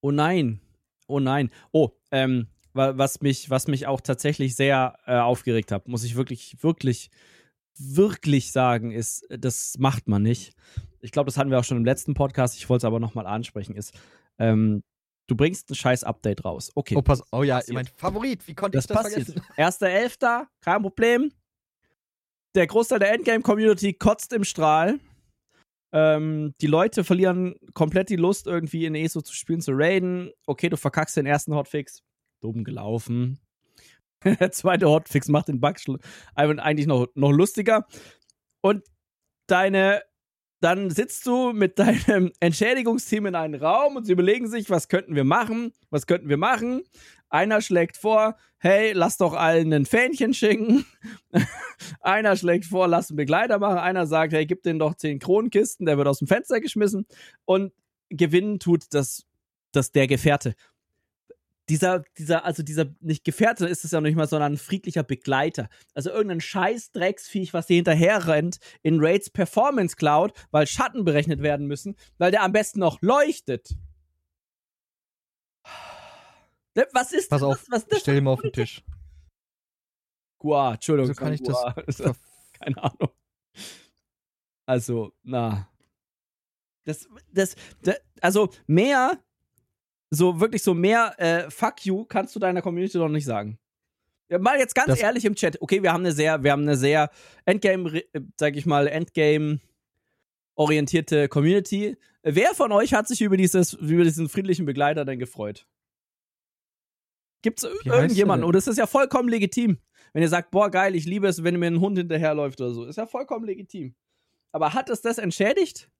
Oh nein. Oh nein. Oh, ähm, wa- was mich, was mich auch tatsächlich sehr äh, aufgeregt hat, muss ich wirklich, wirklich, wirklich sagen, ist, das macht man nicht. Ich glaube, das hatten wir auch schon im letzten Podcast, ich wollte es aber nochmal ansprechen, ist, ähm, du bringst ein scheiß Update raus. Okay. Oh, pass, oh ja, passiert. mein Favorit. Wie konnte Das ich das passiert. vergessen? (laughs) Erster Elfter, kein Problem. Der Großteil der Endgame-Community kotzt im Strahl. Ähm, die Leute verlieren komplett die Lust, irgendwie in ESO zu spielen, zu raiden. Okay, du verkackst den ersten Hotfix. Dumm gelaufen. (laughs) Der zweite Hotfix macht den Bug schl- eigentlich noch, noch lustiger. Und deine, dann sitzt du mit (laughs) deinem Entschädigungsteam in einem Raum und sie überlegen sich, was könnten wir machen? Was könnten wir machen? Einer schlägt vor, hey, lass doch allen ein Fähnchen schicken. (laughs) Einer schlägt vor, lass einen Begleiter machen. Einer sagt, hey, gib denen doch 10 Kronenkisten, der wird aus dem Fenster geschmissen. Und gewinnen tut das, das der Gefährte. Dieser, dieser, also dieser, nicht Gefährte ist es ja noch nicht mal, sondern ein friedlicher Begleiter. Also irgendein scheiß Drecksviech, was dir hinterher rennt in Raids Performance Cloud, weil Schatten berechnet werden müssen, weil der am besten noch leuchtet. Was ist Pass das? auf, was ist das? stell ihn mal auf den Tisch. Gua, Entschuldigung. Wieso kann ich das Gua. (laughs) Keine Ahnung. Also, na. Das, das, das, also mehr, so wirklich so mehr äh, Fuck you kannst du deiner Community doch nicht sagen. Ja, mal jetzt ganz Das- ehrlich im Chat. Okay, wir haben eine sehr, wir haben eine sehr Endgame, äh, sag ich mal, Endgame orientierte Community. Wer von euch hat sich über dieses, über diesen friedlichen Begleiter denn gefreut? Gibt's heißt irgendjemanden? der Und das ist ja vollkommen legitim. Wenn ihr sagt, boah, geil, ich liebe es, wenn mir ein Hund hinterherläuft oder so. Ist ja vollkommen legitim. Aber hat es das entschädigt?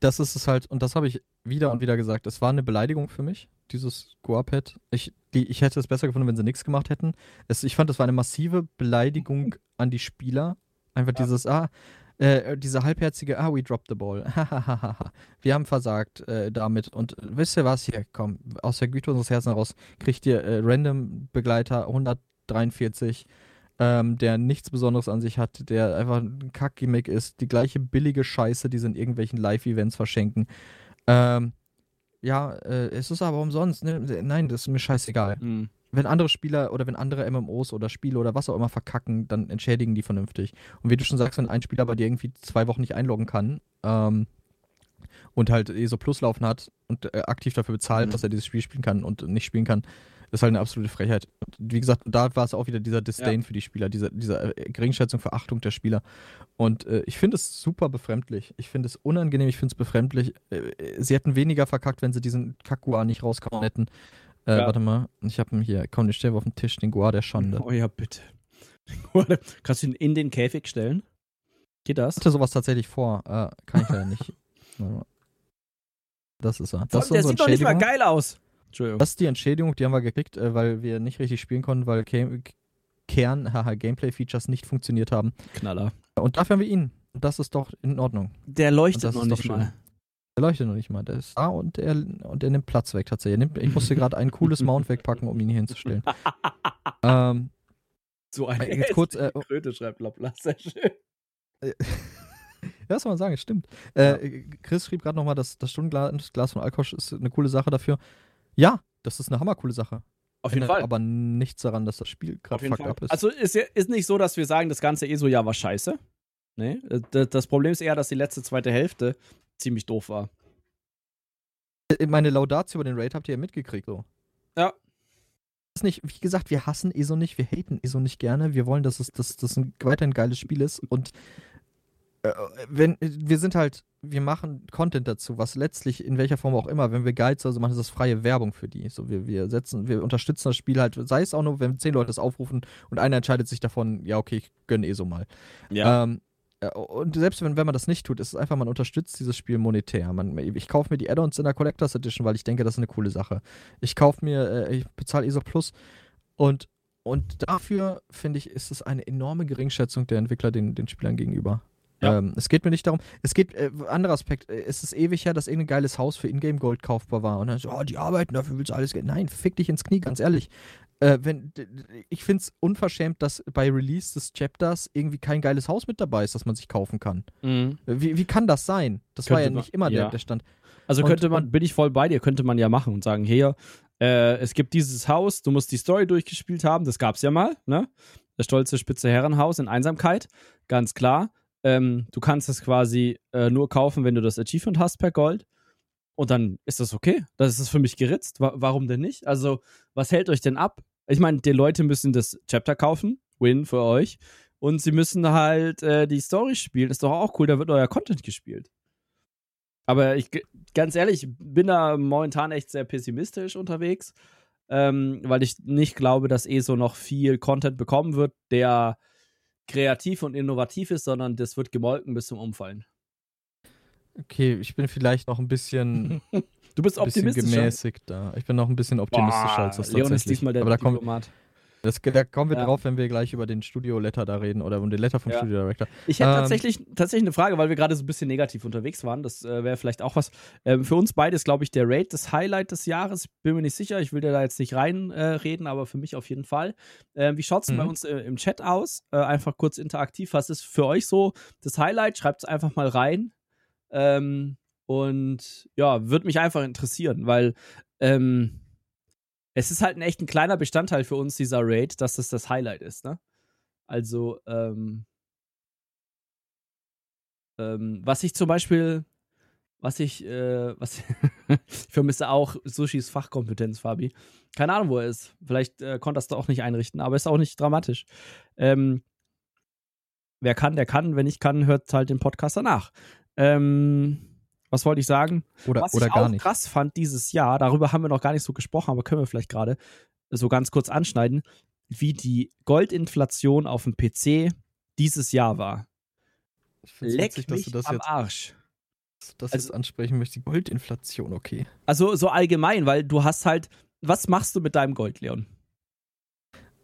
Das ist es halt, und das habe ich wieder und wieder gesagt. Es war eine Beleidigung für mich, dieses Goa-Pad. Ich, die, ich hätte es besser gefunden, wenn sie nichts gemacht hätten. Es, ich fand, das war eine massive Beleidigung (laughs) an die Spieler. Einfach Ja. dieses, ah, äh, diese halbherzige, ah, we dropped the ball. (laughs) Wir haben versagt äh, damit. Und äh, wisst ihr was? Hier, komm, aus der Güte unseres Herzens heraus kriegt ihr äh, Random Begleiter 143 ähm, der nichts Besonderes an sich hat, der einfach ein Kack-Gimmick ist, die gleiche billige Scheiße, die sie in irgendwelchen Live-Events verschenken. Ähm, ja, äh, es ist aber umsonst. Ne? Nein, das ist mir scheißegal. Mhm. Wenn andere Spieler oder wenn andere MMOs oder Spiele oder was auch immer verkacken, dann entschädigen die vernünftig. Und wie du schon sagst, wenn ein Spieler bei dir irgendwie zwei Wochen nicht einloggen kann ähm, und halt ESO Plus laufen hat und äh, aktiv dafür bezahlt, Mhm. dass er dieses Spiel spielen kann und nicht spielen kann, ist halt eine absolute Frechheit. Und wie gesagt, da war es auch wieder dieser Disdain für die Spieler, diese, diese äh, Geringschätzung, Verachtung der Spieler. Und äh, ich finde es super befremdlich. Ich finde es unangenehm, ich finde es befremdlich. Äh, äh, sie hätten weniger verkackt, wenn sie diesen Kack-Guar nicht rausgehauen hätten. Äh, Ja. Warte mal, ich habe ihn hier. Komm, den stellen wir auf den Tisch, den Guar der Schande. Oh ja, bitte. (laughs) Kannst du ihn in den Käfig stellen? Geht das? Ich hatte sowas tatsächlich vor. Äh, kann ich leider nicht. (laughs) Das ist er. Das ist der sieht doch nicht mal geil aus. Entschuldigung. Das ist die Entschädigung, die haben wir gekriegt, äh, weil wir nicht richtig spielen konnten, weil Ke- Kern, haha, Gameplay-Features nicht funktioniert haben. Knaller. Und dafür haben wir ihn. Und das ist doch in Ordnung. Der leuchtet das noch nicht schön. mal. Der leuchtet noch nicht mal. Der ist da und er, und er nimmt Platz weg tatsächlich. Nimmt, ich musste gerade ein cooles Mount (laughs) wegpacken, um ihn hier hinzustellen. (laughs) ähm, So ein Äh, jetzt kurz, äh, Kröte schreibt Loblas. Sehr schön. (laughs) ja, das soll man sagen, es stimmt. Äh, Chris schrieb gerade nochmal, dass das Stundenglas Glas von Alkosch ist eine coole Sache dafür. Ja, das ist eine hammercoole Sache. Auf jeden Fall. Aber nichts daran, dass das Spiel gerade fucked Fall. up ist. Also ist, ist nicht so, dass wir sagen, das ganze ESO-Jahr war scheiße. Nee. Das, das Problem ist eher, dass die letzte, zweite Hälfte ziemlich doof war. Äh, Meine Laudatio über den Raid habt ihr ja mitgekriegt, so. Ja. Ist nicht, wie gesagt, wir hassen ESO nicht, wir haten ESO nicht gerne. Wir wollen, dass es dass, dass ein weiterhin geiles Spiel ist. Und äh, wenn, wir sind halt, wir machen Content dazu, was letztlich in welcher Form auch immer, wenn wir Guides also machen, ist das freie Werbung für die. So, wir, wir setzen, wir unterstützen das Spiel halt, sei es auch nur, wenn zehn Leute das aufrufen und einer entscheidet sich davon, ja, okay, ich gönne ESO mal. Ähm, äh, und selbst wenn, wenn man das nicht tut, ist es einfach, man unterstützt dieses Spiel monetär. Man, ich kaufe mir die Add-ons in der Collectors Edition, weil ich denke, das ist eine coole Sache. Ich kaufe mir, äh, ich bezahle ESO Plus und, und dafür, finde ich, ist es eine enorme Geringschätzung der Entwickler den, den Spielern gegenüber. Ja. Ähm, es geht mir nicht darum, es geht, äh, anderer Aspekt, äh, es ist ewig her, dass irgendein geiles Haus für Ingame Gold kaufbar war und dann so, oh, die arbeiten, dafür willst du alles Geld. Nein, fick dich ins Knie, ganz ehrlich. Äh, wenn, ich finde es unverschämt, dass bei Release des Chapters irgendwie kein geiles Haus mit dabei ist, das man sich kaufen kann. Mhm. Wie, wie kann das sein? Das war Könnte ja man- nicht immer ja. der, der Stand. Also Und- könnte man, bin ich voll bei dir, könnte man ja machen und sagen, hier, äh, es gibt dieses Haus, du musst die Story durchgespielt haben, das gab's ja mal, ne? Das stolze spitze Herrenhaus in Einsamkeit, ganz klar. Ähm, du kannst es quasi äh, nur kaufen, wenn du das Achievement hast per Gold. Und dann ist das okay. Das ist es für mich geritzt. Wa warum denn nicht? Also, was hält euch denn ab? Ich meine, die Leute müssen das Chapter kaufen. Win für euch. Und sie müssen halt äh, die Story spielen. Ist doch auch cool, da wird euer Content gespielt. Aber ich, ganz ehrlich, ich bin da momentan echt sehr pessimistisch unterwegs, ähm, weil ich nicht glaube, dass ESO noch viel Content bekommen wird, der kreativ und innovativ ist, sondern das wird gemolken bis zum Umfallen. Okay, ich bin vielleicht noch ein bisschen, (laughs) Du bist ein bisschen gemäßigt da. Ich bin noch ein bisschen optimistischer als das Leon ist diesmal der Aber da kommen, Diplomat. Das, da kommen wir Ja. drauf, wenn wir gleich über den Studio-Letter da reden oder um den Letter vom Ja. Studio Director. Ich hätte Ähm, tatsächlich, tatsächlich eine Frage, weil wir gerade so ein bisschen negativ unterwegs waren. Das äh, wäre vielleicht auch was. Ähm, für uns beide ist, glaube ich, der Raid das Highlight des Jahres. Bin mir nicht sicher. Ich will dir da jetzt nicht reinreden, äh, reden, aber für mich auf jeden Fall. Ähm, wie schaut es denn bei Mhm. uns äh, im Chat aus? Äh, einfach kurz interaktiv. Was ist für euch so das Highlight? Schreibt es einfach mal rein. Ähm, und ja, würde mich einfach interessieren, weil ähm, es ist halt ein echt ein kleiner Bestandteil für uns, dieser Raid, dass das das Highlight ist, ne? Also, ähm, ähm, was ich zum Beispiel, was ich, äh, was (laughs) ich vermisse auch Sushis Fachkompetenz, Fabi. Keine Ahnung, wo er ist. Vielleicht äh, konnte das da auch nicht einrichten, aber ist auch nicht dramatisch. Ähm, wer kann, der kann. Wenn ich kann, hört halt den Podcast danach. Ähm, was wollte ich sagen? Oder, Was oder ich gar auch nicht. krass fand dieses Jahr, darüber haben wir noch gar nicht so gesprochen, aber können wir vielleicht gerade so ganz kurz anschneiden, wie die Goldinflation auf dem PC dieses Jahr war. Ich Leck witzig, dass du das am jetzt, Arsch. das Also- jetzt ansprechen möchtest. Die Goldinflation, okay. Also so allgemein, weil du hast halt, was machst du mit deinem Gold, Leon?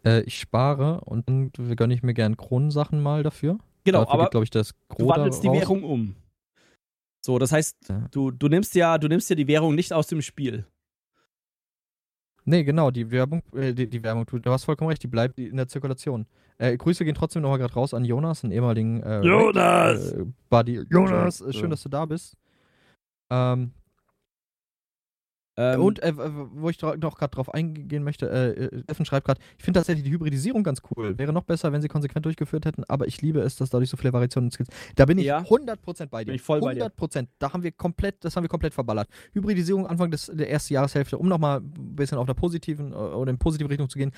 Äh, ich spare und dann gönne ich mir gern Kronensachen mal dafür. Genau, Dafür aber glaube ich, das du wandelst die raus. Währung um. So, das heißt, Ja. du, du nimmst ja, du nimmst ja die Währung nicht aus dem Spiel. Nee, genau, die Werbung, äh, die, die, Werbung, du, du, hast vollkommen recht, die bleibt in der Zirkulation. Äh, Grüße gehen trotzdem nochmal gerade raus an Jonas, einen ehemaligen äh, Jonas! Äh, Buddy. Jonas, schön, dass du da bist. Ähm, ähm, und äh, wo ich noch gerade drauf eingehen möchte, äh, Steffen schreibt gerade, ich finde tatsächlich die Hybridisierung ganz cool. Wäre noch besser, wenn sie konsequent durchgeführt hätten, aber ich liebe es, dass dadurch so viele Variationen gibt. Da bin ich ja. 100% bei dir. Bin ich voll 100%. Bei dir. Da haben wir komplett, das haben wir komplett verballert. Hybridisierung Anfang des, der ersten Jahreshälfte, um nochmal ein bisschen auf der positiven äh, oder in positive Richtung zu gehen.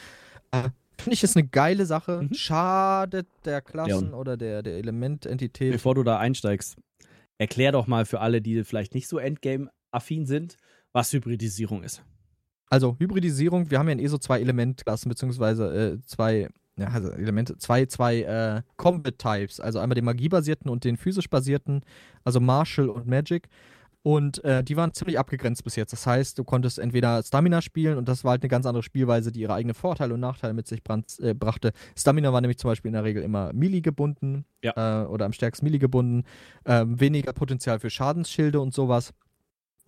Äh, Finde ich, ist eine geile Sache. Mhm. Schadet der Klassen ja. oder der, der Elemententität. Bevor du da einsteigst, erklär doch mal für alle, die vielleicht nicht so Endgame-affin sind, was Hybridisierung ist. Also Hybridisierung, wir haben ja in ESO zwei Elementklassen, beziehungsweise äh, zwei ja, also Elemente, zwei, zwei äh, Combat-Types, also einmal den magiebasierten und den physisch basierten, also Martial und Magic. Und äh, die waren ziemlich abgegrenzt bis jetzt. Das heißt, du konntest entweder Stamina spielen und das war halt eine ganz andere Spielweise, die ihre eigenen Vorteile und Nachteile mit sich brand, äh, brachte. Stamina war nämlich zum Beispiel in der Regel immer Melee gebunden ja. äh, oder am stärksten Melee gebunden. Ähm, weniger Potenzial für Schadensschilde und sowas.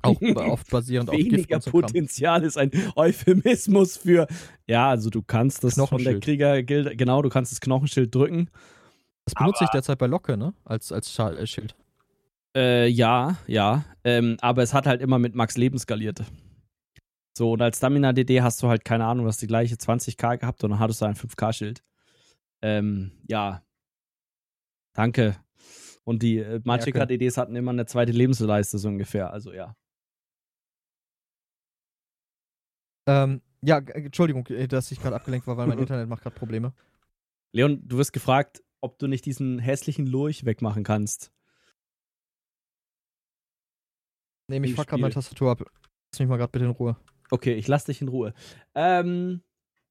Auch (laughs) oft basierend auf Weniger Potenzial ist ein Euphemismus für, ja, also du kannst das von der Kriegergilde, genau, du kannst das Knochenschild drücken. Das benutze ich derzeit bei Locke, ne? Als, als äh, Schild. Äh, ja, ja. Ähm, aber es hat halt immer mit Max Leben skaliert. So, und als Stamina-DD hast du halt, keine Ahnung, du hast die gleiche 20k gehabt und dann hattest du ein 5k-Schild. Ähm, ja. Danke. Und die äh, Magicka-DDs hatten immer eine zweite Lebensleiste, so ungefähr. Also ja. Ähm, ja, Entschuldigung, äh, dass ich gerade abgelenkt war, weil mein (laughs) Internet macht gerade Probleme. Leon, du wirst gefragt, ob du nicht diesen hässlichen Lurch wegmachen kannst. Nee, ich fuck gerade meine Tastatur ab. Lass mich mal gerade bitte in Ruhe. Okay, ich lass dich in Ruhe. Ähm,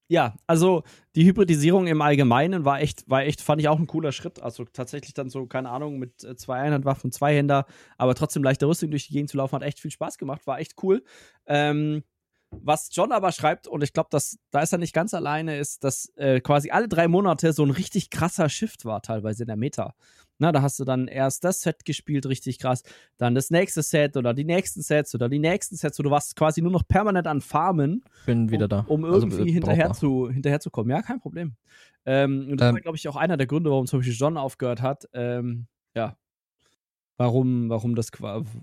ja, also die Hybridisierung im Allgemeinen war echt, war echt, fand ich auch ein cooler Schritt. Also tatsächlich dann so, keine Ahnung, mit äh, zwei Einhandwaffen, zwei Händer, aber trotzdem leichter Rüstung durch die Gegend zu laufen, hat echt viel Spaß gemacht, war echt cool. Ähm, was John aber schreibt, und ich glaube, da ist er nicht ganz alleine, ist, dass äh, quasi alle drei Monate so ein richtig krasser Shift war, teilweise in der Meta. Na, da hast du dann erst das Set gespielt, richtig krass, dann das nächste Set oder die nächsten Sets oder die nächsten Sets, wo du warst quasi nur noch permanent an Farmen. Bin wieder da. Um, um also, irgendwie also, hinterher, zu, hinterher zu kommen. Ja, kein Problem. Ähm, und das ähm, war, glaube ich, auch einer der Gründe, warum zum Beispiel John aufgehört hat. Ähm, ja. Warum, warum das,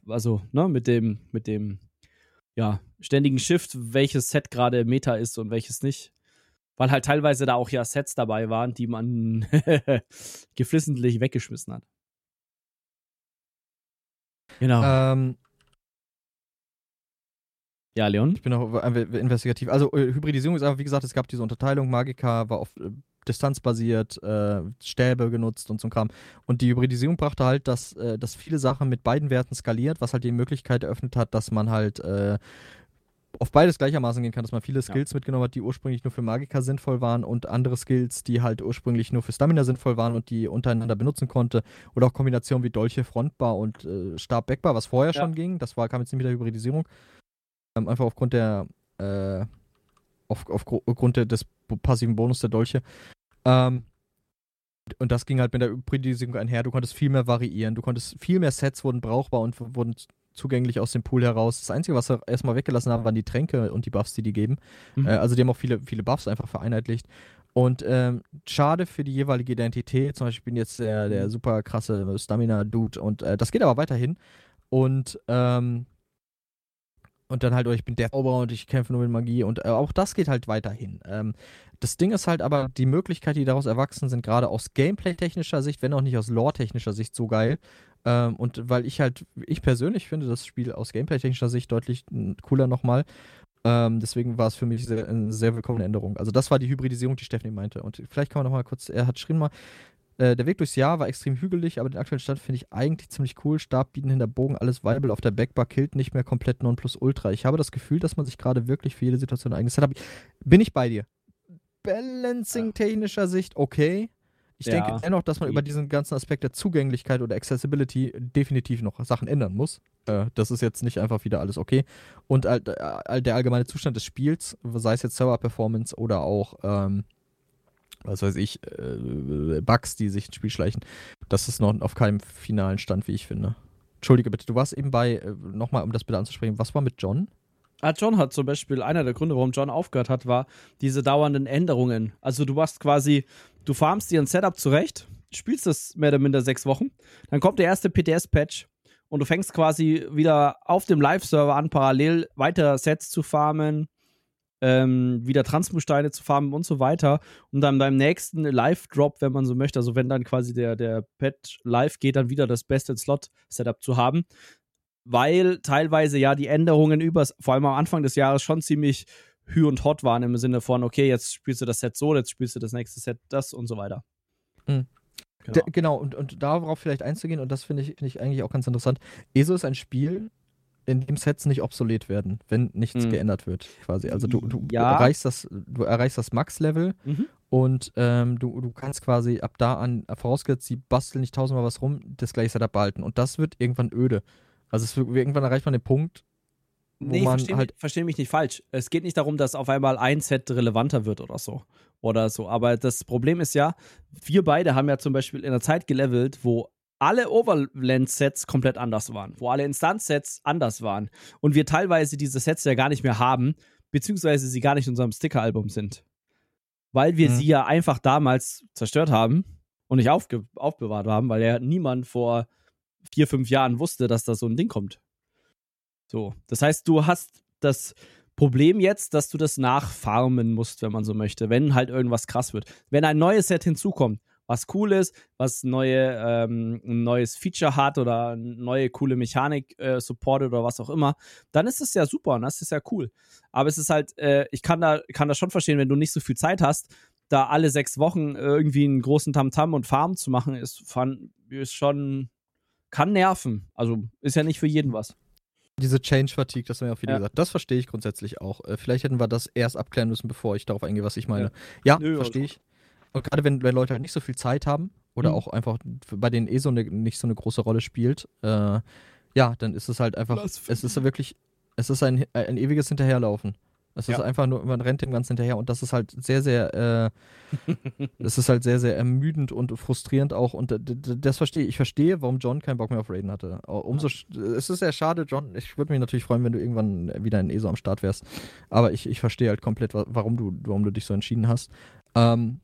also, ne, mit dem, mit dem ja, ständigen Shift, welches Set gerade Meta ist und welches nicht. Weil halt teilweise da auch ja Sets dabei waren, die man (laughs) geflissentlich weggeschmissen hat. Genau. Ähm, ja, Leon? Ich bin auch investigativ. Also, äh, Hybridisierung ist aber, wie gesagt, es gab diese Unterteilung. Magika war oft äh, distanzbasiert, äh, Stäbe genutzt und so ein Kram. Und die Hybridisierung brachte halt, dass, äh, dass viele Sachen mit beiden Werten skaliert, was halt die Möglichkeit eröffnet hat, dass man halt äh, auf beides gleichermaßen gehen kann, dass man viele Skills ja. mitgenommen hat, die ursprünglich nur für Magiker sinnvoll waren und andere Skills, die halt ursprünglich nur für Stamina sinnvoll waren und die untereinander benutzen konnte. Oder auch Kombinationen wie Dolche, Frontbar und äh, Stab, Backbar, was vorher ja. schon ging. Das war, kam jetzt nicht mit der Hybridisierung. Ähm, einfach aufgrund der äh, auf, aufgrund des passiven Bonus der Dolche. Ähm, und das ging halt mit der Hybridisierung einher. Du konntest viel mehr variieren. Du konntest viel mehr Sets wurden brauchbar und wurden zugänglich aus dem Pool heraus. Das Einzige, was sie erstmal weggelassen haben, waren die Tränke und die Buffs, die die geben. Mhm. Äh, also die haben auch viele, viele Buffs einfach vereinheitlicht. Und ähm, schade für die jeweilige Identität. Zum Beispiel, ich bin jetzt der, der mhm. super krasse Stamina-Dude und äh, das geht aber weiterhin. Und ähm, und dann halt, oh, ich bin der Zauberer und ich kämpfe nur mit Magie und äh, auch das geht halt weiterhin. Ähm, das Ding ist halt aber, die Möglichkeiten, die daraus erwachsen sind, gerade aus Gameplay-technischer Sicht, wenn auch nicht aus Lore-technischer Sicht so geil. Ähm, und weil ich halt, ich persönlich finde das Spiel aus Gameplay-technischer Sicht deutlich cooler nochmal. Ähm, deswegen war es für mich sehr, eine sehr willkommene Änderung. Also das war die Hybridisierung, die Stephanie meinte. Und vielleicht kann man nochmal kurz, er hat geschrieben mal, äh, der Weg durchs Jahr war extrem hügelig, aber den aktuellen Stand finde ich eigentlich ziemlich cool. Stab bieten hinter Bogen, alles Viable auf der Backbar, killt nicht mehr komplett Nonplusultra. Ich habe das Gefühl, dass man sich gerade wirklich für jede Situation ein eigenes Setup. Bin ich bei dir? Balancing-technischer Sicht okay. Ich ja. denke dennoch, dass man über diesen ganzen Aspekt der Zugänglichkeit oder Accessibility definitiv noch Sachen ändern muss. Äh, das ist jetzt nicht einfach wieder alles okay. Und äh, der allgemeine Zustand des Spiels, sei es jetzt Server-Performance oder auch, ähm, was weiß ich, äh, Bugs, die sich ins Spiel schleichen, das ist noch auf keinem finalen Stand, wie ich finde. Entschuldige bitte, du warst eben bei, äh, nochmal um das bitte anzusprechen, was war mit John? Ah, John hat zum Beispiel, einer der Gründe, warum John aufgehört hat, war diese dauernden Änderungen. Also du machst quasi, du farmst dir ein Setup zurecht, spielst das mehr oder minder sechs Wochen, dann kommt der erste PTS-Patch und du fängst quasi wieder auf dem Live-Server an, parallel weiter Sets zu farmen, ähm, wieder Transmusteine zu farmen und so weiter. Und dann beim nächsten Live-Drop, wenn man so möchte, also wenn dann quasi der, der Patch live geht, dann wieder das beste Slot-Setup zu haben. Weil teilweise ja die Änderungen übers, vor allem am Anfang des Jahres schon ziemlich hü und hot waren im Sinne von, okay, jetzt spielst du das Set so, jetzt spielst du das nächste Set das und so weiter. Mhm. Genau, genau und, und darauf vielleicht einzugehen, und das finde ich, find ich eigentlich auch ganz interessant. ESO ist ein Spiel, in dem Sets nicht obsolet werden, wenn nichts mhm. geändert wird, quasi. Also du, du, ja. erreichst das, du erreichst das Max-Level mhm. und ähm, du, du kannst quasi ab da an, vorausgesetzt, sie basteln nicht tausendmal was rum, das gleiche Setup behalten. Und das wird irgendwann öde. Also es wird, irgendwann erreicht man den Punkt, wo nee, man versteh halt. Mich, versteh mich nicht falsch. Es geht nicht darum, dass auf einmal ein Set relevanter wird oder so. Oder so. Aber das Problem ist ja, wir beide haben ja zum Beispiel in der Zeit gelevelt, wo alle Overland-Sets komplett anders waren, wo alle Instanz-Sets anders waren und wir teilweise diese Sets ja gar nicht mehr haben, beziehungsweise sie gar nicht in unserem Sticker-Album sind. Weil wir mhm. sie ja einfach damals zerstört haben und nicht aufge aufbewahrt haben, weil ja niemand vor vier, fünf Jahren wusste, dass da so ein Ding kommt. So. Das heißt, du hast das Problem jetzt, dass du das nachfarmen musst, wenn man so möchte, wenn halt irgendwas krass wird. Wenn ein neues Set hinzukommt, was cool ist, was neue, ähm, ein neues Feature hat oder eine neue coole Mechanik äh, supportet oder was auch immer, dann ist das ja super und das ist ja cool. Aber es ist halt, äh, ich kann da, kann das schon verstehen, wenn du nicht so viel Zeit hast, da alle sechs Wochen irgendwie einen großen Tamtam -Tam und Farm zu machen, ist, ist schon, kann nerven. Also ist ja nicht für jeden was. Diese Change Fatigue, das haben ja auch viele ja. gesagt. Das verstehe ich grundsätzlich auch. Äh, vielleicht hätten wir das erst abklären müssen, bevor ich darauf eingehe, was ich meine. Ja, ja verstehe ich. Und gerade wenn, wenn Leute halt nicht so viel Zeit haben oder mhm. auch einfach bei denen eh so eine, nicht so eine große Rolle spielt, äh, ja, dann ist es halt einfach, es ist wirklich, es ist ein, ein ewiges Hinterherlaufen. Es ja. ist einfach nur, man rennt dem Ganzen hinterher und das ist halt sehr, sehr, äh, (laughs) es ist halt sehr, sehr ermüdend und frustrierend auch und das verstehe ich. Ich verstehe, warum John keinen Bock mehr auf Raiden hatte. Umso, es ist sehr schade, John. Ich würde mich natürlich freuen, wenn du irgendwann wieder in ESO am Start wärst. Aber ich, ich verstehe halt komplett, warum du, warum du dich so entschieden hast. Ähm,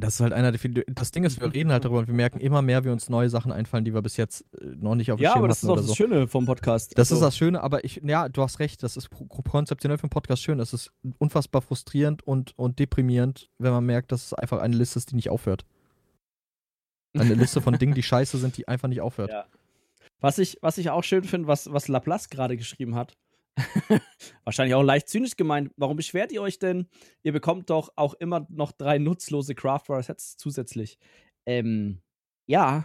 das ist halt einer der vielen. Das Ding ist, wir reden halt darüber und wir merken immer mehr, wie uns neue Sachen einfallen, die wir bis jetzt äh, noch nicht auf dem ja, Schirm hatten. Ja, aber das ist auch das so. Schöne vom Podcast. Das so. ist das Schöne, aber ich, ja, du hast recht, das ist konzeptionell vom Podcast schön. Es ist unfassbar frustrierend und, und deprimierend, wenn man merkt, dass es einfach eine Liste ist, die nicht aufhört. Eine (laughs) Liste von Dingen, die scheiße sind, die einfach nicht aufhört. Ja. Was ich, was ich auch schön finde, was, was Laplace gerade geschrieben hat, (laughs) Wahrscheinlich auch leicht zynisch gemeint. Warum beschwert ihr euch denn? Ihr bekommt doch auch immer noch drei nutzlose Craftware-Sets zusätzlich. Ähm, ja,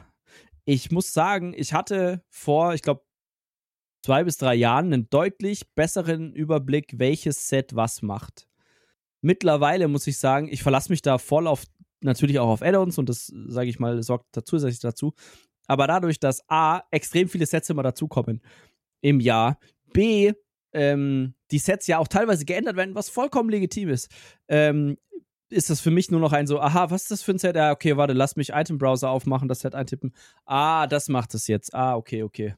ich muss sagen, ich hatte vor, ich glaube, zwei bis drei Jahren einen deutlich besseren Überblick, welches Set was macht. Mittlerweile muss ich sagen, ich verlasse mich da voll auf, natürlich auch auf Add-ons und das, sage ich mal, sorgt zusätzlich dazu. Aber dadurch, dass A, extrem viele Sets immer dazukommen im Jahr, B, ähm, die Sets ja auch teilweise geändert werden, was vollkommen legitim ist, ähm, ist das für mich nur noch ein so, aha, was ist das für ein Set? Ja, okay, warte, lass mich Item Browser aufmachen, das Set eintippen. Ah, das macht es jetzt. Ah, okay, okay.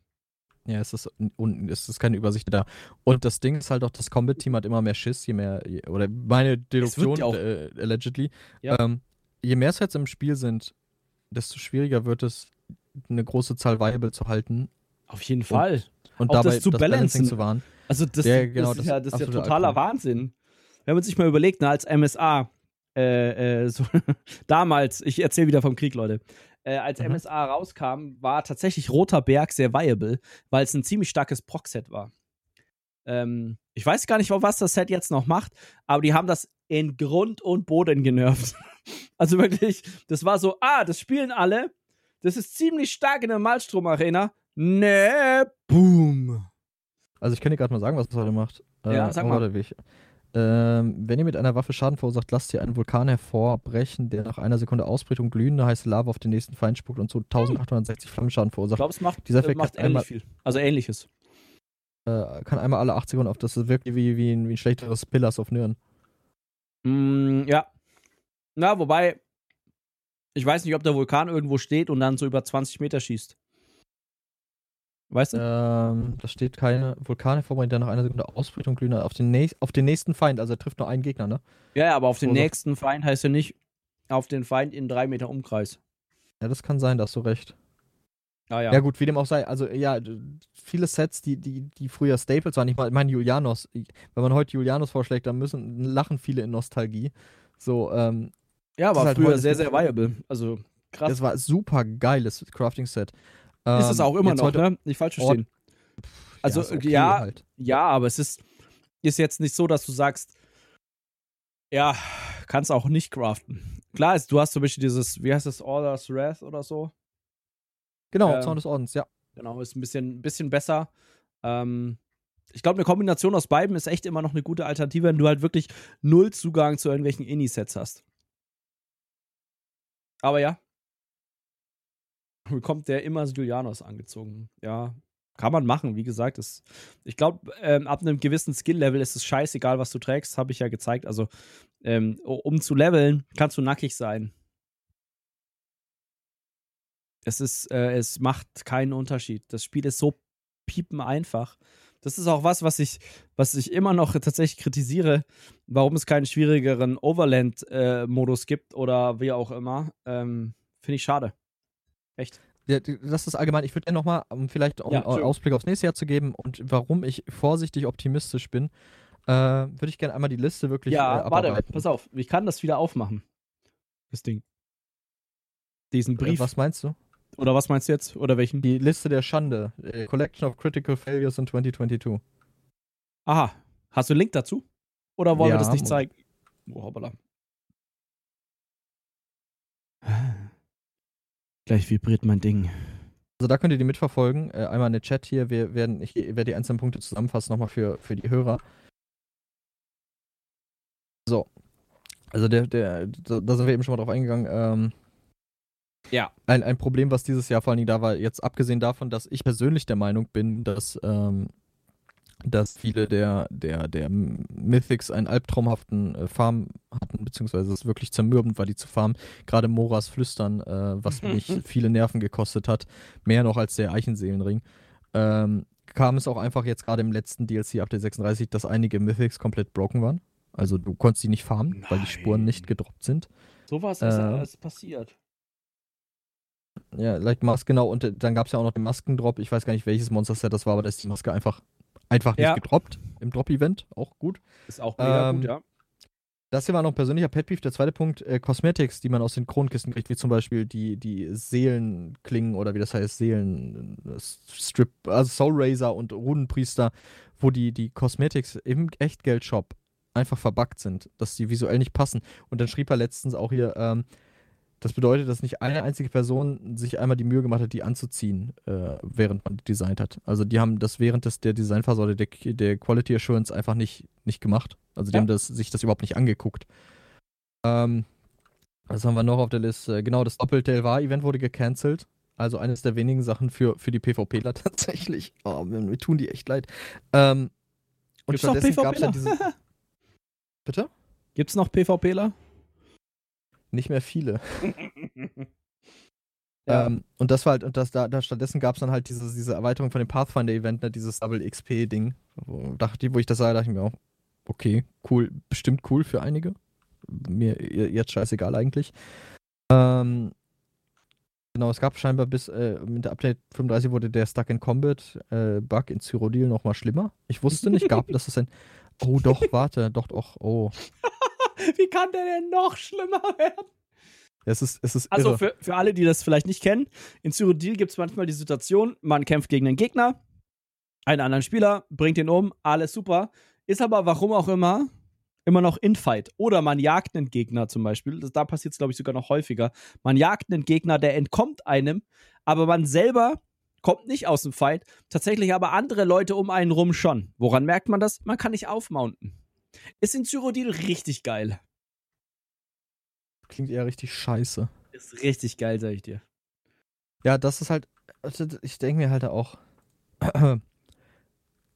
Ja, es ist, und es ist keine Übersicht da. Und das Ding ist halt auch, das Combat-Team hat immer mehr Schiss, je mehr, oder meine Deduktion, äh, allegedly, ja. ähm, je mehr Sets im Spiel sind, desto schwieriger wird es, eine große Zahl viable zu halten. Auf jeden Fall. Und, und dabei das, zu das Balancing zu wahren. Also das, ja, genau, das, ist, ja, das ist ja totaler Album. Wahnsinn. Wenn man sich mal überlegt, ne, als MSA, äh, äh, so, (laughs) damals, ich erzähle wieder vom Krieg, Leute, äh, als mhm. MSA rauskam, war tatsächlich Roter Berg sehr viable, weil es ein ziemlich starkes Proc-Set war. Ähm, ich weiß gar nicht, was das Set jetzt noch macht, aber die haben das in Grund und Boden genervt. (laughs) also wirklich, das war so, ah, das spielen alle, das ist ziemlich stark in der Malstrom-Arena. Ne, boom. Also ich kann dir gerade mal sagen, was das heute macht. Ja, äh, sag mal. Warte, ich, ähm, wenn ihr mit einer Waffe Schaden verursacht, lasst ihr einen Vulkan hervorbrechen, der nach einer Sekunde Ausbricht und glühende heiße Lava auf den nächsten Feind spuckt und so 1860 Flammenschaden verursacht. Ich glaube, es macht, Dieser Effekt macht ähnlich einmal, viel. Also ähnliches. Äh, kann einmal alle 8 Sekunden auf. Das ist wirklich wie, wie, ein, wie ein schlechteres Pillars auf Nirn. Mm, ja. Na, wobei, ich weiß nicht, ob der Vulkan irgendwo steht und dann so über 20 Meter schießt. Weißt du? Ähm, da steht keine Vulkane vor, der nach einer Sekunde ausbricht und glühender auf den, nächst, auf den nächsten Feind. Also er trifft nur einen Gegner, ne? Ja, ja, aber auf den Oder- nächsten Feind heißt ja nicht auf den Feind in drei Meter Umkreis. Ja, das kann sein, da hast du recht. Ah Ja. gut, wie dem auch sei. Also ja, viele Sets, die, die, die früher Staples waren. Ich meine, mein Julianos. Wenn man heute Julianos vorschlägt, dann müssen lachen viele in Nostalgie. So, ähm, Ja, ist halt früher sehr, sehr viable. Also krass. das war super geiles Crafting-Set. Ist es Ähm, auch immer noch, ne? Nicht falsch Ort- verstehen. Also, ist okay ja, halt. Ja, aber es ist, ist jetzt nicht so, dass du sagst, ja, kannst auch nicht craften. Klar ist, du hast zum Beispiel dieses, wie heißt das, Order's Wrath oder so. Genau, ähm, Zorn des Ordens, ja. Genau, ist ein bisschen, bisschen besser. Ähm, ich glaube, eine Kombination aus beiden ist echt immer noch eine gute Alternative, wenn du halt wirklich null Zugang zu irgendwelchen Indie-Sets hast. Aber ja. Bekommt der immer Julianos angezogen. Ja, kann man machen, wie gesagt. Das, ich glaube, ähm, ab einem gewissen Skill-Level ist es scheißegal, was du trägst, habe ich ja gezeigt. Also, ähm, um zu leveln, kannst du nackig sein. Es ist, äh, es macht keinen Unterschied. Das Spiel ist so piepen einfach. Das ist auch was, was ich, was ich immer noch tatsächlich kritisiere, warum es keinen schwierigeren Overland-Modus gibt oder wie auch immer. Ähm, Finde ich schade. Echt. Das ist allgemein. Ich würde gerne nochmal, um vielleicht um Ja, einen. Ausblick aufs nächste Jahr zu geben und warum ich vorsichtig optimistisch bin, äh, würde ich gerne einmal die Liste wirklich äh, ja, warte, abarbeiten. pass auf. Ich kann das wieder aufmachen. Das Ding. Diesen Äh, Brief. Was meinst du? Oder was meinst du jetzt? Oder welchen? Die Liste der Schande. äh, Collection of Critical Failures in 2022. Aha. Hast du einen Link dazu? Oder wollen wir Ja, das nicht zeigen? Oh, hoppala. Gleich vibriert mein Ding. Also da könnt ihr die mitverfolgen. Äh, einmal in den Chat hier. Wir werden, ich werde die einzelnen Punkte zusammenfassen nochmal für, für die Hörer. So. Also der, der, da, da sind wir eben schon mal drauf eingegangen. Ähm, Ja. ein, ein Problem, was dieses Jahr vor allen Dingen da war, jetzt abgesehen davon, dass ich persönlich der Meinung bin, dass, ähm, dass viele der, der, der Mythics einen albtraumhaften äh, Farm hatten, beziehungsweise es wirklich zermürbend war, die zu farmen. Gerade Moras Flüstern, äh, was (laughs) mich viele Nerven gekostet hat, mehr noch als der Eichenseelenring. Ähm, kam es auch einfach jetzt gerade im letzten DLC Update 36, dass einige Mythics komplett broken waren. Also du konntest die nicht farmen, weil die Spuren Nein. nicht gedroppt sind. Sowas Äh, ist alles passiert. Ja, Light Mask, genau. Und äh, dann gab es ja auch noch den Maskendrop. Ich weiß gar nicht, welches Monster-Set das war, aber da ist die Maske einfach, einfach nicht Ja. gedroppt im Drop-Event. Auch gut. Ist auch mega ähm, gut, ja. Das hier war noch ein persönlicher Pet Peeve. Der zweite Punkt, äh, Cosmetics, die man aus den Kronkisten kriegt, wie zum Beispiel die, die Seelenklingen oder wie das heißt, Seelen, äh, Strip, also Soul Razor und Runenpriester, wo die, die Cosmetics im Echtgeld-Shop einfach verbuggt sind, dass die visuell nicht passen. Und dann schrieb er letztens auch hier, ähm, das bedeutet, dass nicht eine einzige Person sich einmal die Mühe gemacht hat, die anzuziehen, äh, während man die designt hat. Also die haben das während des, der Designphase oder der, der Quality Assurance einfach nicht, nicht gemacht. Also die Ja. haben das, sich das überhaupt nicht angeguckt. Ähm, was haben wir noch auf der Liste? Genau, das Doppelte Elvar-Event wurde gecancelt. Also eines der wenigen Sachen für, für die PvPler (laughs) tatsächlich. Oh, mir, mir tun die echt leid. Ähm, und Gibt's noch stattdessen gab es ja PvPler? diese. (laughs) Bitte? Gibt's noch PvPler? Nicht mehr viele. (laughs) Ja. Ähm, und das war halt, und das, da, da stattdessen gab es dann halt diese, diese Erweiterung von dem Pathfinder-Event, ne, dieses Double XP-Ding. Wo, wo ich das sah, dachte ich mir auch, okay, cool, bestimmt cool für einige. Mir jetzt scheißegal eigentlich. Ähm, genau, es gab scheinbar bis äh, mit der Update 35 wurde der Stuck in Combat äh, Bug in Cyrodiil nochmal schlimmer. Ich wusste nicht, gab dass es ein. Oh doch, warte, doch, doch, oh. (laughs) Wie kann der denn noch schlimmer werden? Es ist, es ist Also für, für alle, die das vielleicht nicht kennen, in Cyrodiil gibt es manchmal die Situation, man kämpft gegen einen Gegner, einen anderen Spieler, bringt ihn um, alles super, ist aber warum auch immer immer noch Infight. Oder man jagt einen Gegner zum Beispiel, das, da passiert es glaube ich sogar noch häufiger, man jagt einen Gegner, der entkommt einem, aber man selber kommt nicht aus dem Fight, tatsächlich aber andere Leute um einen rum schon. Woran merkt man das? Man kann nicht aufmounten. Ist in Cyrodiil richtig geil. Klingt eher richtig scheiße. Ist richtig geil, sag ich dir. Ja, das ist halt. also Ich denke mir halt auch. (clears throat)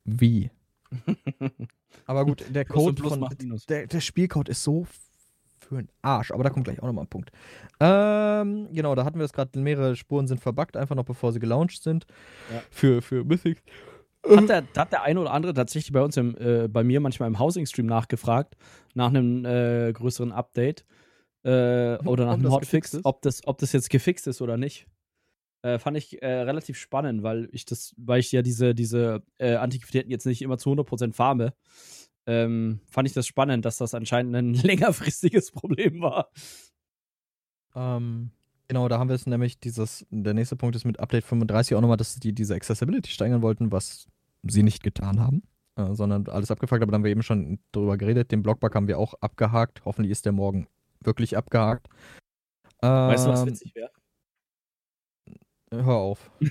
Wie? (laughs) Aber gut, der Code von. Der, der Spielcode ist so für ein Arsch. Aber da kommt gleich auch nochmal ein Punkt. Ähm, genau, da hatten wir es gerade, mehrere Spuren sind verbuggt, einfach noch bevor sie gelauncht sind. Ja. Für, für Mythic. Hat der, hat der eine oder andere tatsächlich bei uns, im, äh, bei mir manchmal im Housing-Stream nachgefragt, nach einem äh, größeren Update äh, oder nach einem Hotfix, ob das, ob das jetzt gefixt ist oder nicht. Äh, fand ich äh, relativ spannend, weil ich das, weil ich ja diese, diese äh, Antiquitäten jetzt nicht immer zu 100% farme. Ähm, fand ich das spannend, dass das anscheinend ein (laughs) längerfristiges Problem war. Ähm, genau, da haben wir es nämlich, dieses, der nächste Punkt ist mit Update 35 auch nochmal, dass die diese Accessibility steigern wollten, was sie nicht getan haben, äh, sondern alles abgefragt, aber da haben wir eben schon drüber geredet. Den Blockbug haben wir auch abgehakt. Hoffentlich ist der morgen wirklich abgehakt. Weißt du, was Ähm, witzig wäre? Hör auf. (laughs)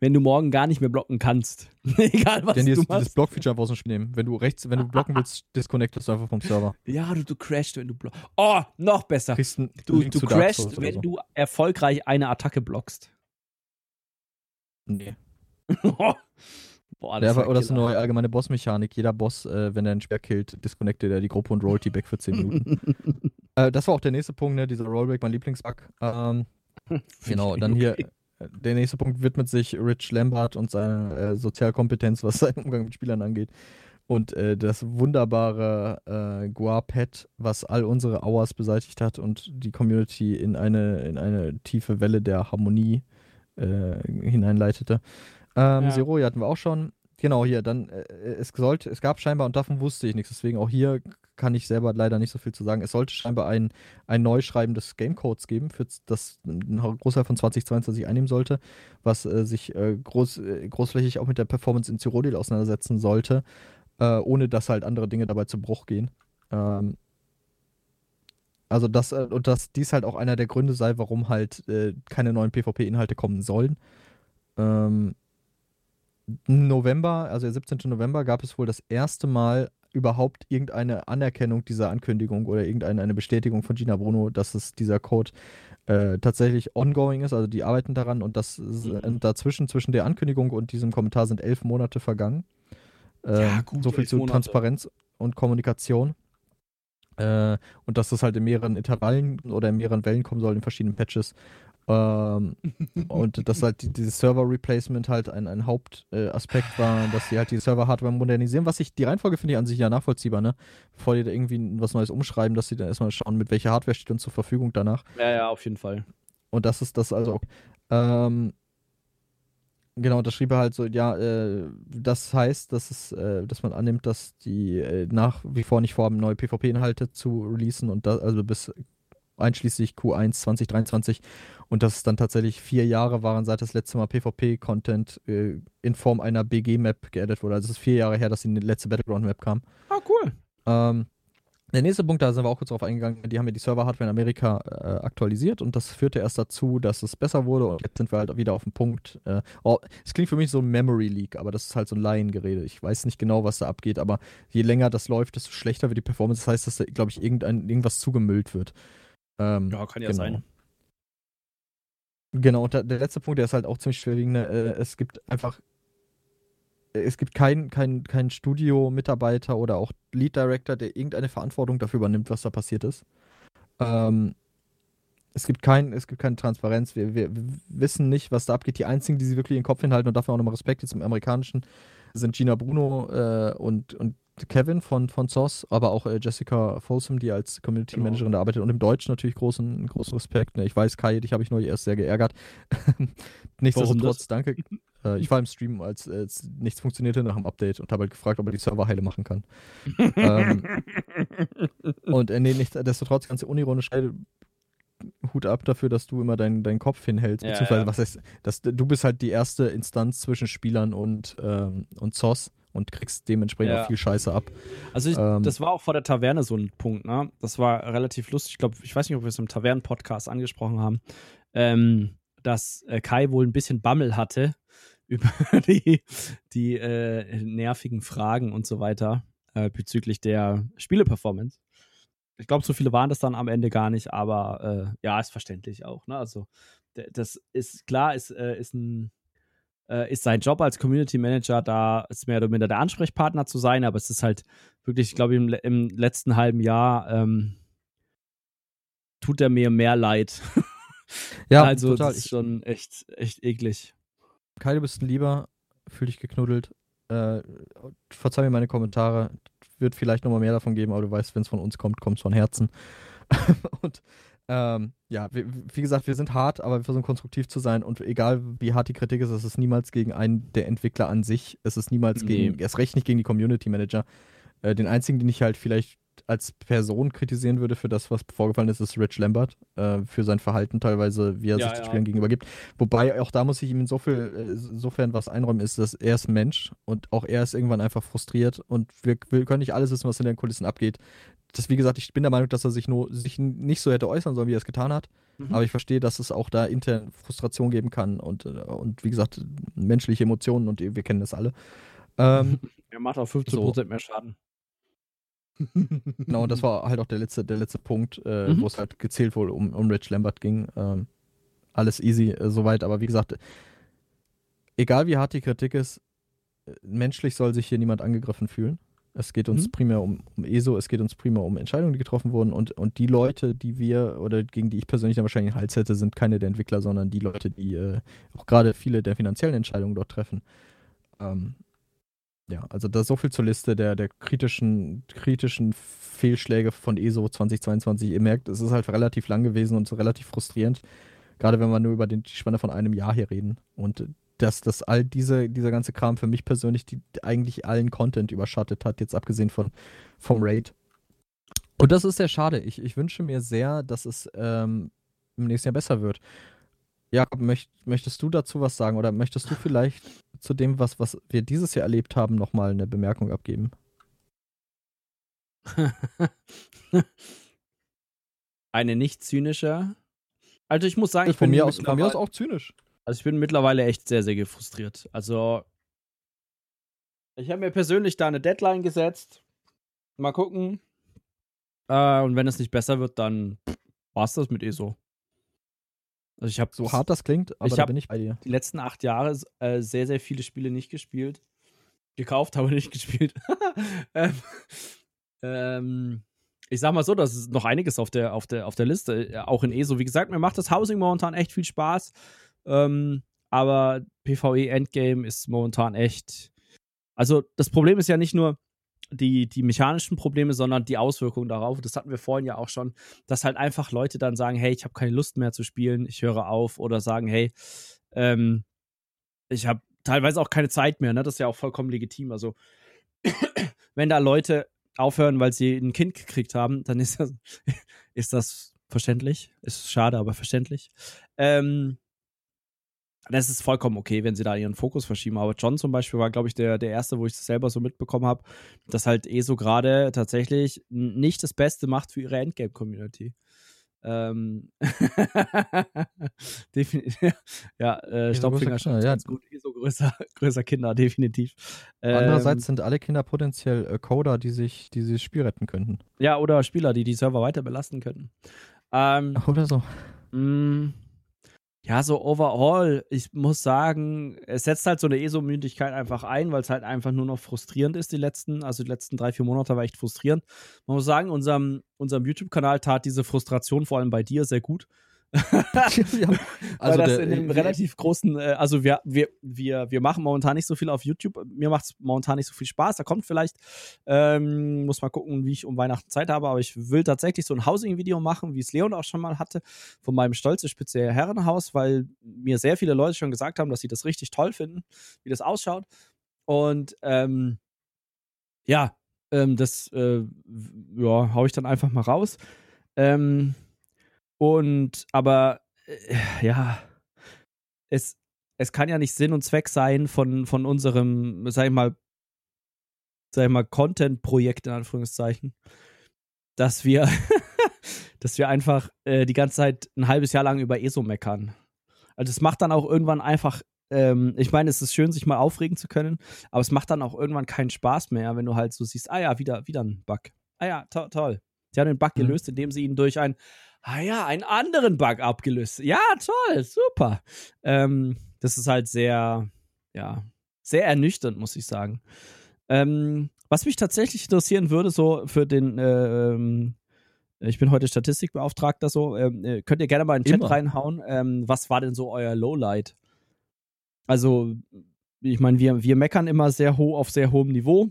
Wenn du morgen gar nicht mehr blocken kannst. (laughs) Egal, was Denn du dieses, machst. dieses Block-Feature einfach aus dem Spiel nehmen. Wenn du rechts, wenn du blocken willst, (laughs) disconnectest du einfach vom Server. Ja, du, du crashst, wenn du blockst. Oh, noch besser. Einen Du, du Dark crashst, wenn so. du erfolgreich eine Attacke blockst. Nee. Boah, Ja, ist aber, ja oder so eine Killer. neue allgemeine Bossmechanik. Jeder Boss, äh, wenn er einen Speer killt, disconnectet er die Gruppe und rollt die back für 10 Minuten. (laughs) äh, das war auch der nächste Punkt, ne? Dieser Rollback, mein Lieblingsbug. Ähm, (laughs) genau, dann hier. Okay. äh, Der nächste Punkt widmet sich Rich Lambert und seiner äh, Sozialkompetenz, was (laughs) seinen Umgang mit Spielern angeht. Und äh, das wunderbare äh, Guar-Pad, was all unsere Hours beseitigt hat und die Community in eine, in eine tiefe Welle der Harmonie äh, hineinleitete. Ähm, Ja. Zero hatten wir auch schon. Genau, hier, dann, äh, es sollte, es gab scheinbar, und davon wusste ich nichts, deswegen auch hier kann ich selber leider nicht so viel zu sagen. Es sollte scheinbar ein, ein Neuschreiben des Gamecodes geben, für das ein Großteil von 2022 einnehmen sollte, was äh, sich äh, groß, äh, großflächig auch mit der Performance in Cyrodiil auseinandersetzen sollte, äh, ohne dass halt andere Dinge dabei zu Bruch gehen. Ähm, also das, äh, und dass dies halt auch einer der Gründe sei, warum halt äh, keine neuen PvP-Inhalte kommen sollen. Ähm, November, also der 17. November, gab es wohl das erste Mal überhaupt irgendeine Anerkennung dieser Ankündigung oder irgendeine eine Bestätigung von Gina Bruno, dass es dieser Code äh, tatsächlich ongoing ist, also die arbeiten daran und das ist- Mhm. dazwischen, zwischen der Ankündigung und diesem Kommentar sind elf Monate vergangen. Äh, Ja, gut, so viel zu Monate. Transparenz und Kommunikation. Äh, und dass das halt in mehreren Intervallen oder in mehreren Wellen kommen soll, in verschiedenen Patches. Ähm, (laughs) und dass halt die, dieses Server-Replacement halt ein, ein Hauptaspekt äh, war, dass sie halt die Server-Hardware modernisieren. Was ich, die Reihenfolge finde ich an sich ja nachvollziehbar, ne? Bevor die da irgendwie was Neues umschreiben, dass sie dann erstmal schauen, mit welcher Hardware steht uns zur Verfügung danach. Ja, ja, auf jeden Fall. Und das ist das also. Ähm, genau, da schrieb er halt so, ja, äh, das heißt, dass es, äh, dass man annimmt, dass die äh, nach wie vor nicht vorhaben, neue PvP-Inhalte zu releasen und da, also bis einschließlich Q1 2023 und dass es dann tatsächlich vier Jahre waren, seit das letzte Mal PvP-Content äh, in Form einer BG-Map geaddet wurde. Also es ist vier Jahre her, dass die letzte Battleground-Map kam. Ah, cool. Ähm, der nächste Punkt, da sind wir auch kurz drauf eingegangen, die haben ja die Server-Hardware in Amerika äh, aktualisiert und das führte erst dazu, dass es besser wurde und jetzt sind wir halt wieder auf dem Punkt. Äh, oh, es klingt für mich so ein Memory Leak, aber das ist halt so ein Laiengerede. Ich weiß nicht genau, was da abgeht, aber je länger das läuft, desto schlechter wird die Performance. Das heißt, dass da, glaube ich, irgendein, irgendwas zugemüllt wird. Ähm, Ja, kann ja genau. sein. Genau, und der, der letzte Punkt, der ist halt auch ziemlich schwerwiegend. Äh, es gibt einfach, es gibt keinen kein, kein Studio-Mitarbeiter oder auch Lead Director, der irgendeine Verantwortung dafür übernimmt, was da passiert ist. Ähm, es gibt, kein, es gibt keine Transparenz. Wir, wir wissen nicht, was da abgeht. Die einzigen, die sie wirklich in den Kopf hinhalten und dafür auch nochmal Respekt jetzt im Amerikanischen, sind Gina Bruno äh, und, und Kevin von, von SOS, aber auch äh, Jessica Folsom, die als Community Genau. Managerin da arbeitet und im Deutschen natürlich großen, großen Respekt. Ne? Ich weiß, Kai, dich habe ich neulich erst sehr geärgert. (laughs) Nichtsdestotrotz, danke. (laughs) Äh, ich war im Stream, als, als nichts funktionierte nach dem Update und habe halt gefragt, ob er die Server heile machen kann. (laughs) ähm, und äh, nee, nichtsdestotrotz, ganz unironisch, Hut ab dafür, dass du immer deinen deinen Kopf hinhältst. Ja, beziehungsweise, ja. was heißt, dass, du bist halt die erste Instanz zwischen Spielern und, ähm, und ZOS und kriegst dementsprechend Ja. auch viel Scheiße ab. Also ich, Ähm. das war auch vor der Taverne so ein Punkt, ne? Das war relativ lustig. Ich glaube, ich weiß nicht, ob wir es im Tavernen-Podcast angesprochen haben, ähm, dass äh, Kai wohl ein bisschen Bammel hatte (laughs) über die, die äh, nervigen Fragen und so weiter äh, bezüglich der Spieleperformance. Ich glaube, so viele waren das dann am Ende gar nicht, aber äh, ja, ist verständlich auch. Ne? Also das ist klar, ist, äh, ist ein äh, ist sein Job als Community Manager, da ist mehr oder minder der Ansprechpartner zu sein, aber es ist halt wirklich, ich glaube, im, im letzten halben Jahr ähm, tut er mir mehr leid. (laughs) Ja, also total. das ist schon echt, echt eklig. Kai, du bist ein Lieber, fühl dich geknuddelt. Äh, verzeih mir meine Kommentare. Wird vielleicht nochmal mehr davon geben, aber du weißt, wenn es von uns kommt, kommt es von Herzen. (laughs) und ähm, ja, wie, wie, gesagt, wir sind hart, aber wir versuchen konstruktiv zu sein und egal wie hart die Kritik ist, es ist niemals gegen einen der Entwickler an sich, es ist niemals Nee. gegen, erst recht nicht gegen die Community Manager. Äh, den einzigen, den ich halt vielleicht als Person kritisieren würde für das, was vorgefallen ist, ist Rich Lambert, äh, für sein Verhalten teilweise, wie er Ja, sich den ja. Spielern gegenüber gibt. Wobei auch da muss ich ihm insofern, äh, insofern was einräumen, ist, dass er ist ein Mensch und auch er ist irgendwann einfach frustriert und wir, wir können nicht alles wissen, was in den Kulissen abgeht. Das, wie gesagt, ich bin der Meinung, dass er sich nur sich nicht so hätte äußern sollen, wie er es getan hat. Mhm. Aber ich verstehe, dass es auch da intern Frustration geben kann und, äh, und wie gesagt, menschliche Emotionen und wir kennen das alle. Ähm, (laughs) Er macht auch 15% mehr Schaden. Genau, und das (laughs) war halt auch der letzte, der letzte Punkt, äh, Mhm. wo es halt gezählt wohl um, um Rich Lambert ging. Ähm, alles easy äh, soweit, aber wie gesagt, egal wie hart die Kritik ist, äh, menschlich soll sich hier niemand angegriffen fühlen. Es geht uns Mhm. primär um, um ESO, es geht uns primär um Entscheidungen, die getroffen wurden und, und die Leute, die wir oder gegen die ich persönlich dann wahrscheinlich einen Hals hätte, sind keine der Entwickler, sondern die Leute, die äh, auch gerade viele der finanziellen Entscheidungen dort treffen. Ähm, ja, also da so viel zur Liste der, der kritischen, kritischen Fehlschläge von ESO 2022. Ihr merkt, es ist halt relativ lang gewesen und so relativ frustrierend. Gerade wenn wir nur über den, die Spanne von einem Jahr hier reden. Und äh, dass das all diese, dieser ganze Kram für mich persönlich die, eigentlich allen Content überschattet hat, jetzt abgesehen von vom Raid. Und das ist sehr schade. Ich, ich wünsche mir sehr, dass es ähm, im nächsten Jahr besser wird. Jakob, möcht, möchtest du dazu was sagen oder möchtest du (laughs) vielleicht zu dem, was, was wir dieses Jahr erlebt haben, nochmal eine Bemerkung abgeben? (laughs) Eine nicht zynische. Also ich muss sagen, ich von, bin mir aus, von mir aus mittlerweile- auch zynisch. Also ich bin mittlerweile echt sehr, sehr gefrustriert. Also ich habe mir persönlich da eine Deadline gesetzt. Mal gucken. Äh, und wenn es nicht besser wird, dann war es das mit ESO. Also ich habe So hart das klingt, aber Ich da bin ich bei dir. die letzten acht Jahre äh, sehr, sehr viele Spiele nicht gespielt. Gekauft, (laughs) aber nicht gespielt. (laughs) ähm, ähm, ich sag mal so, das ist noch einiges auf der, auf der, auf der Liste, äh, auch in ESO. Wie gesagt, mir macht das Housing momentan echt viel Spaß. Ähm, aber PvE Endgame ist momentan echt. Also, das Problem ist ja nicht nur die, die mechanischen Probleme, sondern die Auswirkungen darauf. Das hatten wir vorhin ja auch schon, dass halt einfach Leute dann sagen: Hey, ich habe keine Lust mehr zu spielen, ich höre auf. Oder sagen: Hey, ähm, ich habe teilweise auch keine Zeit mehr. Ne? Das ist ja auch vollkommen legitim. Also, (coughs) wenn da Leute aufhören, weil sie ein Kind gekriegt haben, dann ist das, (laughs) ist das verständlich. Ist schade, aber verständlich. Ähm, das ist vollkommen okay, wenn sie da ihren Fokus verschieben. Aber John zum Beispiel war, glaube ich, der, der erste, wo ich das selber so mitbekommen habe, dass halt ESO gerade tatsächlich nicht das Beste macht für ihre Endgame-Community. Ähm, (laughs) definitiv. (laughs) ja, äh, Staubfinger schon ja. ganz gut. ESO größer, (laughs) größer Kinder, definitiv. Ähm, Andererseits sind alle Kinder potenziell äh, Coder, die sich die dieses Spiel retten könnten. Ja, oder Spieler, die die Server weiter belasten könnten. Ähm, Oder so. Mm, Ja, so overall, ich muss sagen, es setzt halt so eine ESO-Mündigkeit einfach ein, weil es halt einfach nur noch frustrierend ist, die letzten, also die letzten drei, vier Monate war echt frustrierend. Man muss sagen, unserem, unserem YouTube-Kanal tat diese Frustration vor allem bei dir sehr gut. Haben- (laughs) Also weil das der- in einem relativ großen, äh, also wir, wir, wir, wir machen momentan nicht so viel auf YouTube. Mir macht es momentan nicht so viel Spaß. Da kommt vielleicht, ähm, muss mal gucken, wie ich um Weihnachten Zeit habe, aber ich will tatsächlich so ein Housing-Video machen, wie es Leon auch schon mal hatte, von meinem stolze spezielle Herrenhaus, weil mir sehr viele Leute schon gesagt haben, dass sie das richtig toll finden, wie das ausschaut. Und ähm, ja, ähm, das äh, ja, hau ich dann einfach mal raus. Ähm, und aber äh, ja, es, es kann ja nicht Sinn und Zweck sein von, von unserem, sag ich mal, sag ich mal, Content-Projekt in Anführungszeichen, dass wir, (laughs) dass wir einfach äh, die ganze Zeit ein halbes Jahr lang über ESO meckern. Also es macht dann auch irgendwann einfach, ähm, ich meine, es ist schön, sich mal aufregen zu können, aber es macht dann auch irgendwann keinen Spaß mehr, wenn du halt so siehst, ah ja, wieder, wieder ein Bug. Ah ja, to toll. Sie haben den Bug Mhm. gelöst, indem sie ihn durch ein, ah ja, einen anderen Bug abgelöst. Ja, toll, super. Ähm, das ist halt sehr, ja, sehr ernüchternd, muss ich sagen. Ähm, was mich tatsächlich interessieren würde, so für den, äh, ähm, ich bin heute Statistikbeauftragter, so, ähm, äh, könnt ihr gerne mal in den Chat Immer. reinhauen. Ähm, was war denn so euer Lowlight? Also, ich meine, wir, wir meckern immer sehr hoch auf sehr hohem Niveau.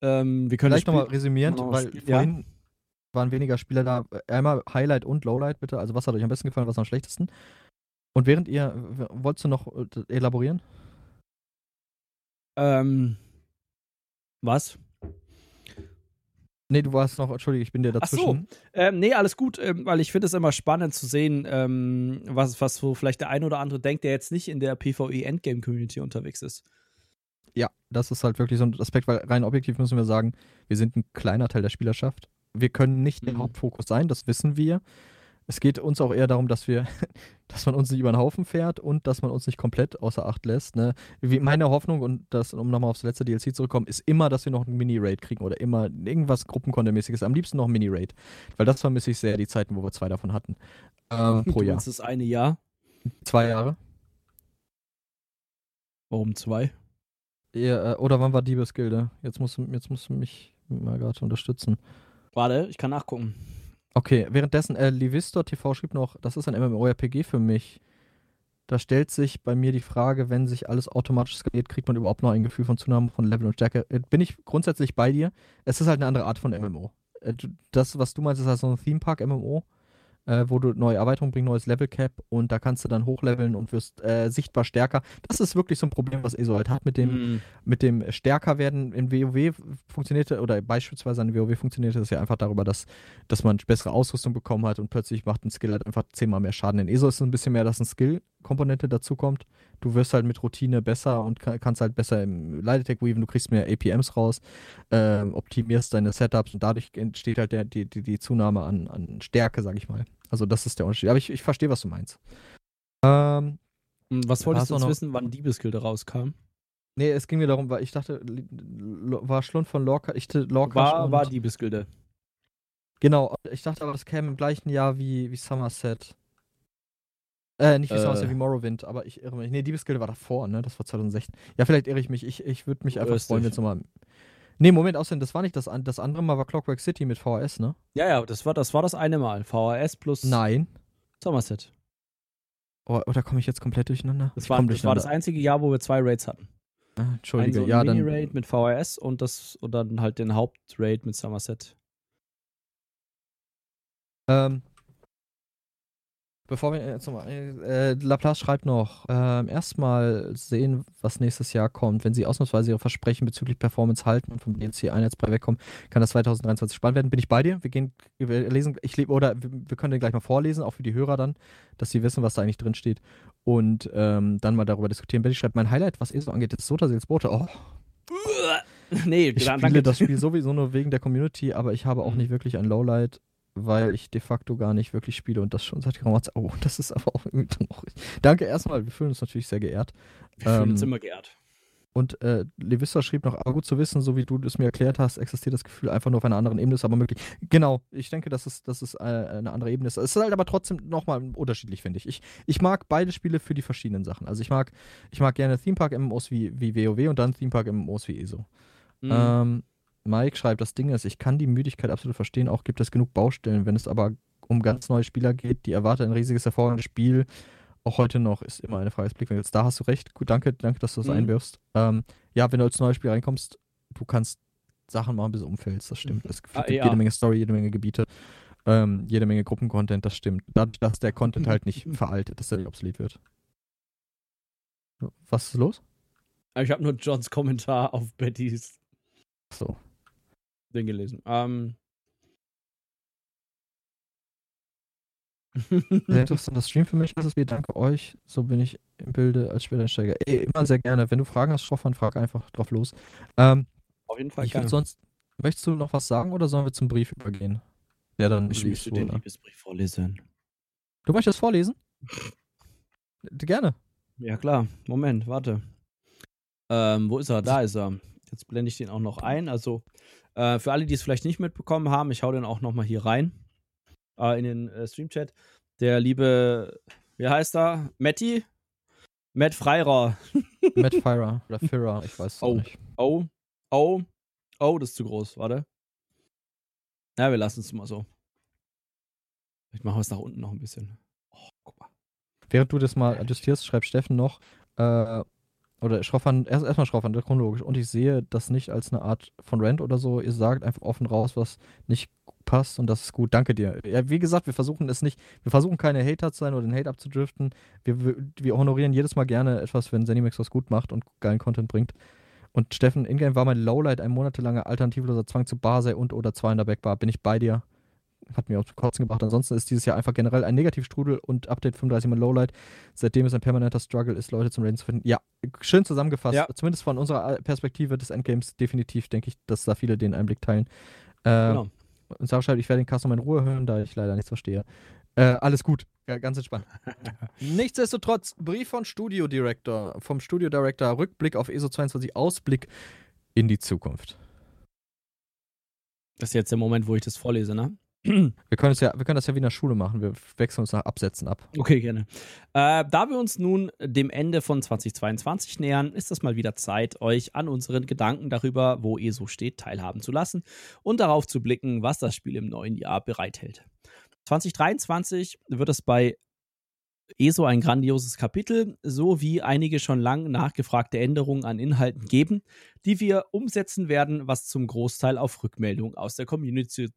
Ähm, wir können Vielleicht nochmal noch weil ja. vorhin waren weniger Spieler da. Einmal Highlight und Lowlight, bitte. Also, was hat euch am besten gefallen, was am schlechtesten? Und während ihr, wolltest du noch äh, elaborieren? Ähm, was? Nee, du warst noch, Entschuldige, ich bin dir Ach so. dazwischen. Ähm, nee, alles gut, ähm, weil ich finde es immer spannend zu sehen, ähm, was, was so vielleicht der ein oder andere denkt, der jetzt nicht in der PvE Endgame Community unterwegs ist. Ja, das ist halt wirklich so ein Aspekt, weil rein objektiv müssen wir sagen, wir sind ein kleiner Teil der Spielerschaft. Wir können nicht der Mhm. Hauptfokus sein, das wissen wir. Es geht uns auch eher darum, dass wir, (laughs) dass man uns nicht über den Haufen fährt und dass man uns nicht komplett außer Acht lässt. Ne? Wie meine Hoffnung, und das, um nochmal aufs letzte DLC zurückzukommen, ist immer, dass wir noch einen Mini-Raid kriegen oder immer irgendwas Gruppenkontermäßiges. Am liebsten noch ein Mini-Raid. Weil das vermisse ich sehr, die Zeiten, wo wir zwei davon hatten. Ähm, pro Jahr. das eine Jahr. Zwei Jahre. Warum zwei? Ja, äh, oder wann war Diebesgilde? Jetzt musst du, jetzt musst du mich mal gerade unterstützen. Warte, ich kann nachgucken. Okay, währenddessen, äh, Livistor TV schrieb noch, das ist ein MMORPG für mich. Da stellt sich bei mir die Frage, wenn sich alles automatisch skaliert, kriegt man überhaupt noch ein Gefühl von Zunahme von Level und Stärke. Äh, bin ich grundsätzlich bei dir. Es ist halt eine andere Art von MMO. Äh, das, was du meinst, ist halt so ein Theme Park MMO, äh, wo du neue Erweiterungen bringst, neues Level Cap und da kannst du dann hochleveln und wirst äh, sichtbar stärker. Das ist wirklich so ein Problem, was ESO halt hat mit dem, Hm. mit dem stärker werden in WoW funktionierte oder beispielsweise an WoW funktionierte das ja einfach darüber, dass, dass man bessere Ausrüstung bekommen hat und plötzlich macht ein Skill halt einfach zehnmal mehr Schaden. In ESO ist es ein bisschen mehr, dass eine Skill-Komponente dazukommt. Du wirst halt mit Routine besser und kann, kannst halt besser im Light-Attack weaven, du kriegst mehr APMs raus, ähm, optimierst deine Setups und dadurch entsteht halt der, die, die, die Zunahme an, an Stärke, sag ich mal. Also das ist der Unterschied. Aber ich, ich verstehe, was du meinst. Ähm, Und Was wolltest du noch- wissen, wann Diebesgilde rauskam? nee, es ging mir darum, weil ich dachte, war Schlund von Lorca, ich Lorca War, und- war Diebesgilde. Genau, ich dachte aber, das käme im gleichen Jahr wie, wie Somerset. Äh, nicht wie Äh. Somerset, wie Morrowind, aber ich irre mich. Nee, Diebesgilde war davor, ne? Das war 2016. Ja, vielleicht irre ich mich. Ich, ich würde mich einfach freuen, wenn es nochmal. Nee, Moment, außerdem, das war nicht das, das andere Mal war Clockwork City mit VHS, ne? Ja, ja, das war das, war das eine Mal. VHS plus Nein. Somerset. Oh, oder komme ich jetzt komplett durcheinander? Das war, das war das einzige Jahr, wo wir zwei Raids hatten. Ah, Ein Entschuldige, so ein ja, dann. Mini-Raid mit VHS und, das, und dann halt den Hauptraid mit Somerset. Ähm, bevor wir jetzt nochmal. Äh, Laplace schreibt noch: ähm, Erstmal sehen, was nächstes Jahr kommt. Wenn sie ausnahmsweise ihre Versprechen bezüglich Performance halten und vom DLC einheitsbrei wegkommen, kann das 2023 spannend werden. Bin ich bei dir? Wir gehen, wir lesen, ich lebe, oder wir, wir können den gleich mal vorlesen, auch für die Hörer dann, dass sie wissen, was da eigentlich drin steht. Und ähm, dann mal darüber diskutieren. Betty schreibt: Mein Highlight, was ESO angeht, ist Soda Bote. Oh, nee, ich spiele das Spiel sowieso nur wegen der Community, aber ich habe auch Mhm. nicht wirklich ein Lowlight, weil ich de facto gar nicht wirklich spiele und das schon seit geraumer Zeit. Oh, das ist aber auch irgendwie traurig. Danke erstmal, wir fühlen uns natürlich sehr geehrt. Wir fühlen uns ähm, immer geehrt. Und äh, Levista schrieb noch, aber gut zu wissen, so wie du es mir erklärt hast, existiert das Gefühl einfach nur auf einer anderen Ebene, ist aber möglich. Genau, ich denke, dass es, dass es äh, eine andere Ebene ist. Es ist halt aber trotzdem nochmal unterschiedlich, finde ich. ich. Ich mag beide Spiele für die verschiedenen Sachen. Also ich mag, ich mag gerne Theme Park MMOs wie, wie WoW und dann Theme Park MMOs wie ESO. Mhm. Ähm, Mike schreibt, das Ding ist, ich kann die Müdigkeit absolut verstehen, auch gibt es genug Baustellen, wenn es aber um ganz neue Spieler geht, die erwarten ein riesiges, hervorragendes Spiel. Auch heute noch ist immer eine Frage des Blickwinkels. Da hast du recht. Gut, danke, danke, dass du das Mhm. einwirfst. Ähm, ja, wenn du als neues Spiel reinkommst, du kannst Sachen machen, bis du umfällst. Das stimmt. Es gibt Ah, ja. jede Menge Story, jede Menge Gebiete, ähm, jede Menge Gruppencontent, das stimmt. Dadurch, dass der Content halt nicht veraltet, dass er nicht obsolet wird. Was ist los? Ich habe nur Johns Kommentar auf Bettys So. Ding gelesen. Ähm. Sehr (laughs) interessanter Stream für mich. Wie danke euch. So bin ich im Bilde als Späteinsteiger. Ey, immer sehr gerne. Wenn du Fragen hast, Stoffmann, frag einfach drauf los. Ähm, Auf jeden Fall ich gerne. sonst. Möchtest du noch was sagen oder sollen wir zum Brief übergehen? Der dann Ich möchte den wurde? Liebesbrief vorlesen. Du möchtest vorlesen? Gerne. Ja, klar. Moment, warte. Ähm, wo ist er? Da ist er. Jetzt blende ich den auch noch ein. Also, äh, für alle, die es vielleicht nicht mitbekommen haben, ich hau den auch noch mal hier rein. Äh, in den äh, Stream-Chat. Der liebe, wie heißt er? Matti Matt Freira. (laughs) Matt Fira oder Fira, ich weiß es Oh. nicht. Oh, oh, oh, das ist zu groß. Warte. Ja, wir lassen es mal so. Ich mache es nach unten noch ein bisschen. Oh, guck mal. Während du das mal adjustierst, schreibt Steffen noch, äh, oder Schroffern, erst erstmal Schroffern, chronologisch. Und ich sehe das nicht als eine Art von Rant oder so. Ihr sagt einfach offen raus, was nicht passt und das ist gut. Danke dir. Ja, wie gesagt, wir versuchen es nicht, wir versuchen keine Hater zu sein oder den Hate abzudriften. Wir, wir, honorieren jedes Mal gerne etwas, wenn Zenimax was gut macht und geilen Content bringt. Und Steffen, Ingame war mein Lowlight, ein monatelanger alternativloser Zwang zu Barsei und oder 2 in der Backbar. Bin ich bei dir? Hat mir auch zu kotzen gebracht. Ansonsten ist dieses Jahr einfach generell ein Negativstrudel und Update 35 mein Lowlight. Seitdem es ein permanenter Struggle ist, Leute zum Raiden zu finden. Ja, schön zusammengefasst. Ja. Zumindest von unserer Perspektive des Endgames definitiv, denke ich, dass da viele den Einblick teilen. Äh, Genau. Und Sarah schreibt, ich werde den Cast noch in Ruhe hören, da ich leider nichts verstehe. Äh, alles gut, ja, ganz entspannt. (laughs) Nichtsdestotrotz, Brief von Studio Director, vom Studio Director, Rückblick auf ESO 22, Ausblick in die Zukunft. Das ist jetzt der Moment, wo ich das vorlese, ne? Wir können, es ja, wir können das ja wie in der Schule machen, wir wechseln uns nach Absätzen ab. Okay, gerne. Äh, da wir uns nun dem Ende von 2022 nähern, ist es mal wieder Zeit, euch an unseren Gedanken darüber, wo ESO steht, teilhaben zu lassen und darauf zu blicken, was das Spiel im neuen Jahr bereithält. 2023 wird es bei ESO ein grandioses Kapitel sowie einige schon lang nachgefragte Änderungen an Inhalten geben, die wir umsetzen werden, was zum Großteil auf Rückmeldung aus der Community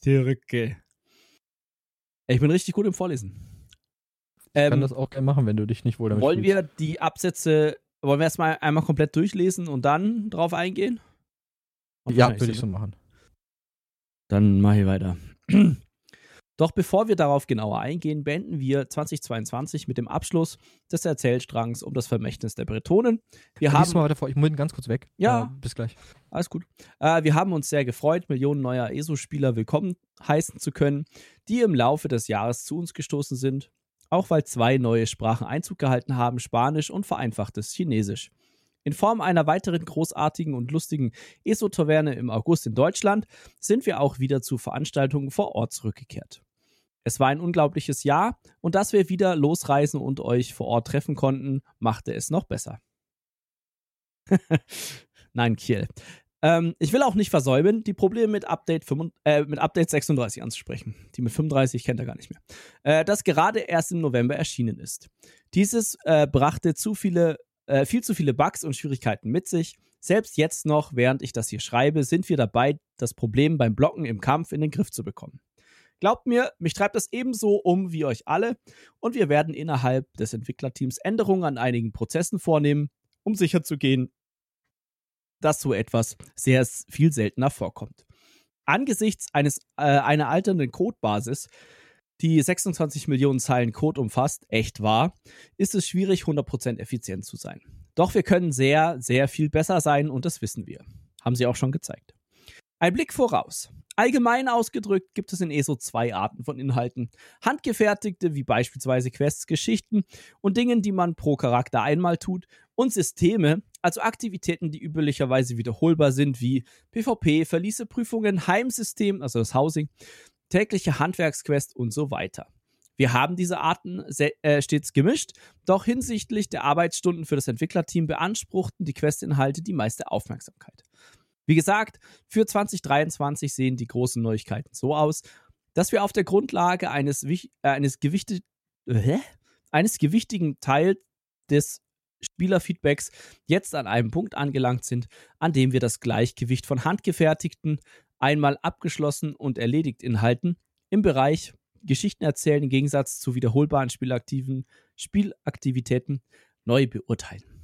zurückgeht. Ich bin richtig gut im Vorlesen. Ich kann Ähm, das auch gerne machen, wenn du dich nicht wohl damit wollen fühlst. wir die Absätze, wollen wir erstmal einmal komplett durchlesen und dann drauf eingehen? Ja, würde ich so, so machen. Dann mache ich weiter. (clears throat) Doch bevor wir darauf genauer eingehen, beenden wir 2022 mit dem Abschluss des Erzählstrangs um das Vermächtnis der Bretonen. Wir Lies mal haben, weiter vor, ich muss ganz kurz weg. Ja. Äh, bis gleich. alles gut. Äh, wir haben uns sehr gefreut, Millionen neuer ESO-Spieler willkommen heißen zu können, die im Laufe des Jahres zu uns gestoßen sind. Auch weil zwei neue Sprachen Einzug gehalten haben, Spanisch und vereinfachtes Chinesisch. In Form einer weiteren großartigen und lustigen ESO-Taverne im August in Deutschland sind wir auch wieder zu Veranstaltungen vor Ort zurückgekehrt. Es war ein unglaubliches Jahr und dass wir wieder losreisen und euch vor Ort treffen konnten, machte es noch besser. (laughs) Nein, Kiel. Ähm, ich will auch nicht versäumen, die Probleme mit Update, 35, äh, mit Update 36 anzusprechen. Die mit 35 kennt er gar nicht mehr. Äh, das gerade erst im November erschienen ist. Dieses äh, brachte zu viele, äh, viel zu viele Bugs und Schwierigkeiten mit sich. Selbst jetzt noch, während ich das hier schreibe, sind wir dabei, das Problem beim Blocken im Kampf in den Griff zu bekommen. Glaubt mir, mich treibt das ebenso um wie euch alle und wir werden innerhalb des Entwicklerteams Änderungen an einigen Prozessen vornehmen, um sicherzugehen, dass so etwas sehr viel seltener vorkommt. Angesichts eines, äh, einer alternden Codebasis, die 26 Millionen Zeilen Code umfasst, echt wahr, ist es schwierig, 100% effizient zu sein. Doch wir können sehr, sehr viel besser sein und das wissen wir. Haben sie auch schon gezeigt. Ein Blick voraus. Allgemein ausgedrückt gibt es in ESO zwei Arten von Inhalten. Handgefertigte, wie beispielsweise Quests, Geschichten und Dingen, die man pro Charakter einmal tut, und Systeme, also Aktivitäten, die üblicherweise wiederholbar sind, wie PvP, Verlieseprüfungen, Heimsystem, also das Housing, tägliche Handwerksquest und so weiter. Wir haben diese Arten äh, stets gemischt, doch hinsichtlich der Arbeitsstunden für das Entwicklerteam beanspruchten die Questinhalte die meiste Aufmerksamkeit. Wie gesagt, für 2023 sehen die großen Neuigkeiten so aus, dass wir auf der Grundlage eines, äh, eines, gewichtet, äh, eines gewichtigen Teils des Spielerfeedbacks jetzt an einem Punkt angelangt sind, an dem wir das Gleichgewicht von handgefertigten, einmal abgeschlossen und erledigt Inhalten im Bereich Geschichten erzählen im Gegensatz zu wiederholbaren spielaktiven Spielaktivitäten neu beurteilen.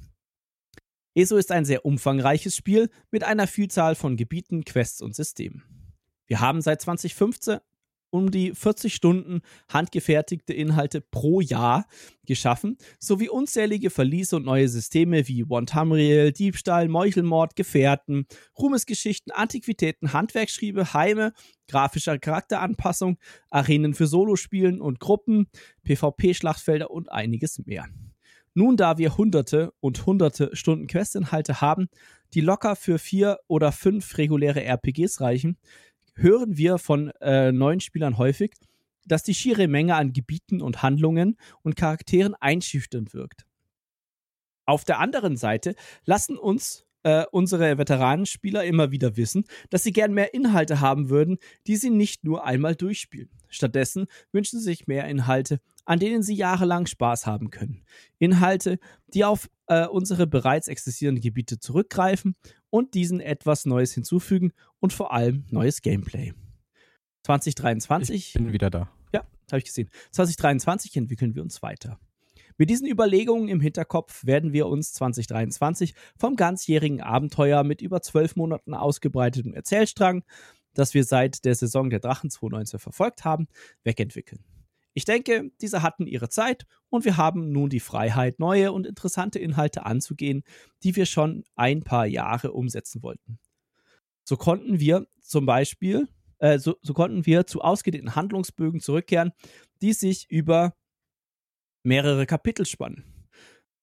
ESO ist ein sehr umfangreiches Spiel mit einer Vielzahl von Gebieten, Quests und Systemen. Wir haben seit 2015 um die 40 Stunden handgefertigte Inhalte pro Jahr geschaffen, sowie unzählige Verliese und neue Systeme wie One-Tamriel, Diebstahl, Meuchelmord, Gefährten, Ruhmesgeschichten, Antiquitäten, Handwerksschriebe, Heime, grafischer Charakteranpassung, Arenen für Solospielen und Gruppen, PvP-Schlachtfelder und einiges mehr. Nun, da wir hunderte und hunderte Stunden Questinhalte haben, die locker für vier oder fünf reguläre RPGs reichen, hören wir von äh, neuen Spielern häufig, dass die schiere Menge an Gebieten und Handlungen und Charakteren einschüchternd wirkt. Auf der anderen Seite lassen uns äh, unsere Veteranenspieler immer wieder wissen, dass sie gern mehr Inhalte haben würden, die sie nicht nur einmal durchspielen. Stattdessen wünschen sie sich mehr Inhalte, an denen sie jahrelang Spaß haben können. Inhalte, die auf äh, unsere bereits existierenden Gebiete zurückgreifen und diesen etwas Neues hinzufügen und vor allem neues Gameplay. 2023. Ich bin wieder da. Ja, habe ich gesehen. 2023 entwickeln wir uns weiter. Mit diesen Überlegungen im Hinterkopf werden wir uns 2023 vom ganzjährigen Abenteuer mit über zwölf Monaten ausgebreitetem Erzählstrang, das wir seit der Saison der Drachen 2019 verfolgt haben, wegentwickeln. Ich denke, diese hatten ihre Zeit und wir haben nun die Freiheit, neue und interessante Inhalte anzugehen, die wir schon ein paar Jahre umsetzen wollten. So konnten wir zum Beispiel, äh, so, so konnten wir zu ausgedehnten Handlungsbögen zurückkehren, die sich über mehrere Kapitel spannen.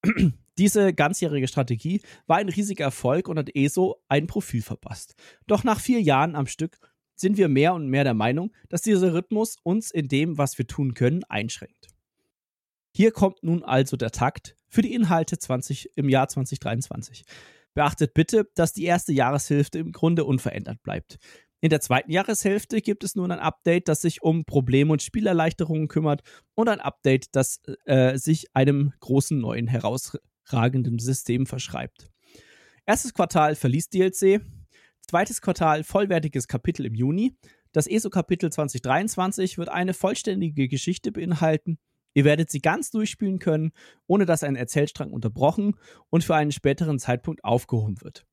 (clears throat) Diese ganzjährige Strategie war ein riesiger Erfolg und hat ESO ein Profil verpasst. Doch nach vier Jahren am Stück sind wir mehr und mehr der Meinung, dass dieser Rhythmus uns in dem, was wir tun können, einschränkt. Hier kommt nun also der Takt für die Inhalte 20, im Jahr 2023. Beachtet bitte, dass die erste Jahreshälfte im Grunde unverändert bleibt. In der zweiten Jahreshälfte gibt es nun ein Update, das sich um Probleme und Spielerleichterungen kümmert und ein Update, das äh, sich einem großen neuen herausragenden System verschreibt. Erstes Quartal verließ DLC, zweites Quartal vollwertiges Kapitel im Juni. Das ESO-Kapitel 2023 wird eine vollständige Geschichte beinhalten. Ihr werdet sie ganz durchspielen können, ohne dass ein Erzählstrang unterbrochen und für einen späteren Zeitpunkt aufgehoben wird.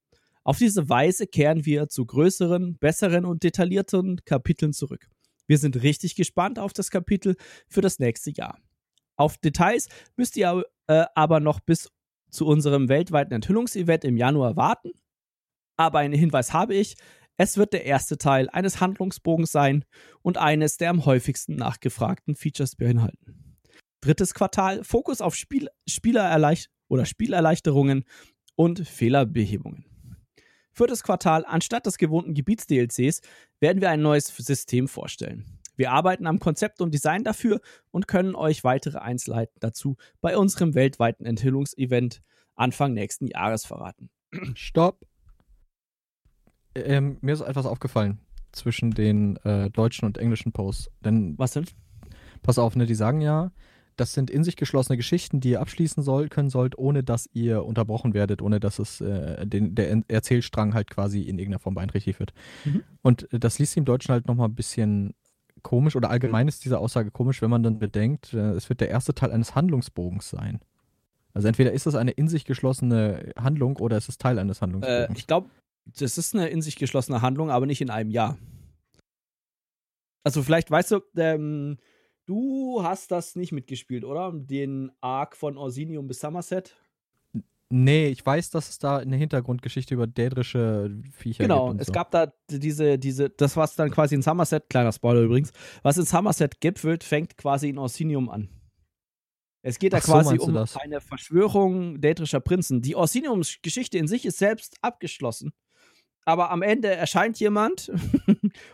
Auf diese Weise kehren wir zu größeren, besseren und detaillierteren Kapiteln zurück. Wir sind richtig gespannt auf das Kapitel für das nächste Jahr. Auf Details müsst ihr äh, aber noch bis zu unserem weltweiten Enthüllungsevent im Januar warten. Aber einen Hinweis habe ich. Es wird der erste Teil eines Handlungsbogens sein und eines der am häufigsten nachgefragten Features beinhalten. Drittes Quartal, Fokus auf Spiel Spielererleicht oder Spielerleichterungen und Fehlerbehebungen. Viertes Quartal, anstatt des gewohnten Gebiets-DLCs, werden wir ein neues System vorstellen. Wir arbeiten am Konzept und Design dafür und können euch weitere Einzelheiten dazu bei unserem weltweiten Enthüllungsevent Anfang nächsten Jahres verraten. Stopp. Ähm, mir ist etwas aufgefallen zwischen den äh, deutschen und englischen Posts. Denn, Was denn? Pass auf, ne, die sagen ja, das sind in sich geschlossene Geschichten, die ihr abschließen soll, können sollt, ohne dass ihr unterbrochen werdet, ohne dass es äh, den, der Erzählstrang halt quasi in irgendeiner Form beeinträchtigt wird. Mhm. Und das liest sich im Deutschen halt nochmal ein bisschen komisch oder allgemein ist diese Aussage komisch, wenn man dann bedenkt, äh, es wird der erste Teil eines Handlungsbogens sein. Also entweder ist das eine in sich geschlossene Handlung oder es ist Teil eines Handlungsbogens. Äh, ich glaube, das ist eine in sich geschlossene Handlung, aber nicht in einem Jahr. Also vielleicht weißt du, ähm, Du hast das nicht mitgespielt, oder? Den Arc von Orsinium bis Somerset? Nee, ich weiß, dass es da eine Hintergrundgeschichte über dädrische Viecher genau, gibt. Genau, es so. gab da diese, diese, das was dann quasi in Somerset, kleiner Spoiler übrigens, was in Somerset gipfelt, fängt quasi in Orsinium an. Es geht da Ach quasi so, um eine Verschwörung dädrischer Prinzen. Die Orsiniums-Geschichte in sich ist selbst abgeschlossen aber am Ende erscheint jemand (laughs)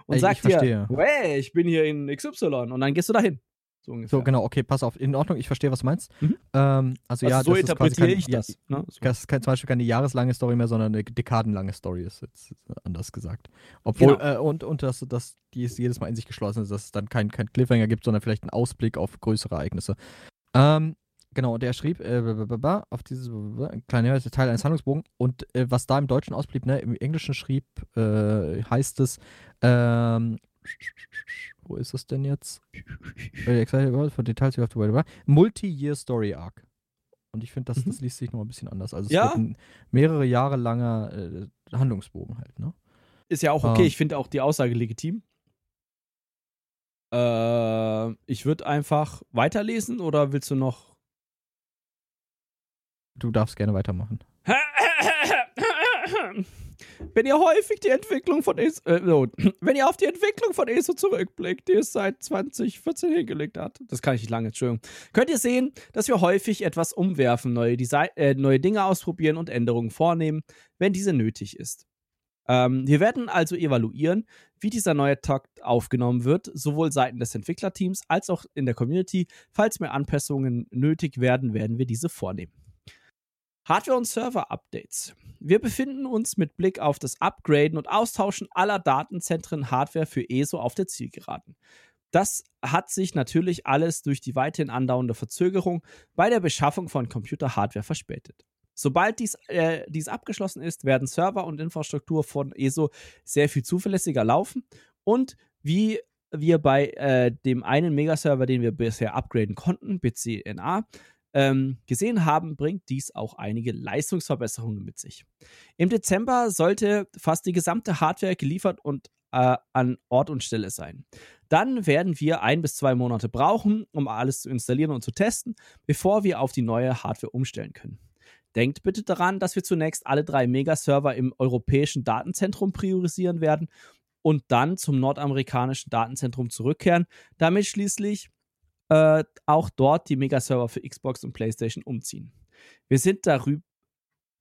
und Ey, sagt dir, hey, ich bin hier in XY und dann gehst du dahin. So, ungefähr. so genau, okay, pass auf, in Ordnung, ich verstehe, was du meinst. Mhm. Ähm, also, also, ja, so das interpretiere kein, ich das. Ja, ne? so. Das ist kein, zum Beispiel keine jahreslange Story mehr, sondern eine dekadenlange Story ist jetzt anders gesagt. Obwohl, genau. äh, und, und dass, dass die ist jedes Mal in sich geschlossen ist, dass es dann kein, kein Cliffhanger gibt, sondern vielleicht einen Ausblick auf größere Ereignisse. Ähm, Genau, der schrieb äh, auf dieses kleine Teil eines Handlungsbogen und äh, was da im Deutschen ausblieb, ne, im Englischen schrieb, äh, heißt es, ähm, wo ist es denn jetzt? Excited for details Multi-Year Story Arc. Und ich finde, das, mhm. das liest sich noch ein bisschen anders. Also es ja? ein mehrere Jahre langer äh, Handlungsbogen halt, ne? Ist ja auch okay, ähm, ich finde auch die Aussage legitim. Äh, ich würde einfach weiterlesen oder willst du noch Du darfst gerne weitermachen. (laughs) Wenn ihr häufig die Entwicklung von ESO, äh, (clears throat) wenn ihr auf die Entwicklung von ESO zurückblickt, die es seit 2014 hingelegt hat, das kann ich nicht lange, Entschuldigung, könnt ihr sehen, dass wir häufig etwas umwerfen, neue, Design, äh, neue Dinge ausprobieren und Änderungen vornehmen, wenn diese nötig ist. Ähm, wir werden also evaluieren, wie dieser neue Takt aufgenommen wird, sowohl seitens des Entwicklerteams als auch in der Community. Falls mehr Anpassungen nötig werden, werden wir diese vornehmen. Hardware- und Server-Updates. Wir befinden uns mit Blick auf das Upgraden und Austauschen aller Datenzentren Hardware für ESO auf der Zielgeraden. Das hat sich natürlich alles durch die weiterhin andauernde Verzögerung bei der Beschaffung von Computer-Hardware verspätet. Sobald dies, äh, dies abgeschlossen ist, werden Server und Infrastruktur von ESO sehr viel zuverlässiger laufen und wie wir bei äh, dem einen Megaserver, den wir bisher upgraden konnten, BCNA, ähm, gesehen haben, bringt dies auch einige Leistungsverbesserungen mit sich. Im Dezember sollte fast die gesamte Hardware geliefert und äh, an Ort und Stelle sein. Dann werden wir ein bis zwei Monate brauchen, um alles zu installieren und zu testen, bevor wir auf die neue Hardware umstellen können. Denkt bitte daran, dass wir zunächst alle drei Megaserver im europäischen Datenzentrum priorisieren werden und dann zum nordamerikanischen Datenzentrum zurückkehren, damit schließlich äh, auch dort die Megaserver für Xbox und PlayStation umziehen. Wir sind darüber,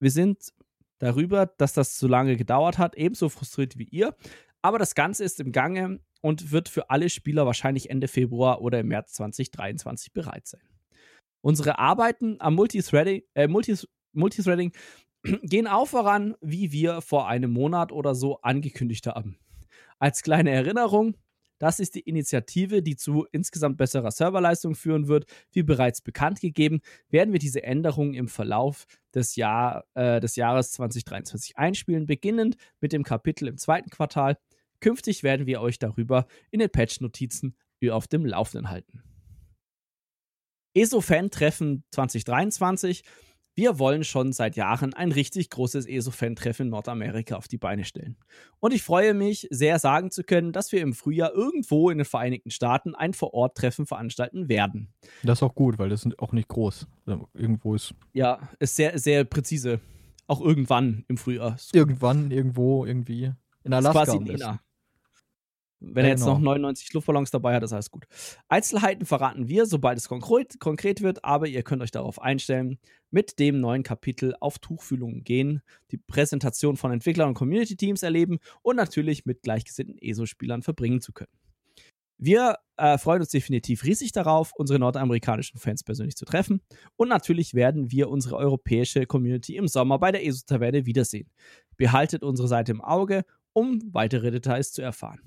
wir sind darüber, dass das so lange gedauert hat, ebenso frustriert wie ihr. Aber das Ganze ist im Gange und wird für alle Spieler wahrscheinlich Ende Februar oder im März 2023 bereit sein. Unsere Arbeiten am Multithreading, äh, Multis Multithreading (clears throat) gehen auch voran, wie wir vor einem Monat oder so angekündigt haben. Als kleine Erinnerung, das ist die Initiative, die zu insgesamt besserer Serverleistung führen wird. Wie bereits bekannt gegeben, werden wir diese Änderungen im Verlauf des, Jahr, äh, des Jahres 2023 einspielen, beginnend mit dem Kapitel im zweiten Quartal. Künftig werden wir euch darüber in den Patch-Notizen auf dem Laufenden halten. ESO-Fan-Treffen 2023 wir wollen schon seit Jahren ein richtig großes ESO-Fan-Treffen in Nordamerika auf die Beine stellen. Und ich freue mich sehr sagen zu können, dass wir im Frühjahr irgendwo in den Vereinigten Staaten ein Vor-Ort-Treffen veranstalten werden. Das ist auch gut, weil das ist auch nicht groß. Irgendwo ist. Ja, ist sehr, sehr präzise. Auch irgendwann im Frühjahr. Irgendwann, irgendwo, irgendwie. In Alaska. Quasi in Wenn er jetzt genau. noch 99 Luftballons dabei hat, ist alles gut. Einzelheiten verraten wir, sobald es konkret, konkret wird, aber ihr könnt euch darauf einstellen, mit dem neuen Kapitel auf Tuchfühlungen gehen, die Präsentation von Entwicklern und Community-Teams erleben und natürlich mit gleichgesinnten ESO-Spielern verbringen zu können. Wir äh, freuen uns definitiv riesig darauf, unsere nordamerikanischen Fans persönlich zu treffen. Und natürlich werden wir unsere europäische Community im Sommer bei der ESO-Taverne wiedersehen. Behaltet unsere Seite im Auge, um weitere Details zu erfahren.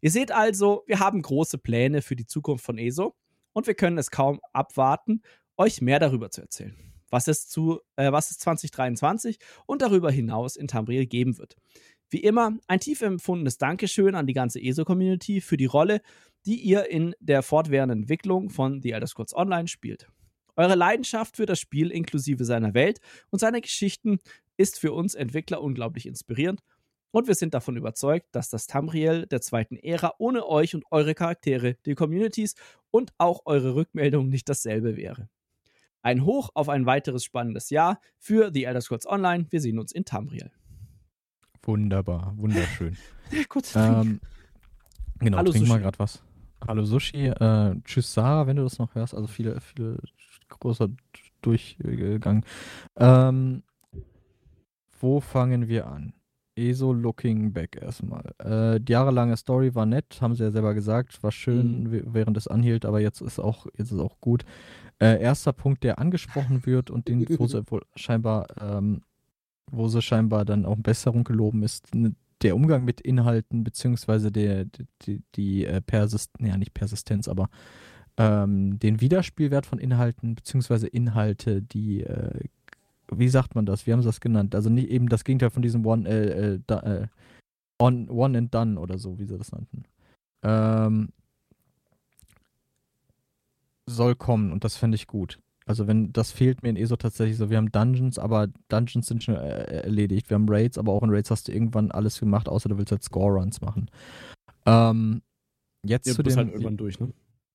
Ihr seht also, wir haben große Pläne für die Zukunft von ESO und wir können es kaum abwarten, euch mehr darüber zu erzählen, was es, zu, äh, was es 2023 und darüber hinaus in Tamriel geben wird. Wie immer, ein tief empfundenes Dankeschön an die ganze ESO-Community für die Rolle, die ihr in der fortwährenden Entwicklung von The Elder Scrolls Online spielt. Eure Leidenschaft für das Spiel inklusive seiner Welt und seiner Geschichten ist für uns Entwickler unglaublich inspirierend und wir sind davon überzeugt, dass das Tamriel der zweiten Ära ohne euch und eure Charaktere, die Communities und auch eure Rückmeldungen nicht dasselbe wäre. Ein Hoch auf ein weiteres spannendes Jahr für The Elder Scrolls Online. Wir sehen uns in Tamriel. Wunderbar, wunderschön. (laughs) kurz ähm, Genau, Hallo trink Sushi. mal gerade was. Hallo Sushi. Äh, tschüss Sarah, wenn du das noch hörst. Also viele, viele großer Durchgang. Ähm, wo fangen wir an? ESO Looking Back erstmal. Äh, die jahrelange Story war nett, haben sie ja selber gesagt, war schön, mhm. während es anhielt, aber jetzt ist auch, jetzt ist auch gut. Äh, erster Punkt, der angesprochen wird und den, wo sie (laughs) wohl scheinbar, ähm, wo sie scheinbar dann auch Besserung geloben ist, der Umgang mit Inhalten, beziehungsweise der, die, die, die äh, Persistenz, ja nicht Persistenz, aber ähm, den Widerspielwert von Inhalten, beziehungsweise Inhalte, die äh, wie sagt man das? Wie haben sie das genannt? Also nicht eben das Gegenteil von diesem One, äh, äh, da, äh, on, one and Done oder so, wie sie das nannten. Ähm, soll kommen und das fände ich gut. Also wenn das fehlt mir in ESO tatsächlich so, wir haben Dungeons, aber Dungeons sind schon äh, erledigt. Wir haben Raids, aber auch in Raids hast du irgendwann alles gemacht, außer du willst halt Score-Runs machen. Ähm, jetzt ja, du bist dem, halt irgendwann durch, ne?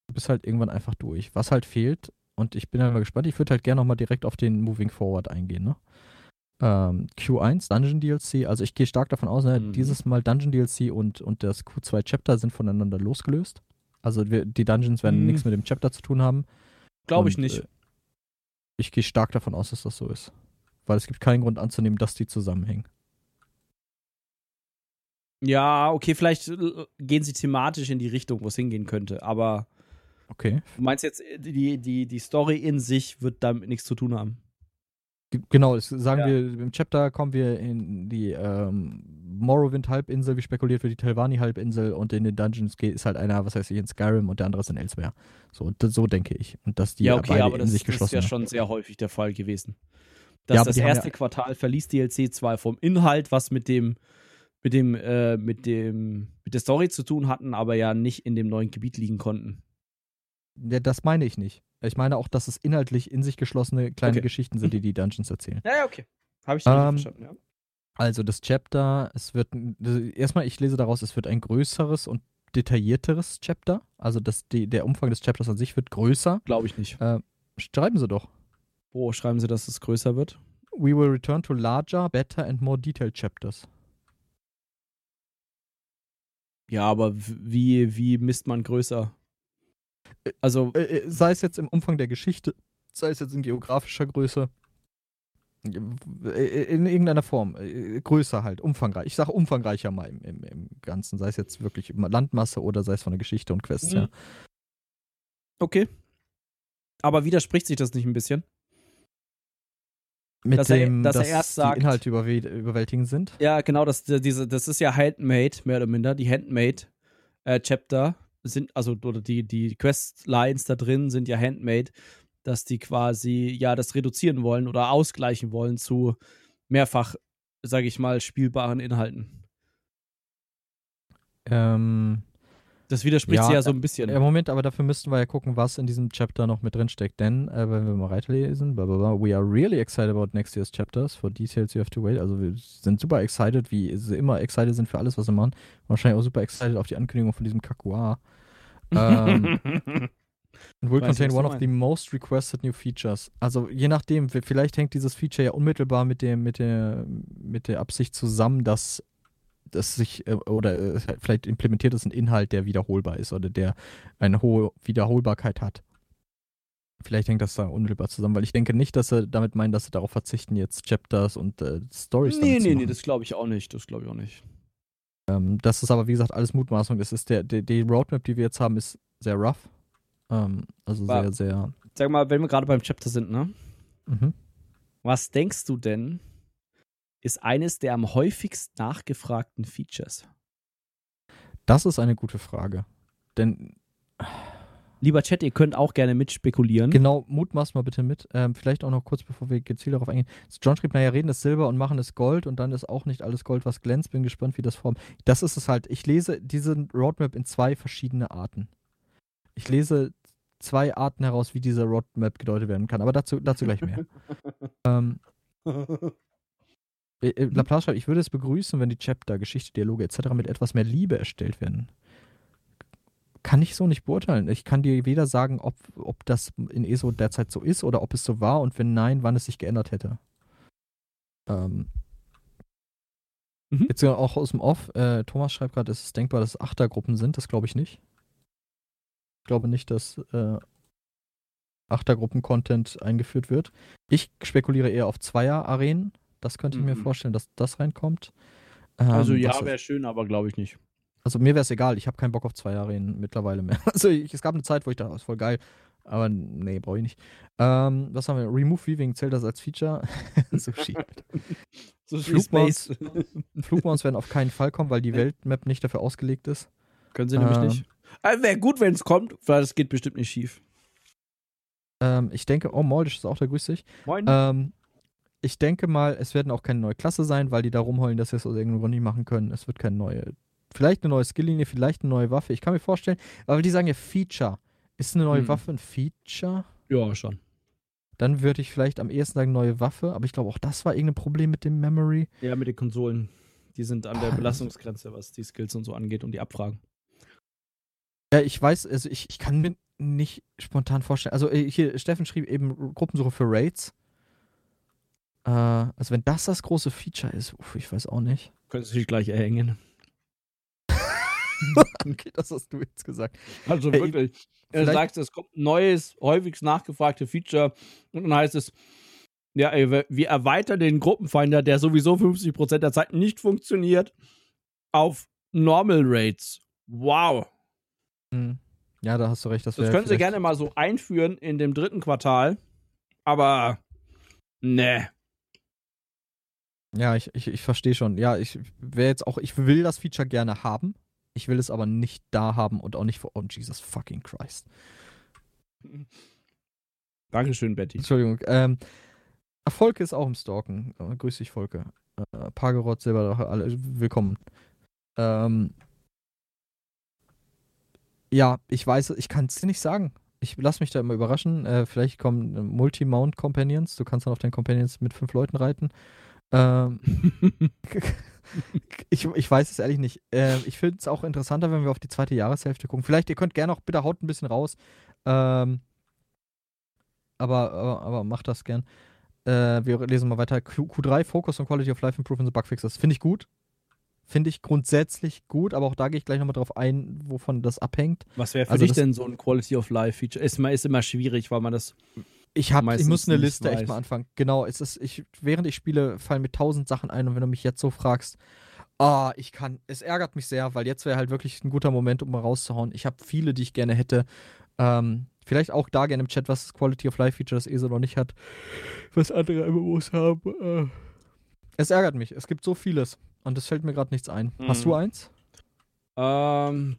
Du bist halt irgendwann einfach durch. Was halt fehlt, und ich bin halt mal gespannt. Ich würde halt gerne nochmal direkt auf den Moving Forward eingehen. Ne? Ähm, Q1, Dungeon DLC. Also ich gehe stark davon aus, ne, mhm. dieses Mal Dungeon DLC und, und das Q2 Chapter sind voneinander losgelöst. Also wir, die Dungeons werden mhm. nichts mit dem Chapter zu tun haben. Glaube ich nicht. Äh, ich gehe stark davon aus, dass das so ist. Weil es gibt keinen Grund anzunehmen, dass die zusammenhängen. Ja, okay, vielleicht äh, gehen sie thematisch in die Richtung, wo es hingehen könnte, aber Okay. Du meinst jetzt, die, die, die Story in sich wird damit nichts zu tun haben? Genau, das sagen Ja. wir, im Chapter kommen wir in die ähm, Morrowind-Halbinsel, wie spekuliert wird, die Telvanni-Halbinsel und in den Dungeons geht, ist halt einer, was weiß ich, in Skyrim und der andere ist in Elsewhere. So, das, so denke ich. Und dass die ja, okay, beide aber das, das ist ja schon sehr häufig der Fall gewesen. Dass Ja, das erste ja- Quartal verließ DLC zwar vom Inhalt, was mit dem, mit dem, äh, mit dem, mit der Story zu tun hatten, aber ja nicht in dem neuen Gebiet liegen konnten. Ja, das meine ich nicht. Ich meine auch, dass es inhaltlich in sich geschlossene kleine Okay. Geschichten sind, die die Dungeons erzählen. Ja, ja, okay. Habe ich Ähm, verstanden, ja. Also das Chapter, es wird, ein- erstmal, ich lese daraus, es wird ein größeres und detaillierteres Chapter. Also das, die, der Umfang des Chapters an sich wird größer. Glaube ich nicht. Schreiben Sie doch. Wo schreiben sie, dass es größer wird? We will return to larger, better and more detailed chapters. Ja, aber wie, wie misst man größer? Also, Äh, äh, sei es jetzt im Umfang der Geschichte, sei es jetzt in geografischer Größe. Äh, In irgendeiner Form. Äh, Größer halt, umfangreich. Ich sage umfangreicher mal im, im, im Ganzen. Sei es jetzt wirklich Landmasse oder sei es von der Geschichte und Quests Mhm. her. okay. Aber widerspricht sich das nicht ein bisschen? Mit Dass er- dem, dass er dass erst sagt- die Inhalte überwäl- überwältigend sind. Ja, genau, das, diese, das ist ja Handmade, mehr oder minder. Die Handmade-Chapter sind, also, oder die, die Questlines da drin sind ja Handmade, dass die quasi ja das reduzieren wollen oder ausgleichen wollen zu mehrfach, sage ich mal, spielbaren Inhalten. Ähm, Das widerspricht Ja, sich ja so ein bisschen. Im Moment, aber dafür müssten wir ja gucken, was in diesem Chapter noch mit drin steckt. Denn, äh, wenn wir mal weiterlesen, blah, blah, blah, we are really excited about next year's chapters. For details you have to wait. Also wir sind super excited, wie sie immer excited sind für alles, was sie machen. Wahrscheinlich auch super excited auf die Ankündigung von diesem Kakua. (laughs) Ähm, and will Weiß contain one of the most requested new features. Also je nachdem, vielleicht hängt dieses Feature ja unmittelbar mit dem, mit der, mit der Absicht zusammen, dass das sich äh, oder äh, vielleicht implementiert ist ein Inhalt, der wiederholbar ist oder der eine hohe Wiederholbarkeit hat. Vielleicht hängt das da unmittelbar zusammen, weil ich denke nicht, dass sie damit meinen, dass sie darauf verzichten, jetzt Chapters und äh, Stories nee, zu nee, nee, machen. das glaube ich auch nicht. Das glaube ich auch nicht. Ähm, das ist aber, wie gesagt, alles Mutmaßung. Das ist der, der, die Roadmap, die wir jetzt haben, ist sehr rough. Ähm, also War- sehr, sehr. Sag mal, wenn wir gerade beim Chapter sind, ne? Mhm. Was denkst du denn, ist eines der am häufigst nachgefragten Features? Das ist eine gute Frage. Denn Lieber Chat, ihr könnt auch gerne mitspekulieren. genau, mutmaß mal bitte mit. Ähm, vielleicht auch noch kurz, bevor wir gezielt darauf eingehen. John schrieb, naja, reden ist Silber und machen es Gold und dann ist auch nicht alles Gold, was glänzt. Bin gespannt, wie das formt. Das ist es halt. Ich lese diese Roadmap in zwei verschiedene Arten. Ich lese zwei Arten heraus, wie diese Roadmap gedeutet werden kann. Aber dazu, dazu gleich mehr. (laughs) ähm, äh, (laughs) äh, Laplace schreibt, ich würde es begrüßen, wenn die Chapter, Geschichte, Dialoge etc. mit etwas mehr Liebe erstellt werden. Kann ich so nicht beurteilen. Ich kann dir weder sagen, ob, ob das in ESO derzeit so ist oder ob es so war und wenn nein, wann es sich geändert hätte. Ähm. Mhm. Jetzt auch aus dem Off, äh, Thomas schreibt gerade, es ist denkbar, dass es Achtergruppen sind. Das glaube ich nicht. Ich glaube nicht, dass äh, Achtergruppen-Content eingeführt wird. Ich spekuliere eher auf Zweier-Arenen. Das könnte ich mir Mhm. vorstellen, dass das reinkommt. Ähm, Also ja, wäre schön, aber glaube ich nicht. also mir wäre es egal, ich habe keinen Bock auf zwei Arenen mittlerweile mehr. (laughs) Also ich, es gab eine Zeit, wo ich dachte, das ist voll geil. Aber nee, brauche ich nicht. Ähm, was haben wir? Remove Weaving zählt das als Feature? Sushi. (laughs) So (laughs) Flugmounts. Flugmounts werden auf keinen Fall kommen, weil die Weltmap nicht dafür ausgelegt ist. Können sie nämlich Ähm. nicht. Also wäre gut, wenn es kommt, weil es geht bestimmt nicht schief. Ähm, ich denke, oh, Moldisch ist auch da, grüß dich. Moin. Ich denke mal, es werden auch keine neue Klasse sein, weil die da rumheulen, dass sie es aus irgendeinem Grund nicht machen können. Es wird keine neue, vielleicht eine neue Skilllinie, vielleicht eine neue Waffe. Ich kann mir vorstellen, aber die sagen ja Feature. Ist eine neue Hm. Waffe ein Feature? ja, schon. Dann würde ich vielleicht am ehesten sagen neue Waffe, aber ich glaube auch das war irgendein Problem mit dem Memory. Ja, mit den Konsolen. Die sind an der Ah, Belastungsgrenze, was die Skills und so angeht und die Abfragen. Ja, ich weiß, also ich, ich kann mir nicht spontan vorstellen. Also äh, hier, Steffen schrieb eben Gruppensuche für Raids. Äh, also wenn das das große Feature ist, uff, ich weiß auch nicht. Können sie sich gleich erhängen. (laughs) okay, das hast du jetzt gesagt. Also Ey, wirklich. Er vielleicht- sagt, es kommt ein neues, häufigst nachgefragte Feature und dann heißt es, ja, ey, wir- erweitern den Gruppenfinder, der sowieso 50% der Zeit nicht funktioniert, auf Normal Rates. Wow. Hm. Ja, da hast du recht. Das, Das können sie gerne mal so einführen in dem dritten Quartal. Aber ne, Ja, ich, ich, ich verstehe schon. Ja, ich wäre jetzt auch, ich will das Feature gerne haben. Ich will es aber nicht da haben und auch nicht vor. Oh, Jesus fucking Christ. Dankeschön, Betty. Entschuldigung. Ähm, Volke ist auch im Stalken. Äh, grüß dich, Volke. Äh, Pagerot, Silberdrache, alle willkommen. Ähm, ja, ich weiß, ich kann es dir nicht sagen. Ich lasse mich da immer überraschen. Äh, vielleicht kommen Multi-Mount-Companions. Du kannst dann auf deinen Companions mit fünf Leuten reiten. Ähm, (laughs) ich, ich weiß es ehrlich nicht. Äh, ich finde es auch interessanter, wenn wir auf die zweite Jahreshälfte gucken. Vielleicht, ihr könnt gerne auch, bitte haut ein bisschen raus. Ähm, aber, aber, aber macht das gern. Äh, wir lesen mal weiter. Q, Q3, Focus on Quality of Life Improvements and Bug Fixes. Finde ich gut. Finde ich grundsätzlich gut, aber auch da gehe ich gleich nochmal drauf ein, wovon das abhängt. Was wäre für Also dich denn so ein Quality of Life Feature? Ist, ist immer schwierig, weil man das. Ich, hab, ich muss eine Liste echt weiß. mal anfangen. Genau, es ist, ich, während ich spiele, fallen mir tausend Sachen ein und wenn du mich jetzt so fragst, ah, ich kann, es ärgert mich sehr, weil jetzt wäre halt wirklich ein guter Moment, um mal rauszuhauen. Ich habe viele, die ich gerne hätte. Ähm, vielleicht auch da gerne im Chat, was das Quality of Life Feature das ESO noch nicht hat, was andere MMOs haben. Äh. Es ärgert mich. Es gibt so vieles und es fällt mir gerade nichts ein. Hast Mhm. du eins? Ähm.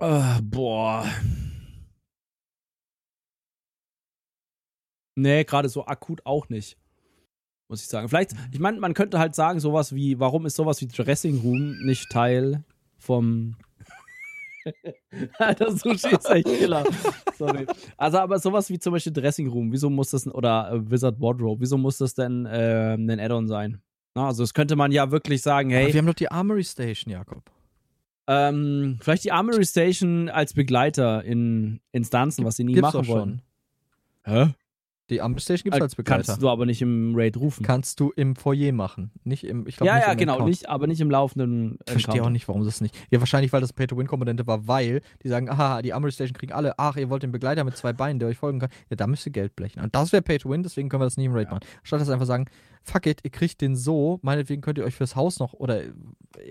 Äh, boah. Nee, gerade so akut auch nicht. Muss ich sagen. Vielleicht, ich meine, man könnte halt sagen, sowas wie, warum ist sowas wie Dressing Room nicht Teil vom. das Sushi ist echt killer. Sorry. Also, aber sowas wie zum Beispiel Dressing Room, wieso muss das, oder äh, Wizard Wardrobe, wieso muss das denn äh, ein Add-on sein? Na, also, das könnte man ja wirklich sagen, Aber hey, wir haben doch die Armory Station, Jakob. Ähm, vielleicht die Armory Station als Begleiter in Instanzen, was sie nie Gibt's machen wollen. schon. Hä? Die Armory Station gibt es Äh, als Begleiter. Kannst du aber nicht im Raid rufen. Kannst du im Foyer machen. Nicht im, ich glaube ja, nicht ja, genau, nicht, aber nicht im laufenden Ich verstehe auch nicht, warum das nicht. Ja, wahrscheinlich, weil das Pay-to-Win-Komponente war, weil die sagen, aha, die Armory Station kriegen alle, ach, ihr wollt den Begleiter mit zwei Beinen, der euch folgen kann. Ja, da müsst ihr Geld blechen. Und das wäre Pay-to-Win, deswegen können wir das nicht im Raid machen. Statt das einfach sagen, fuck it, ihr kriegt den so, meinetwegen könnt ihr euch fürs Haus noch oder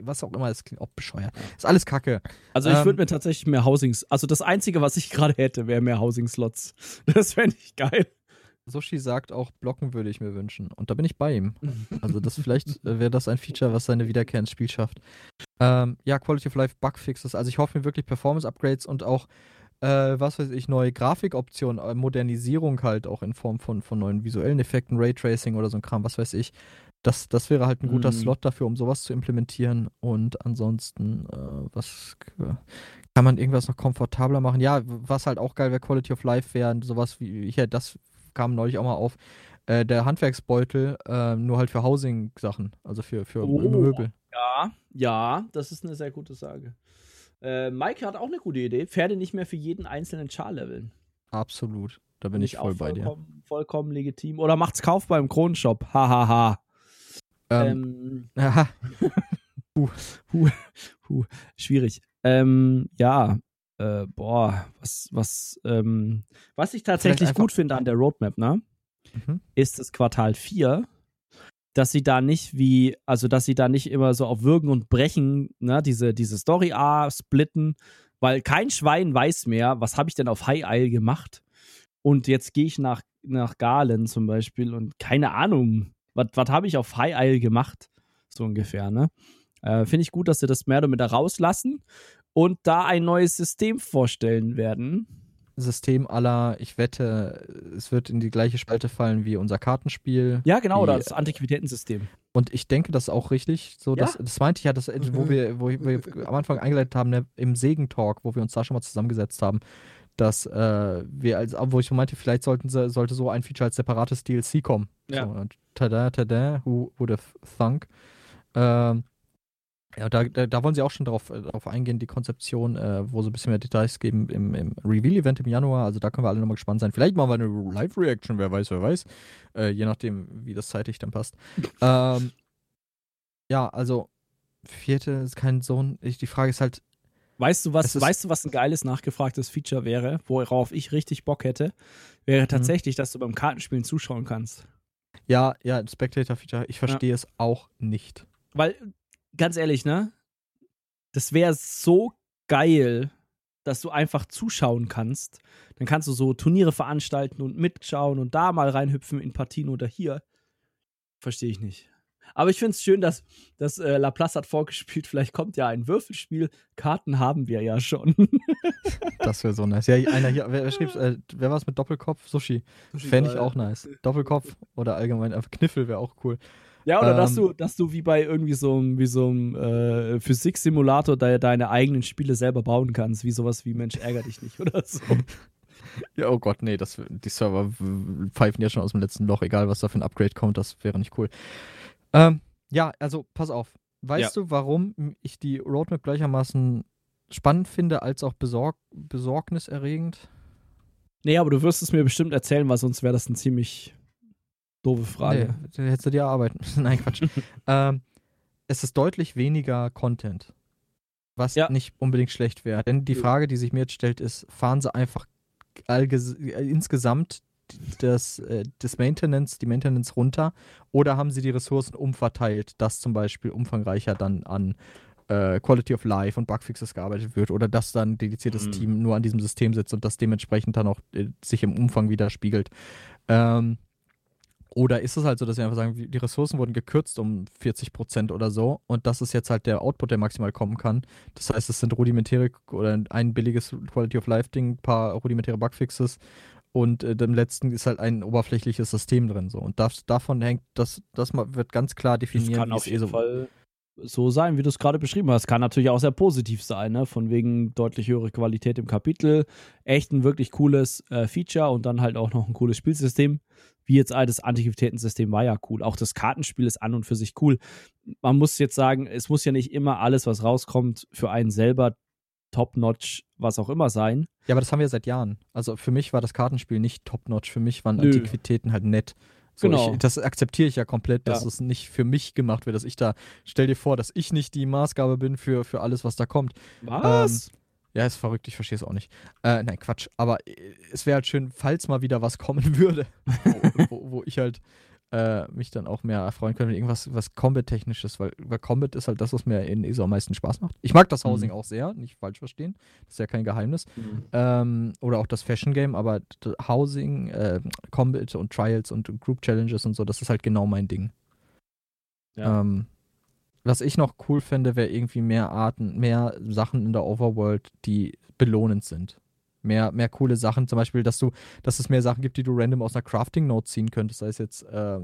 was auch immer, das klingt auch bescheuert. Ist alles Kacke. Also ich Ähm, würde mir tatsächlich mehr Housings, also das Einzige, was ich (laughs) gerade hätte, wäre mehr Housing-Slots. Das fände ich geil. Sushi sagt auch, blocken würde ich mir wünschen. Und da bin ich bei ihm. (laughs) Also das vielleicht äh, wäre das ein Feature, was seine Wiederkehr ins Spiel schafft. Ähm, ja, Quality of Life Bugfixes. Also ich hoffe mir wirklich Performance-Upgrades und auch, äh, was weiß ich, neue Grafikoptionen, äh, Modernisierung halt auch in Form von, von neuen visuellen Effekten, Raytracing oder so ein Kram, was weiß ich. Das, das wäre halt ein guter Mhm. Slot dafür, um sowas zu implementieren. Und ansonsten, äh, was kann man irgendwas noch komfortabler machen? Ja, was halt auch geil wäre, Quality of Life wäre sowas wie, hier, das kam neulich auch mal auf, äh, der Handwerksbeutel, äh, nur halt für Housing-Sachen, also für, für Oh. Möbel. Ja, ja, das ist eine sehr gute Sage. Äh, Mike hat auch eine gute Idee. Pferde nicht mehr für jeden einzelnen Char leveln. Absolut. Da bin Finde ich voll auch bei dir. vollkommen, legitim. Oder macht's Kauf beim Kronenshop. Hahaha. Ähm, Ähm, (laughs) aha, Puh, schwierig. Ähm, ja, äh, boah, was, was, ähm, was ich tatsächlich gut finde an der Roadmap, ne, mhm. ist das Quartal 4, dass sie da nicht wie, also dass sie da nicht immer so auf Würgen und Brechen, ne, diese, diese Story A splitten, weil kein Schwein weiß mehr, was habe ich denn auf High Isle gemacht. Und jetzt gehe ich nach, nach Galen zum Beispiel und keine Ahnung, was habe ich auf High Isle gemacht? So ungefähr, ne? Äh, Finde ich gut, dass sie das mehr oder minder rauslassen und da ein neues System vorstellen werden. System aller, ich wette, es wird in die gleiche Spalte fallen wie unser Kartenspiel. Ja, genau, Die- das Antiquitätensystem. Und ich denke, das ist auch richtig. So, Ja. das, das meinte ich ja, das, wo, Mhm. wir, wo wir am Anfang eingeleitet haben, ne, im Segen-Talk, wo wir uns da schon mal zusammengesetzt haben, dass äh, wir als, wo ich so meinte, vielleicht sollten sie, sollte so ein Feature als separates DLC kommen. Ja. So, und tada, tada, who would have thunk? Ähm, ja, da, da, da wollen sie auch schon drauf, äh, drauf eingehen, die Konzeption, äh, wo sie ein bisschen mehr Details geben im, im Reveal-Event im Januar. Also da können wir alle nochmal gespannt sein. Vielleicht machen wir eine Live-Reaction, wer weiß, wer weiß. Äh, je nachdem, wie das zeitlich dann passt. (laughs) ähm, ja, also vierte ist kein Sohn. Ich, die Frage ist halt, Weißt du, was, weißt du, was ein geiles nachgefragtes Feature wäre, worauf ich richtig Bock hätte? Wäre tatsächlich, dass du beim Kartenspielen zuschauen kannst. ja, ja, Spectator-Feature, ich verstehe es auch nicht. Weil, ganz ehrlich, ne? Das wäre so geil, dass du einfach zuschauen kannst. Dann kannst du so Turniere veranstalten und mitschauen und da mal reinhüpfen in Partien oder hier. Verstehe ich nicht. Aber ich finde es schön, dass, dass äh, Laplace hat vorgespielt, vielleicht kommt ja ein Würfelspiel. Karten haben wir ja schon. (laughs) das wäre so nice. Ja, einer hier, wer, wer äh, wer war es mit Doppelkopf? Sushi. Sushi Fände ich auch nice. (laughs) Doppelkopf oder allgemein einfach Kniffel wäre auch cool. Ja, oder ähm, dass du, dass du wie bei irgendwie so einem, wie so einem äh, Physiksimulator de deine eigenen Spiele selber bauen kannst, wie sowas wie Mensch ärger dich nicht (laughs) oder so. Ja, oh Gott, nee, das, die Server pfeifen ja schon aus dem letzten Loch, egal was da für ein Upgrade kommt, das wäre nicht cool. Ähm, ja, also pass auf. Weißt ja. du, warum ich die Roadmap gleichermaßen spannend finde, als auch besorg besorgniserregend? Nee, aber du wirst es mir bestimmt erzählen, weil sonst wäre das ein ziemlich Doofe Frage. Nee, hättest du dir arbeiten müssen. (laughs) Nein, Quatsch. (laughs) ähm, es ist deutlich weniger Content. Was ja. nicht unbedingt schlecht wäre. Denn die Frage, die sich mir jetzt stellt, ist, fahren sie einfach insgesamt das, äh, das Maintenance, die Maintenance runter oder haben sie die Ressourcen umverteilt, dass zum Beispiel umfangreicher dann an äh, Quality of Life und Bugfixes gearbeitet wird oder dass dann ein dediziertes mhm. Team nur an diesem System sitzt und das dementsprechend dann auch äh, sich im Umfang widerspiegelt. Ähm, oder ist es halt so, dass wir einfach sagen, die Ressourcen wurden gekürzt um 40 Prozent oder so und das ist jetzt halt der Output, der maximal kommen kann. Das heißt, es sind rudimentäre oder ein billiges Quality of Life Ding, ein paar rudimentäre Bugfixes und äh, im letzten ist halt ein oberflächliches System drin so und das, davon hängt das das wird ganz klar definiert. Das kann auf jeden eh so Fall so sein, wie du es gerade beschrieben hast. Kann natürlich auch sehr positiv sein, ne? Von wegen deutlich höhere Qualität im Kapitel, echt ein wirklich cooles äh, Feature und dann halt auch noch ein cooles Spielsystem wie jetzt das Antiquitätensystem war ja cool. Auch das Kartenspiel ist an und für sich cool. Man muss jetzt sagen, es muss ja nicht immer alles, was rauskommt, für einen selber top-notch, was auch immer sein. Ja, aber das haben wir seit Jahren. Also für mich war das Kartenspiel nicht top-notch. Für mich waren Nö. Antiquitäten halt nett. So, genau. Ich, das akzeptiere ich ja komplett, dass ja. es nicht für mich gemacht wird, dass ich da, stell dir vor, dass ich nicht die Maßgabe bin für, für alles, was da kommt. Was? Ähm, ja, ist verrückt, ich verstehe es auch nicht. Äh, nein, Quatsch. Aber äh, es wäre halt schön, falls mal wieder was kommen (laughs) würde, wo, wo, wo, ich halt äh, mich dann auch mehr erfreuen könnte mit irgendwas was Combat-technisches, weil, weil Combat ist halt das, was mir in ESO am meisten Spaß macht. Ich mag das Housing mhm. auch sehr, nicht falsch verstehen. Das ist ja kein Geheimnis. Mhm. Ähm, oder auch das Fashion-Game, aber Housing, äh, Combat und Trials und Group Challenges und so, das ist halt genau mein Ding. Ja. Ähm, was ich noch cool fände, wäre irgendwie mehr Arten, mehr Sachen in der Overworld, die belohnend sind. Mehr, mehr coole Sachen, zum Beispiel, dass du, dass es mehr Sachen gibt, die du random aus einer Crafting-Note ziehen könntest, sei es jetzt äh,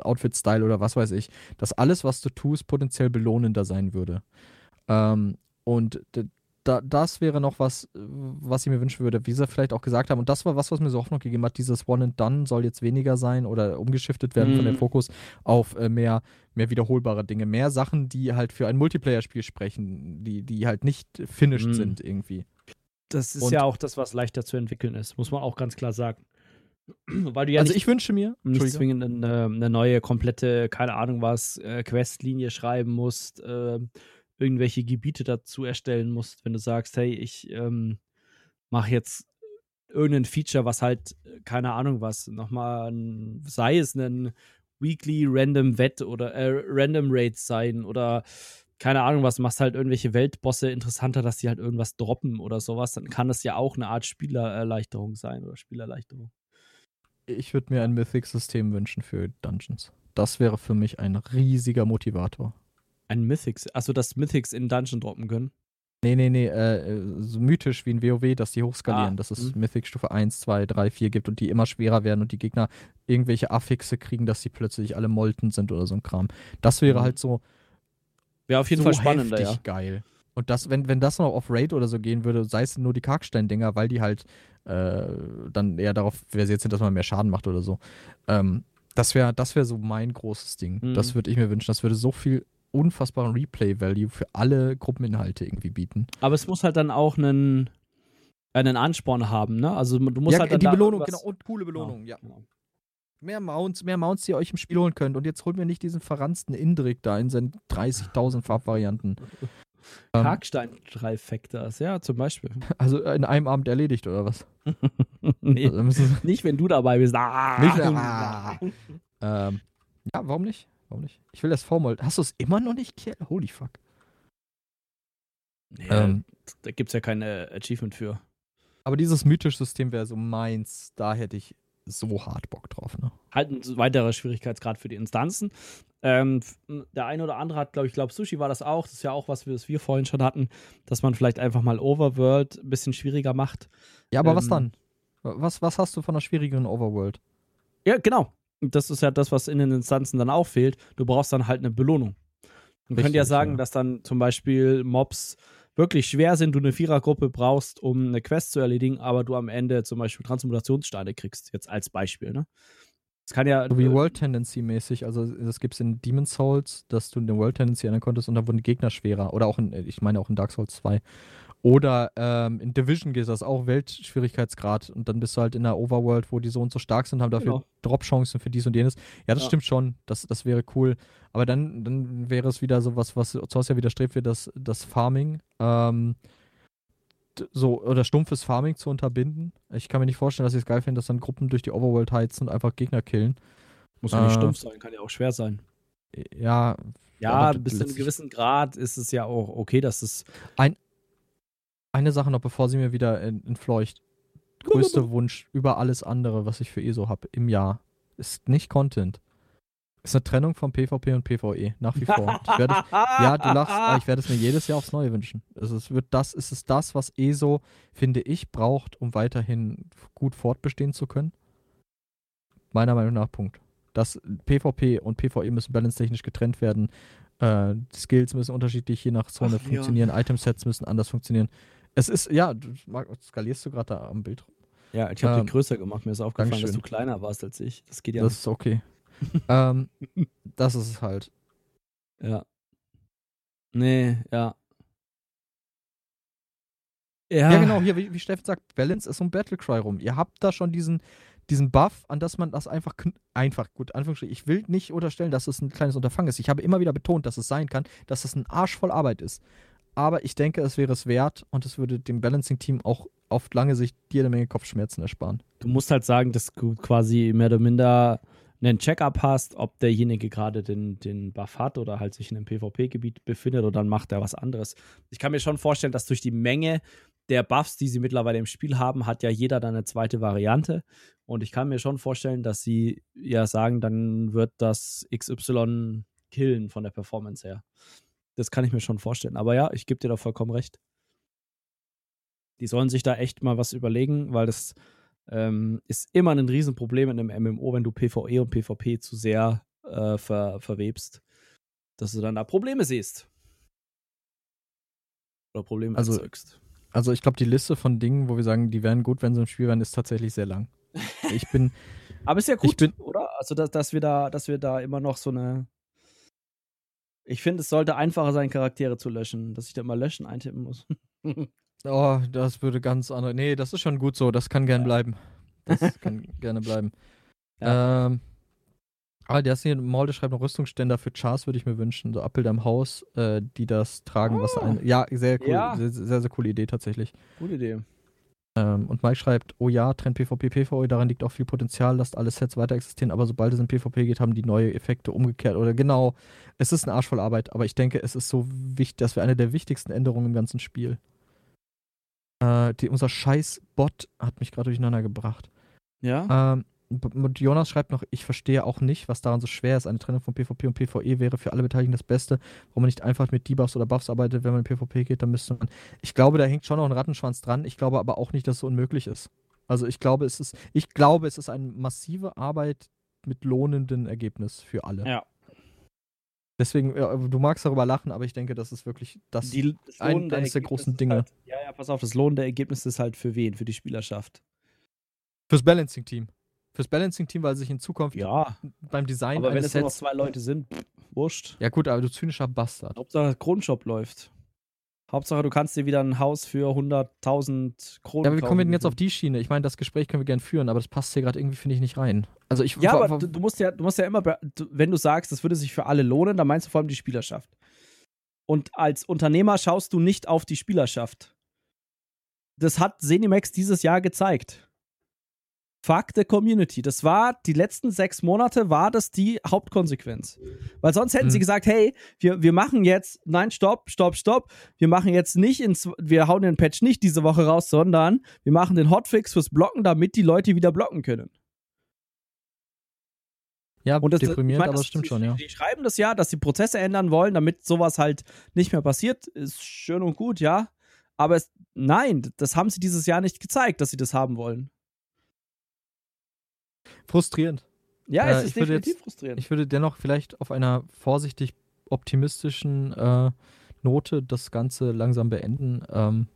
Outfit-Style oder was weiß ich. Dass alles, was du tust, potenziell belohnender sein würde. Ähm, und da, das wäre noch was, was ich mir wünschen würde, wie sie vielleicht auch gesagt haben. Und das war was, was mir so Hoffnung gegeben hat. Dieses One and Done soll jetzt weniger sein oder umgeschiftet werden mm. von dem mhm. Fokus auf äh, mehr, mehr wiederholbare Dinge. Mehr Sachen, die halt für ein Multiplayer-Spiel sprechen, die, die halt nicht finished mm. sind irgendwie. Das ist Und ja auch das, was leichter zu entwickeln ist, muss man auch ganz klar sagen. (clears throat) Weil du ja also ich wünsche mir nicht zwingend eine, eine, neue, komplette, keine Ahnung was, äh, Questlinie schreiben musst. Äh, irgendwelche Gebiete dazu erstellen musst, wenn du sagst, hey, ich ähm, mache jetzt irgendein Feature, was halt, keine Ahnung was, nochmal, sei es ein Weekly Random Wett oder äh, Random Raids sein oder keine Ahnung was, machst halt irgendwelche Weltbosse interessanter, dass die halt irgendwas droppen oder sowas, dann kann das ja auch eine Art Spielererleichterung sein oder Spielerleichterung. Ich würde mir ein Mythic-System wünschen für Dungeons. Das wäre für mich ein riesiger Motivator. Ein Mythics. Achso, dass Mythics in Dungeon droppen können. Nee, nee, nee, äh, so mythisch wie in WoW, dass die hochskalieren, ah, dass es. Mythic Stufe 1, 2, 3, 4 gibt und die immer schwerer werden und die Gegner irgendwelche Affixe kriegen, dass sie plötzlich alle molten sind oder so ein Kram. Das wäre mhm. halt so. Wäre auf jeden so Fall spannender, ja. geil. Und das, wenn, wenn das noch auf Raid oder so gehen würde, sei es nur die Karkstein-Dinger, weil die halt äh, dann eher darauf versiert sind, dass man mehr Schaden macht oder so. Ähm, das wäre das wär so mein großes Ding. Mhm. Das würde ich mir wünschen. Das würde so viel unfassbaren Replay-Value für alle Gruppeninhalte irgendwie bieten. Aber es muss halt dann auch einen, einen Ansporn haben, ne? Also du musst ja, halt dann die Belohnung, genau, und coole Belohnung, ja. ja. Mehr Mounts, mehr Mounts, die ihr euch im Spiel holen könnt. Und jetzt holt mir nicht diesen verranzten Indrik da in seinen 30.000 Farbvarianten. (laughs) Ähm, Karkstein-Trifectors, ja, zum Beispiel. (laughs) Also in einem Abend erledigt, oder was? (laughs) nee, also nicht, wenn du dabei bist. Ah. Nicht, ah. ähm, ja, warum nicht? Warum nicht? Ich will das Vormold. Hast du es immer noch nicht, Kiel? Holy fuck. Ja, ähm, da gibt es ja keine Achievement für. Aber dieses mythische System wäre so meins, da hätte ich so hart Bock drauf. Ne? Halt ein weiterer Schwierigkeitsgrad für die Instanzen. Ähm, der eine oder andere hat, glaube ich, glaube Sushi war das auch. Das ist ja auch was, was wir vorhin schon hatten, dass man vielleicht einfach mal Overworld ein bisschen schwieriger macht. Ja, aber ähm, was dann? Was, was hast du von einer schwierigeren Overworld? Ja, genau. Das ist ja das, was in den Instanzen dann auch fehlt. Du brauchst dann halt eine Belohnung. Man könnte ja sagen, ja. dass dann zum Beispiel Mobs wirklich schwer sind, du eine Vierergruppe brauchst, um eine Quest zu erledigen, aber du am Ende zum Beispiel Transmutationssteine kriegst, jetzt als Beispiel, ne? Das kann ja. So wie äh, World Tendency mäßig. Also, das gibt es in Demon's Souls, dass du eine World Tendency ändern konntest und dann wurden die Gegner schwerer. Oder auch in, ich meine auch in Dark Souls 2. Oder ähm, in Division geht das auch Weltschwierigkeitsgrad und dann bist du halt in der Overworld, wo die so und so stark sind, haben dafür genau. Drop-Chancen für dies und jenes. Ja, das ja. stimmt schon. Das, das wäre cool. Aber dann, dann wäre es wieder so was, was zu ja widerstrebt wird, das, das Farming. Ähm, so, oder stumpfes Farming zu unterbinden. Ich kann mir nicht vorstellen, dass ich es geil finde, dass dann Gruppen durch die Overworld heizen und einfach Gegner killen. Muss ja nicht äh, stumpf sein, kann ja auch schwer sein. Ja. Ja, bis zu einem gewissen Grad ist es ja auch okay, dass es. Ein, eine Sache noch, bevor sie mir wieder entfleucht. Größter Wunsch über alles andere, was ich für ESO habe im Jahr, ist nicht Content. Ist eine Trennung von PvP und PvE, nach wie vor. werde, ja, du lachst, aber ich werde es mir jedes Jahr aufs Neue wünschen. Also es wird das, ist es das, was ESO, finde ich, braucht, um weiterhin gut fortbestehen zu können? Meiner Meinung nach, Punkt. Das PvP und PvE müssen balance-technisch getrennt werden. Äh, Skills müssen unterschiedlich je nach Zone Ach, funktionieren. Ja. Item-Sets müssen anders funktionieren. Es ist, ja, du, skalierst du gerade da am Bild rum? Ja, ich habe ähm, die größer gemacht. Mir ist aufgefallen, Dankeschön. dass du kleiner warst als ich. Das geht ja Das nicht. ist okay. (laughs) ähm, das ist es halt. Ja. Nee, ja. Ja, ja genau, hier, wie, wie Steffen sagt, Balance ist um Battlecry rum. Ihr habt da schon diesen, diesen Buff, an das man das einfach, einfach, gut, Anführungsstrichen, ich will nicht unterstellen, dass es ein kleines Unterfangen ist. Ich habe immer wieder betont, dass es sein kann, dass es ein Arsch voll Arbeit ist aber ich denke, es wäre es wert und es würde dem Balancing-Team auch auf lange Sicht dir eine Menge Kopfschmerzen ersparen. Du musst halt sagen, dass du quasi mehr oder minder einen Check-up hast, ob derjenige gerade den, den Buff hat oder halt sich in einem PvP-Gebiet befindet oder dann macht er was anderes. Ich kann mir schon vorstellen, dass durch die Menge der Buffs, die sie mittlerweile im Spiel haben, hat ja jeder dann eine zweite Variante. Und ich kann mir schon vorstellen, dass sie ja sagen, dann wird das XY killen von der Performance her. Das kann ich mir schon vorstellen. Aber ja, ich gebe dir da vollkommen recht. Die sollen sich da echt mal was überlegen, weil das ähm, ist immer ein Riesenproblem in einem MMO, wenn du PvE und PvP zu sehr äh, ver verwebst, dass du dann da Probleme siehst. Oder Probleme also, erzeugst. Also ich glaube, die Liste von Dingen, wo wir sagen, die wären gut, wenn sie im Spiel wären, ist tatsächlich sehr lang. Ich bin. (laughs) Aber ist ja gut, bin, oder? Also, dass, dass, wir da, dass wir da immer noch so eine ich finde, es sollte einfacher sein, Charaktere zu löschen, dass ich da mal löschen eintippen muss. (laughs) oh, das würde ganz andere. Nee, das ist schon gut so. Das kann gern ja. bleiben. Das (laughs) kann gerne bleiben. Ja. Ähm, aber der ist hier, Maulde schreibt noch Rüstungsständer für Chars, würde ich mir wünschen. So Appel am Haus, äh, die das tragen, oh. was ein. Ja, sehr cool. Ja. Sehr, sehr, sehr coole Idee tatsächlich. Gute Idee. Ähm, und Mike schreibt, oh ja, Trend PvP, PvE, daran liegt auch viel Potenzial, lasst alle Sets weiter existieren, aber sobald es in PvP geht, haben die neue Effekte umgekehrt. Oder genau, es ist eine Arsch voll Arbeit, aber ich denke, es ist so wichtig, das wäre eine der wichtigsten Änderungen im ganzen Spiel. Äh, die, unser scheiß Bot hat mich gerade durcheinander gebracht. Ja. Ähm, und Jonas schreibt noch, ich verstehe auch nicht, was daran so schwer ist. Eine Trennung von PvP und PvE wäre für alle Beteiligten das Beste, warum man nicht einfach mit Debuffs oder Buffs arbeitet, wenn man in PvP geht, dann müsste man. Ich glaube, da hängt schon noch ein Rattenschwanz dran. Ich glaube aber auch nicht, dass es unmöglich ist. Also ich glaube, es ist, ich glaube, es ist eine massive Arbeit mit lohnendem Ergebnis für alle. Ja. Deswegen, du magst darüber lachen, aber ich denke, das ist wirklich das, die, das ein, eines der großen Dinge. Halt, ja, ja, pass auf, das lohnende Ergebnis ist halt für wen? Für die Spielerschaft. Fürs Balancing-Team fürs Balancing-Team, weil sich in Zukunft ja. beim Design aber wenn es nur noch zwei Leute sind, wurscht. Ja gut, aber du zynischer Bastard. Hauptsache Grundshop läuft. Hauptsache, du kannst dir wieder ein Haus für 100.000 Kronen. Ja, wie kommen wir denn jetzt auf die Schiene? Ich meine, das Gespräch können wir gerne führen, aber das passt hier gerade irgendwie, finde ich, nicht rein. Also ich, ja, aber du, du, musst ja, du musst ja immer, wenn du sagst, das würde sich für alle lohnen, dann meinst du vor allem die Spielerschaft. Und als Unternehmer schaust du nicht auf die Spielerschaft. Das hat Zenimax dieses Jahr gezeigt. Fuck the Community. Das war die letzten sechs Monate, war das die Hauptkonsequenz. Weil sonst hätten hm. sie gesagt, hey, wir, wir machen jetzt, nein, stopp, stopp, stopp. Wir machen jetzt nicht ins, wir hauen den Patch nicht diese Woche raus, sondern wir machen den Hotfix fürs Blocken, damit die Leute wieder blocken können. Ja, und das, deprimierend, meine, aber das stimmt schon, ja. Die schreiben das ja, dass sie Prozesse ändern wollen, damit sowas halt nicht mehr passiert. Ist schön und gut, ja. Aber es, nein, das haben sie dieses Jahr nicht gezeigt, dass sie das haben wollen. Frustrierend. Ja, es äh, ist definitiv jetzt, frustrierend. Ich würde dennoch vielleicht auf einer vorsichtig optimistischen äh, Note das Ganze langsam beenden. Ähm,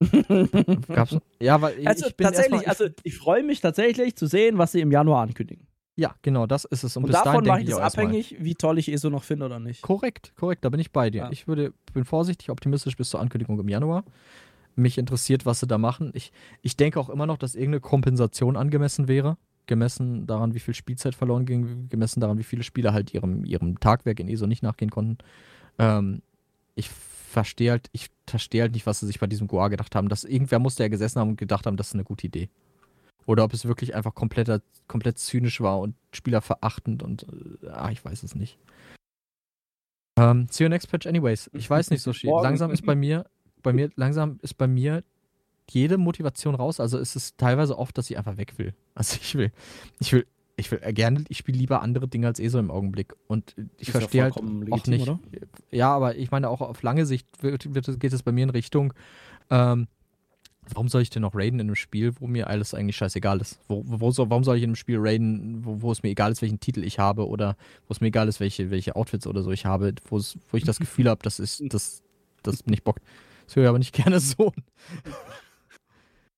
(laughs) gab's, ja, weil ich, also, ich bin tatsächlich, ich, also ich freue mich tatsächlich zu sehen, was sie im Januar ankündigen. Ja, genau, das ist es. Und, Und davon mache ich es abhängig, wie toll ich ESO noch finde oder nicht. Korrekt, korrekt, da bin ich bei dir. Ja. Ich würde, bin vorsichtig optimistisch bis zur Ankündigung im Januar. Mich interessiert, was sie da machen. Ich, ich denke auch immer noch, dass irgendeine Kompensation angemessen wäre. Gemessen daran, wie viel Spielzeit verloren ging, gemessen daran, wie viele Spieler halt ihrem, ihrem Tagwerk in ESO nicht nachgehen konnten. Ähm, ich verstehe halt, ich verstehe halt nicht, was sie sich bei diesem Goa gedacht haben. Dass irgendwer musste ja gesessen haben und gedacht haben, das ist eine gute Idee. Oder ob es wirklich einfach komplett, komplett zynisch war und spielerverachtend und äh, ah, ich weiß es nicht. Ähm, see you next patch anyways. Ich weiß nicht (laughs) so viel. Langsam ist bei mir, bei mir, langsam ist bei mir jede Motivation raus. Also ist es teilweise oft, dass ich einfach weg will. Also ich will, ich will, ich will gerne, ich spiele lieber andere Dinge als ESO im Augenblick. Und ich verstehe halt legitim, auch nicht. Oder? Ja, aber ich meine, auch auf lange Sicht wird, wird, geht es bei mir in Richtung, ähm, warum soll ich denn noch raiden in einem Spiel, wo mir alles eigentlich scheißegal ist? Wo, wo soll, warum soll ich in einem Spiel raiden, wo, wo, es mir egal ist, welchen Titel ich habe oder wo es mir egal ist, welche, welche Outfits oder so ich habe, wo ich das Gefühl habe, das ist, das, das nicht bockt. Das höre ich aber nicht (laughs) gerne so.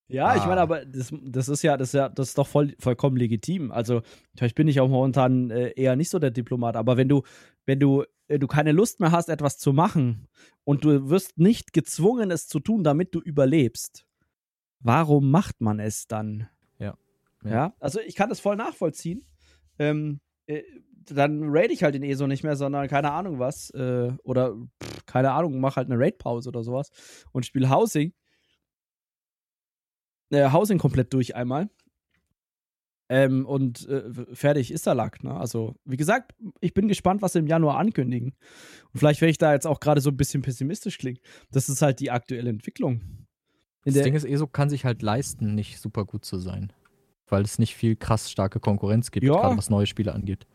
Ja, ah. ich meine, aber das, das ist ja, das ist ja, das ist doch voll, vollkommen legitim. Also, vielleicht bin ich auch momentan äh, eher nicht so der Diplomat, aber wenn du, wenn du, äh, du keine Lust mehr hast, etwas zu machen und du wirst nicht gezwungen, es zu tun, damit du überlebst, warum macht man es dann? Ja. Ja, ja? also ich kann das voll nachvollziehen. Ähm, äh, dann raid ich halt den ESO nicht mehr, sondern keine Ahnung was. Äh, oder pff, keine Ahnung, mach halt eine Raid-Pause oder sowas und spiele Housing. Äh, Housing komplett durch einmal. Ähm, und äh, fertig ist der Lack. Ne? Also, wie gesagt, ich bin gespannt, was sie im Januar ankündigen. Und vielleicht werde ich da jetzt auch gerade so ein bisschen pessimistisch klingen. Das ist halt die aktuelle Entwicklung. In das Ding ist, ESO kann sich halt leisten, nicht super gut zu sein. Weil es nicht viel krass starke Konkurrenz gibt, ja. gerade was neue Spiele angeht.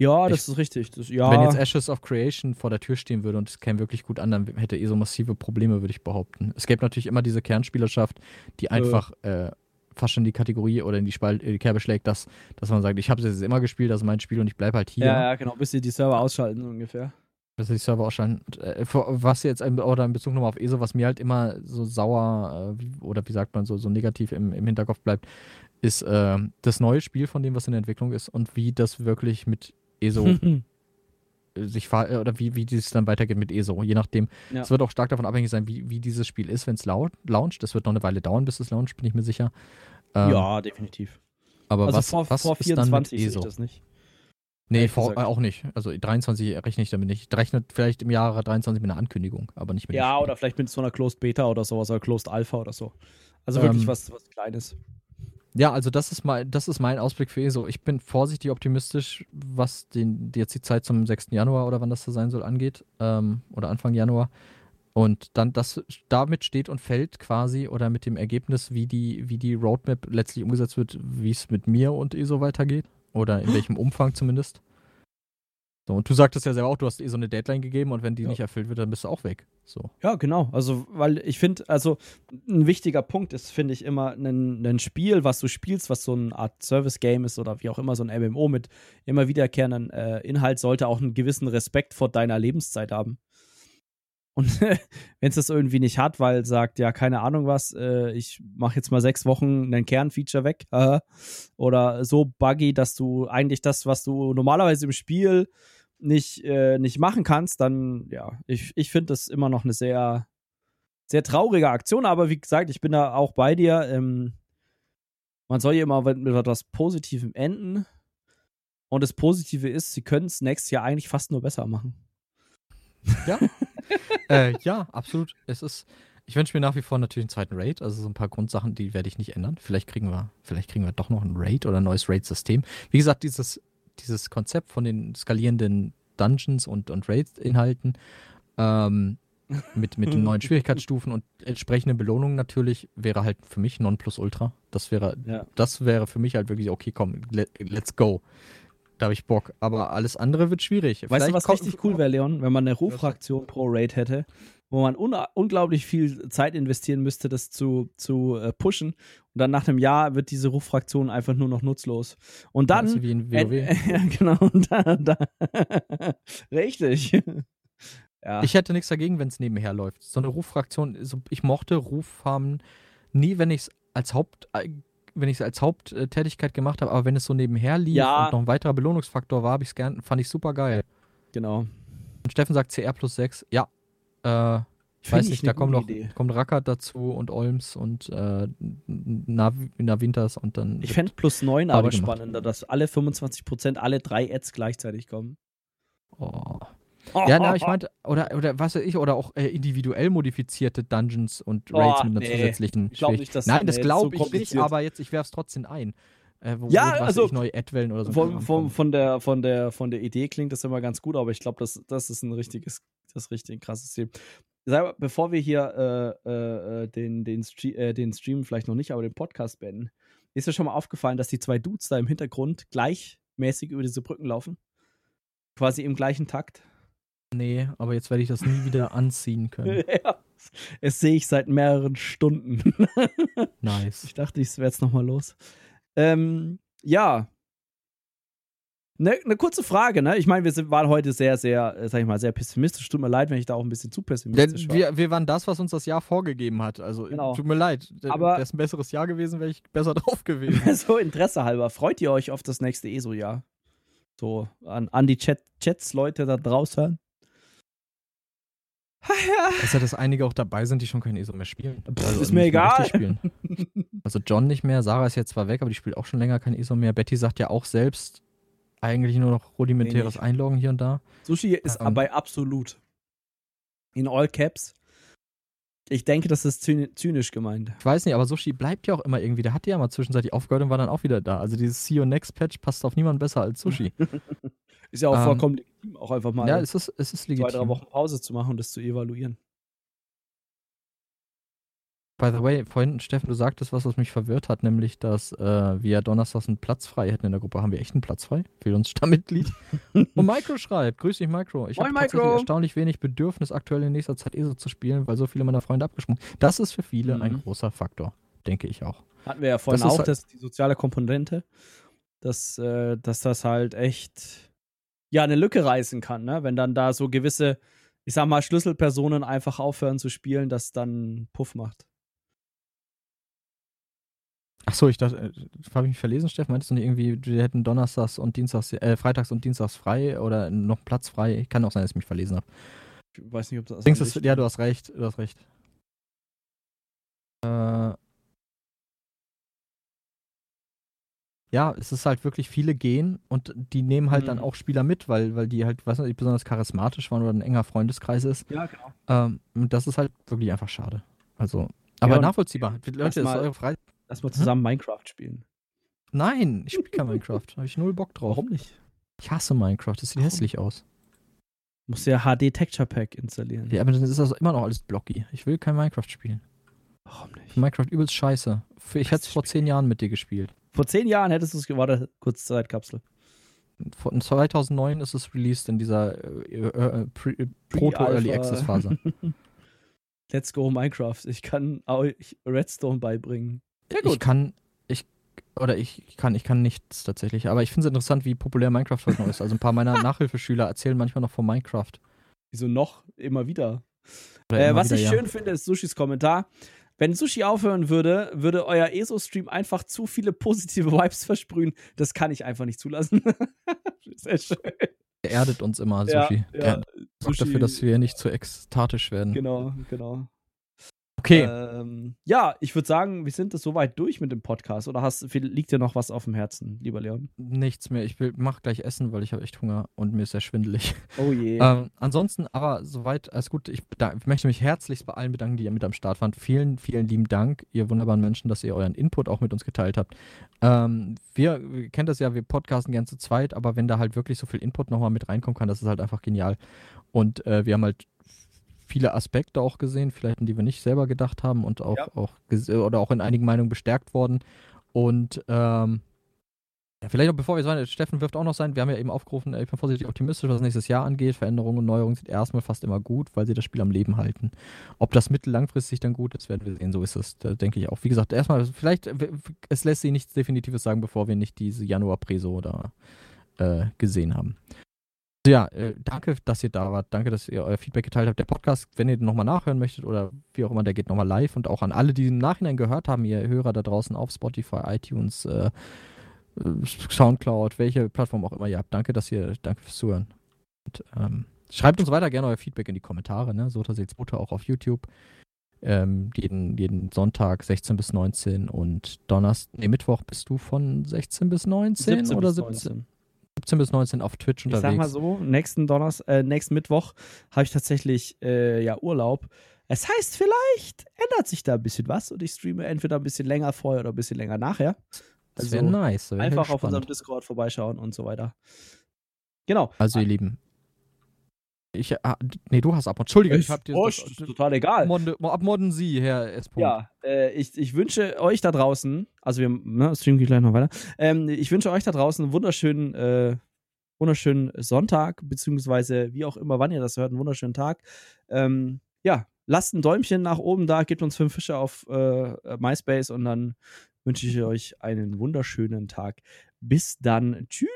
Ja, das ich, ist richtig. Das, ja. Wenn jetzt Ashes of Creation vor der Tür stehen würde und es käme wirklich gut an, dann hätte ESO massive Probleme, würde ich behaupten. Es gäbe natürlich immer diese Kernspielerschaft, die äh. einfach äh, fast schon die Kategorie oder in die, Spalt, in die Kerbe schlägt, dass, dass man sagt, ich habe es jetzt immer gespielt, das ist mein Spiel und ich bleibe halt hier. Ja, ja, genau, bis sie die Server ausschalten ungefähr dass die Server ausschalten. Äh, was jetzt, oder in Bezug nochmal auf ESO, was mir halt immer so sauer äh, oder wie sagt man so, so negativ im, im Hinterkopf bleibt, ist äh, das neue Spiel von dem, was in der Entwicklung ist und wie das wirklich mit ESO (laughs) sich äh, oder wie, wie dieses dann weitergeht mit ESO. Je nachdem. Ja. Es wird auch stark davon abhängig sein, wie, wie dieses Spiel ist, wenn es launcht. Das wird noch eine Weile dauern, bis es launcht, bin ich mir sicher. Ähm, ja, definitiv. Aber also was, vor, was vor 24 ist dann mit ESO? das nicht. Nee, vor, äh, auch nicht. Also 23 rechne ich damit nicht. Ich rechne vielleicht im Jahre 23 mit einer Ankündigung, aber nicht mit Ja, oder vielleicht mit so einer Closed Beta oder sowas oder Closed Alpha oder so. Also wirklich ähm, was, was Kleines. Ja, also das ist mal, das ist mein Ausblick für ESO. Ich bin vorsichtig optimistisch, was den, jetzt die Zeit zum 6. Januar oder wann das so sein soll angeht. Ähm, oder Anfang Januar. Und dann das damit steht und fällt quasi oder mit dem Ergebnis, wie die, wie die Roadmap letztlich umgesetzt wird, wie es mit mir und ESO weitergeht. Oder in welchem Umfang zumindest. So, und du sagtest ja selber auch, du hast eh so eine Deadline gegeben und wenn die ja. nicht erfüllt wird, dann bist du auch weg. So. Ja, genau. Also, weil ich finde, also ein wichtiger Punkt ist, finde ich, immer ein, ein Spiel, was du spielst, was so eine Art Service-Game ist oder wie auch immer, so ein MMO mit immer wiederkehrenden äh, Inhalt, sollte auch einen gewissen Respekt vor deiner Lebenszeit haben. Und (laughs) wenn es das irgendwie nicht hat, weil sagt, ja, keine Ahnung was, äh, ich mache jetzt mal sechs Wochen ein Kernfeature weg äh, oder so buggy, dass du eigentlich das, was du normalerweise im Spiel nicht, äh, nicht machen kannst, dann ja, ich, ich finde das immer noch eine sehr, sehr traurige Aktion, aber wie gesagt, ich bin da auch bei dir. Ähm, man soll ja immer mit etwas Positivem enden. Und das Positive ist, sie können es nächstes Jahr eigentlich fast nur besser machen. Ja. (laughs) äh, ja, absolut. Es ist, Ich wünsche mir nach wie vor natürlich einen zweiten Raid, also so ein paar Grundsachen, die werde ich nicht ändern. Vielleicht kriegen wir, vielleicht kriegen wir doch noch ein Raid oder ein neues Raid-System. Wie gesagt, dieses, dieses Konzept von den skalierenden Dungeons und, und Raid-Inhalten ähm, mit, mit den neuen (laughs) Schwierigkeitsstufen und entsprechenden Belohnungen natürlich wäre halt für mich Nonplusultra. Das wäre, Ja. das wäre für mich halt wirklich, okay, komm, let, let's go. Da habe ich Bock. Aber alles andere wird schwierig. Weißt du, Vielleicht was kommt- richtig cool wäre, Leon? Wenn man eine Rufraktion pro Raid hätte, wo man un unglaublich viel Zeit investieren müsste, das zu, zu äh, pushen. Und dann nach einem Jahr wird diese Rufraktion einfach nur noch nutzlos. Und dann. Also wie in Äh, WoW. äh, ja, genau. Und dann, dann (laughs) Richtig. (laughs) ja. Ich hätte nichts dagegen, wenn es nebenher läuft. So eine Ruffraktion, so, ich mochte Ruffarmen nie, wenn ich es als Haupt, äh, wenn ich es als Haupttätigkeit gemacht habe, aber wenn es so nebenher lief Ja. und noch ein weiterer Belohnungsfaktor war, habe ich es gern, fand ich super geil. genau. Und Steffen sagt CR plus 6, ja. Äh, ich weiß ich nicht, da kommt noch Idee. kommt Rackert dazu und Olms und äh, Nav Navinters und dann. Ich fände plus 9 Party aber gemacht. spannender, dass alle 25%, alle drei Ads gleichzeitig kommen. oh. Ja, na, ich meinte, oder, oder was weiß ich, oder auch äh, individuell modifizierte Dungeons und Oh, Raids mit einer nee. zusätzlichen Ich glaub Schwierig- nicht, dass- Nein, das glaube so ich nicht, aber jetzt, ich werfe es trotzdem ein. Äh, wo, Ja, wo, also, neue Adwellen oder so. Von, von, von, der, von, der, von der Idee klingt das immer ganz gut, aber ich glaube, das, das ist ein richtiges, das richtig krasses Ziel. Sag mal, Bevor wir hier äh, äh, äh, den, den, Stre äh, den Stream vielleicht noch nicht, aber den Podcast beenden, ist dir schon mal aufgefallen, dass die zwei Dudes da im Hintergrund gleichmäßig über diese Brücken laufen? Quasi im gleichen Takt. Nee, aber jetzt werde ich das nie wieder anziehen können. (laughs) ja. Es sehe ich seit mehreren Stunden. Nice. Ich dachte, ich werde jetzt nochmal los. Ähm, ja. Eine ne kurze Frage, ne? Ich meine, wir sind, waren heute sehr, sehr, äh, sag ich mal, sehr pessimistisch. Tut mir leid, wenn ich da auch ein bisschen zu pessimistisch Denn war. wir, wir waren das, was uns das Jahr vorgegeben hat. Also, Genau. tut mir leid. Aber- Wäre es ein besseres Jahr gewesen, wäre ich besser (laughs) drauf gewesen. (laughs) so Interesse halber, freut ihr euch auf das nächste ESO-Jahr? So, an, an die Chat Chats, Leute da draußen. Ja. ist ja, dass einige auch dabei sind, die schon kein ESO mehr spielen. Pff, ist nicht mir egal. (laughs) Also John nicht mehr, Sarah ist jetzt zwar weg, aber die spielt auch schon länger kein ESO mehr. Betty sagt ja auch selbst eigentlich nur noch rudimentäres Wenig. Einloggen hier und da. Sushi ist Ähm. bei absolut. In all caps. Ich denke, das ist zyni- zynisch gemeint. Ich weiß nicht, aber Sushi bleibt ja auch immer irgendwie. Der hat ja mal zwischenzeitlich aufgehört und war dann auch wieder da. Also dieses See You Next Patch passt auf niemanden besser als Sushi. (laughs) Ist ja auch Ähm, vollkommen legitim, auch einfach mal ja, es ist, es ist zwei, drei legitim. Wochen Pause zu machen und das zu evaluieren. By the way, vorhin, Steffen, du sagtest was, was mich verwirrt hat, nämlich, dass äh, wir donnerstags einen Platz frei hätten in der Gruppe. Haben wir echt einen Platz frei? Fehlt uns Stammmitglied? (laughs) Und Micro schreibt, grüß dich Micro. Ich habe tatsächlich erstaunlich wenig Bedürfnis, aktuell in nächster Zeit ESO zu spielen, weil so viele meiner Freunde abgesprungen Das ist für viele ein Mhm. großer Faktor, denke ich auch. Hatten wir ja vorhin Das auch, halt- dass die soziale Komponente, dass, äh, dass das halt echt ja eine Lücke reißen kann, ne? Wenn dann da so gewisse, ich sag mal, Schlüsselpersonen einfach aufhören zu spielen, das dann Puff macht. Achso, ich dachte, äh, habe ich mich verlesen, Steffen? Meintest du nicht irgendwie, wir hätten donnerstags und dienstags, äh, freitags und dienstags frei oder noch Platz frei? Kann auch sein, dass ich mich verlesen habe. Ich weiß nicht, ob das. Denkst sich- ja, du hast recht, du hast recht. Äh, ja, es ist halt wirklich viele gehen und die nehmen halt dann Mhm. auch Spieler mit, weil, weil die halt, weiß nicht, besonders charismatisch waren oder ein enger Freundeskreis ist. Ja, genau. Ähm, das ist halt wirklich einfach schade. Also, aber und- nachvollziehbar. Leute, das ist eure Frei Lass mal zusammen Minecraft spielen. Nein, ich spiele kein Minecraft. Habe ich null Bock drauf. Warum nicht? Ich hasse Minecraft. Das sieht Warum? hässlich aus. Musst ja HD Texture Pack installieren. Ja, aber dann ist das immer noch alles blocky. Ich will kein Minecraft spielen. Warum nicht? Minecraft übelst scheiße. Ich hätte es vor zehn Jahren mit dir gespielt. Vor zehn Jahren hättest du es geworden, kurz Zeitkapsel. Von 2009 ist es released in dieser äh, äh, Pre- äh, Proto-Early. Access Phase. (laughs) Let's go Minecraft. Ich kann euch Redstone beibringen. Ja Ich kann, ich, oder ich ich kann, ich kann nichts tatsächlich. Aber ich finde es interessant, wie populär Minecraft heute noch ist. Also ein paar meiner (laughs) Nachhilfeschüler erzählen manchmal noch von Minecraft. Wieso noch? Immer wieder. Äh, immer was wieder, ich ja. schön finde, ist Sushis Kommentar. Wenn Sushi aufhören würde, würde euer ESO-Stream einfach zu viele positive Vibes versprühen. Das kann ich einfach nicht zulassen. (laughs) Sehr schön. Er erdet uns immer, Ja, Sushi. ja. Er sorgt dafür, dass wir nicht zu ekstatisch werden. Genau, genau. Okay. Ähm, ja, ich würde sagen, wir sind das soweit durch mit dem Podcast. Oder hast, liegt dir noch was auf dem Herzen, lieber Leon? Nichts mehr. Ich will, mach gleich essen, weil ich habe echt Hunger und mir ist sehr schwindelig. Oh je. (laughs) Ähm, ansonsten, aber soweit, alles gut. Ich, da, ich möchte mich herzlichst bei allen bedanken, die ihr mit am Start waren. Vielen, vielen lieben Dank, ihr wunderbaren Menschen, dass ihr euren Input auch mit uns geteilt habt. Ähm, wir, wir kennen das ja, wir podcasten gern zu zweit, aber wenn da halt wirklich so viel Input nochmal mit reinkommen kann, das ist halt einfach genial. Und äh, wir haben halt viele Aspekte auch gesehen, vielleicht an die wir nicht selber gedacht haben und auch, Ja. auch oder auch in einigen Meinungen bestärkt worden. Und ähm, ja, vielleicht noch bevor wir sagen, Steffen wirft auch noch sein, wir haben ja eben aufgerufen, äh, ich bin vorsichtig optimistisch, was nächstes Jahr angeht. Veränderungen und Neuerungen sind erstmal fast immer gut, weil sie das Spiel am Leben halten. Ob das mittel-langfristig dann gut ist, werden wir sehen. So ist es, da denke ich auch. Wie gesagt, erstmal, vielleicht, es lässt sich nichts Definitives sagen, bevor wir nicht diese Januar-Preso da äh, gesehen haben. Ja, äh, danke, dass ihr da wart. Danke, dass ihr euer Feedback geteilt habt. Der Podcast, wenn ihr den nochmal nachhören möchtet oder wie auch immer, der geht nochmal live. Und auch an alle, die im Nachhinein gehört haben, ihr Hörer da draußen auf Spotify, iTunes, äh, äh, Soundcloud, welche Plattform auch immer ihr habt. Danke, dass ihr, danke fürs Zuhören. Und, ähm, schreibt uns weiter gerne euer Feedback in die Kommentare, ne? So seht's Butter auch auf YouTube. Ähm, jeden, jeden Sonntag 16 bis 19 und Donnerstag, nee, Mittwoch bist du von 16 bis 19 oder bis 17? 19. 17 bis 19 auf Twitch Ich unterwegs. sag mal so, nächsten Donnerstag, äh, nächsten Mittwoch habe ich tatsächlich äh, ja Urlaub. Es heißt, vielleicht ändert sich da ein bisschen was und ich streame entweder ein bisschen länger vorher oder ein bisschen länger nachher. das wäre also nice. wär ich Einfach auf unserem Discord vorbeischauen und so weiter. Genau. Also, ihr Lieben. Ich, ah, nee, du hast ab. Entschuldige, ich hab dir oh, das, ist total egal. Abmodden, abmodden Sie, Herr S. Ja, äh, ich, ich wünsche euch da draußen, also wir ne, streamen gleich noch weiter. Ähm, ich wünsche euch da draußen einen wunderschönen, äh, wunderschönen Sonntag, beziehungsweise wie auch immer, wann ihr das hört, einen wunderschönen Tag. Ähm, ja, lasst ein Däumchen nach oben da, gebt uns fünf Fische auf äh, MySpace und dann wünsche ich euch einen wunderschönen Tag. Bis dann. Tschüss.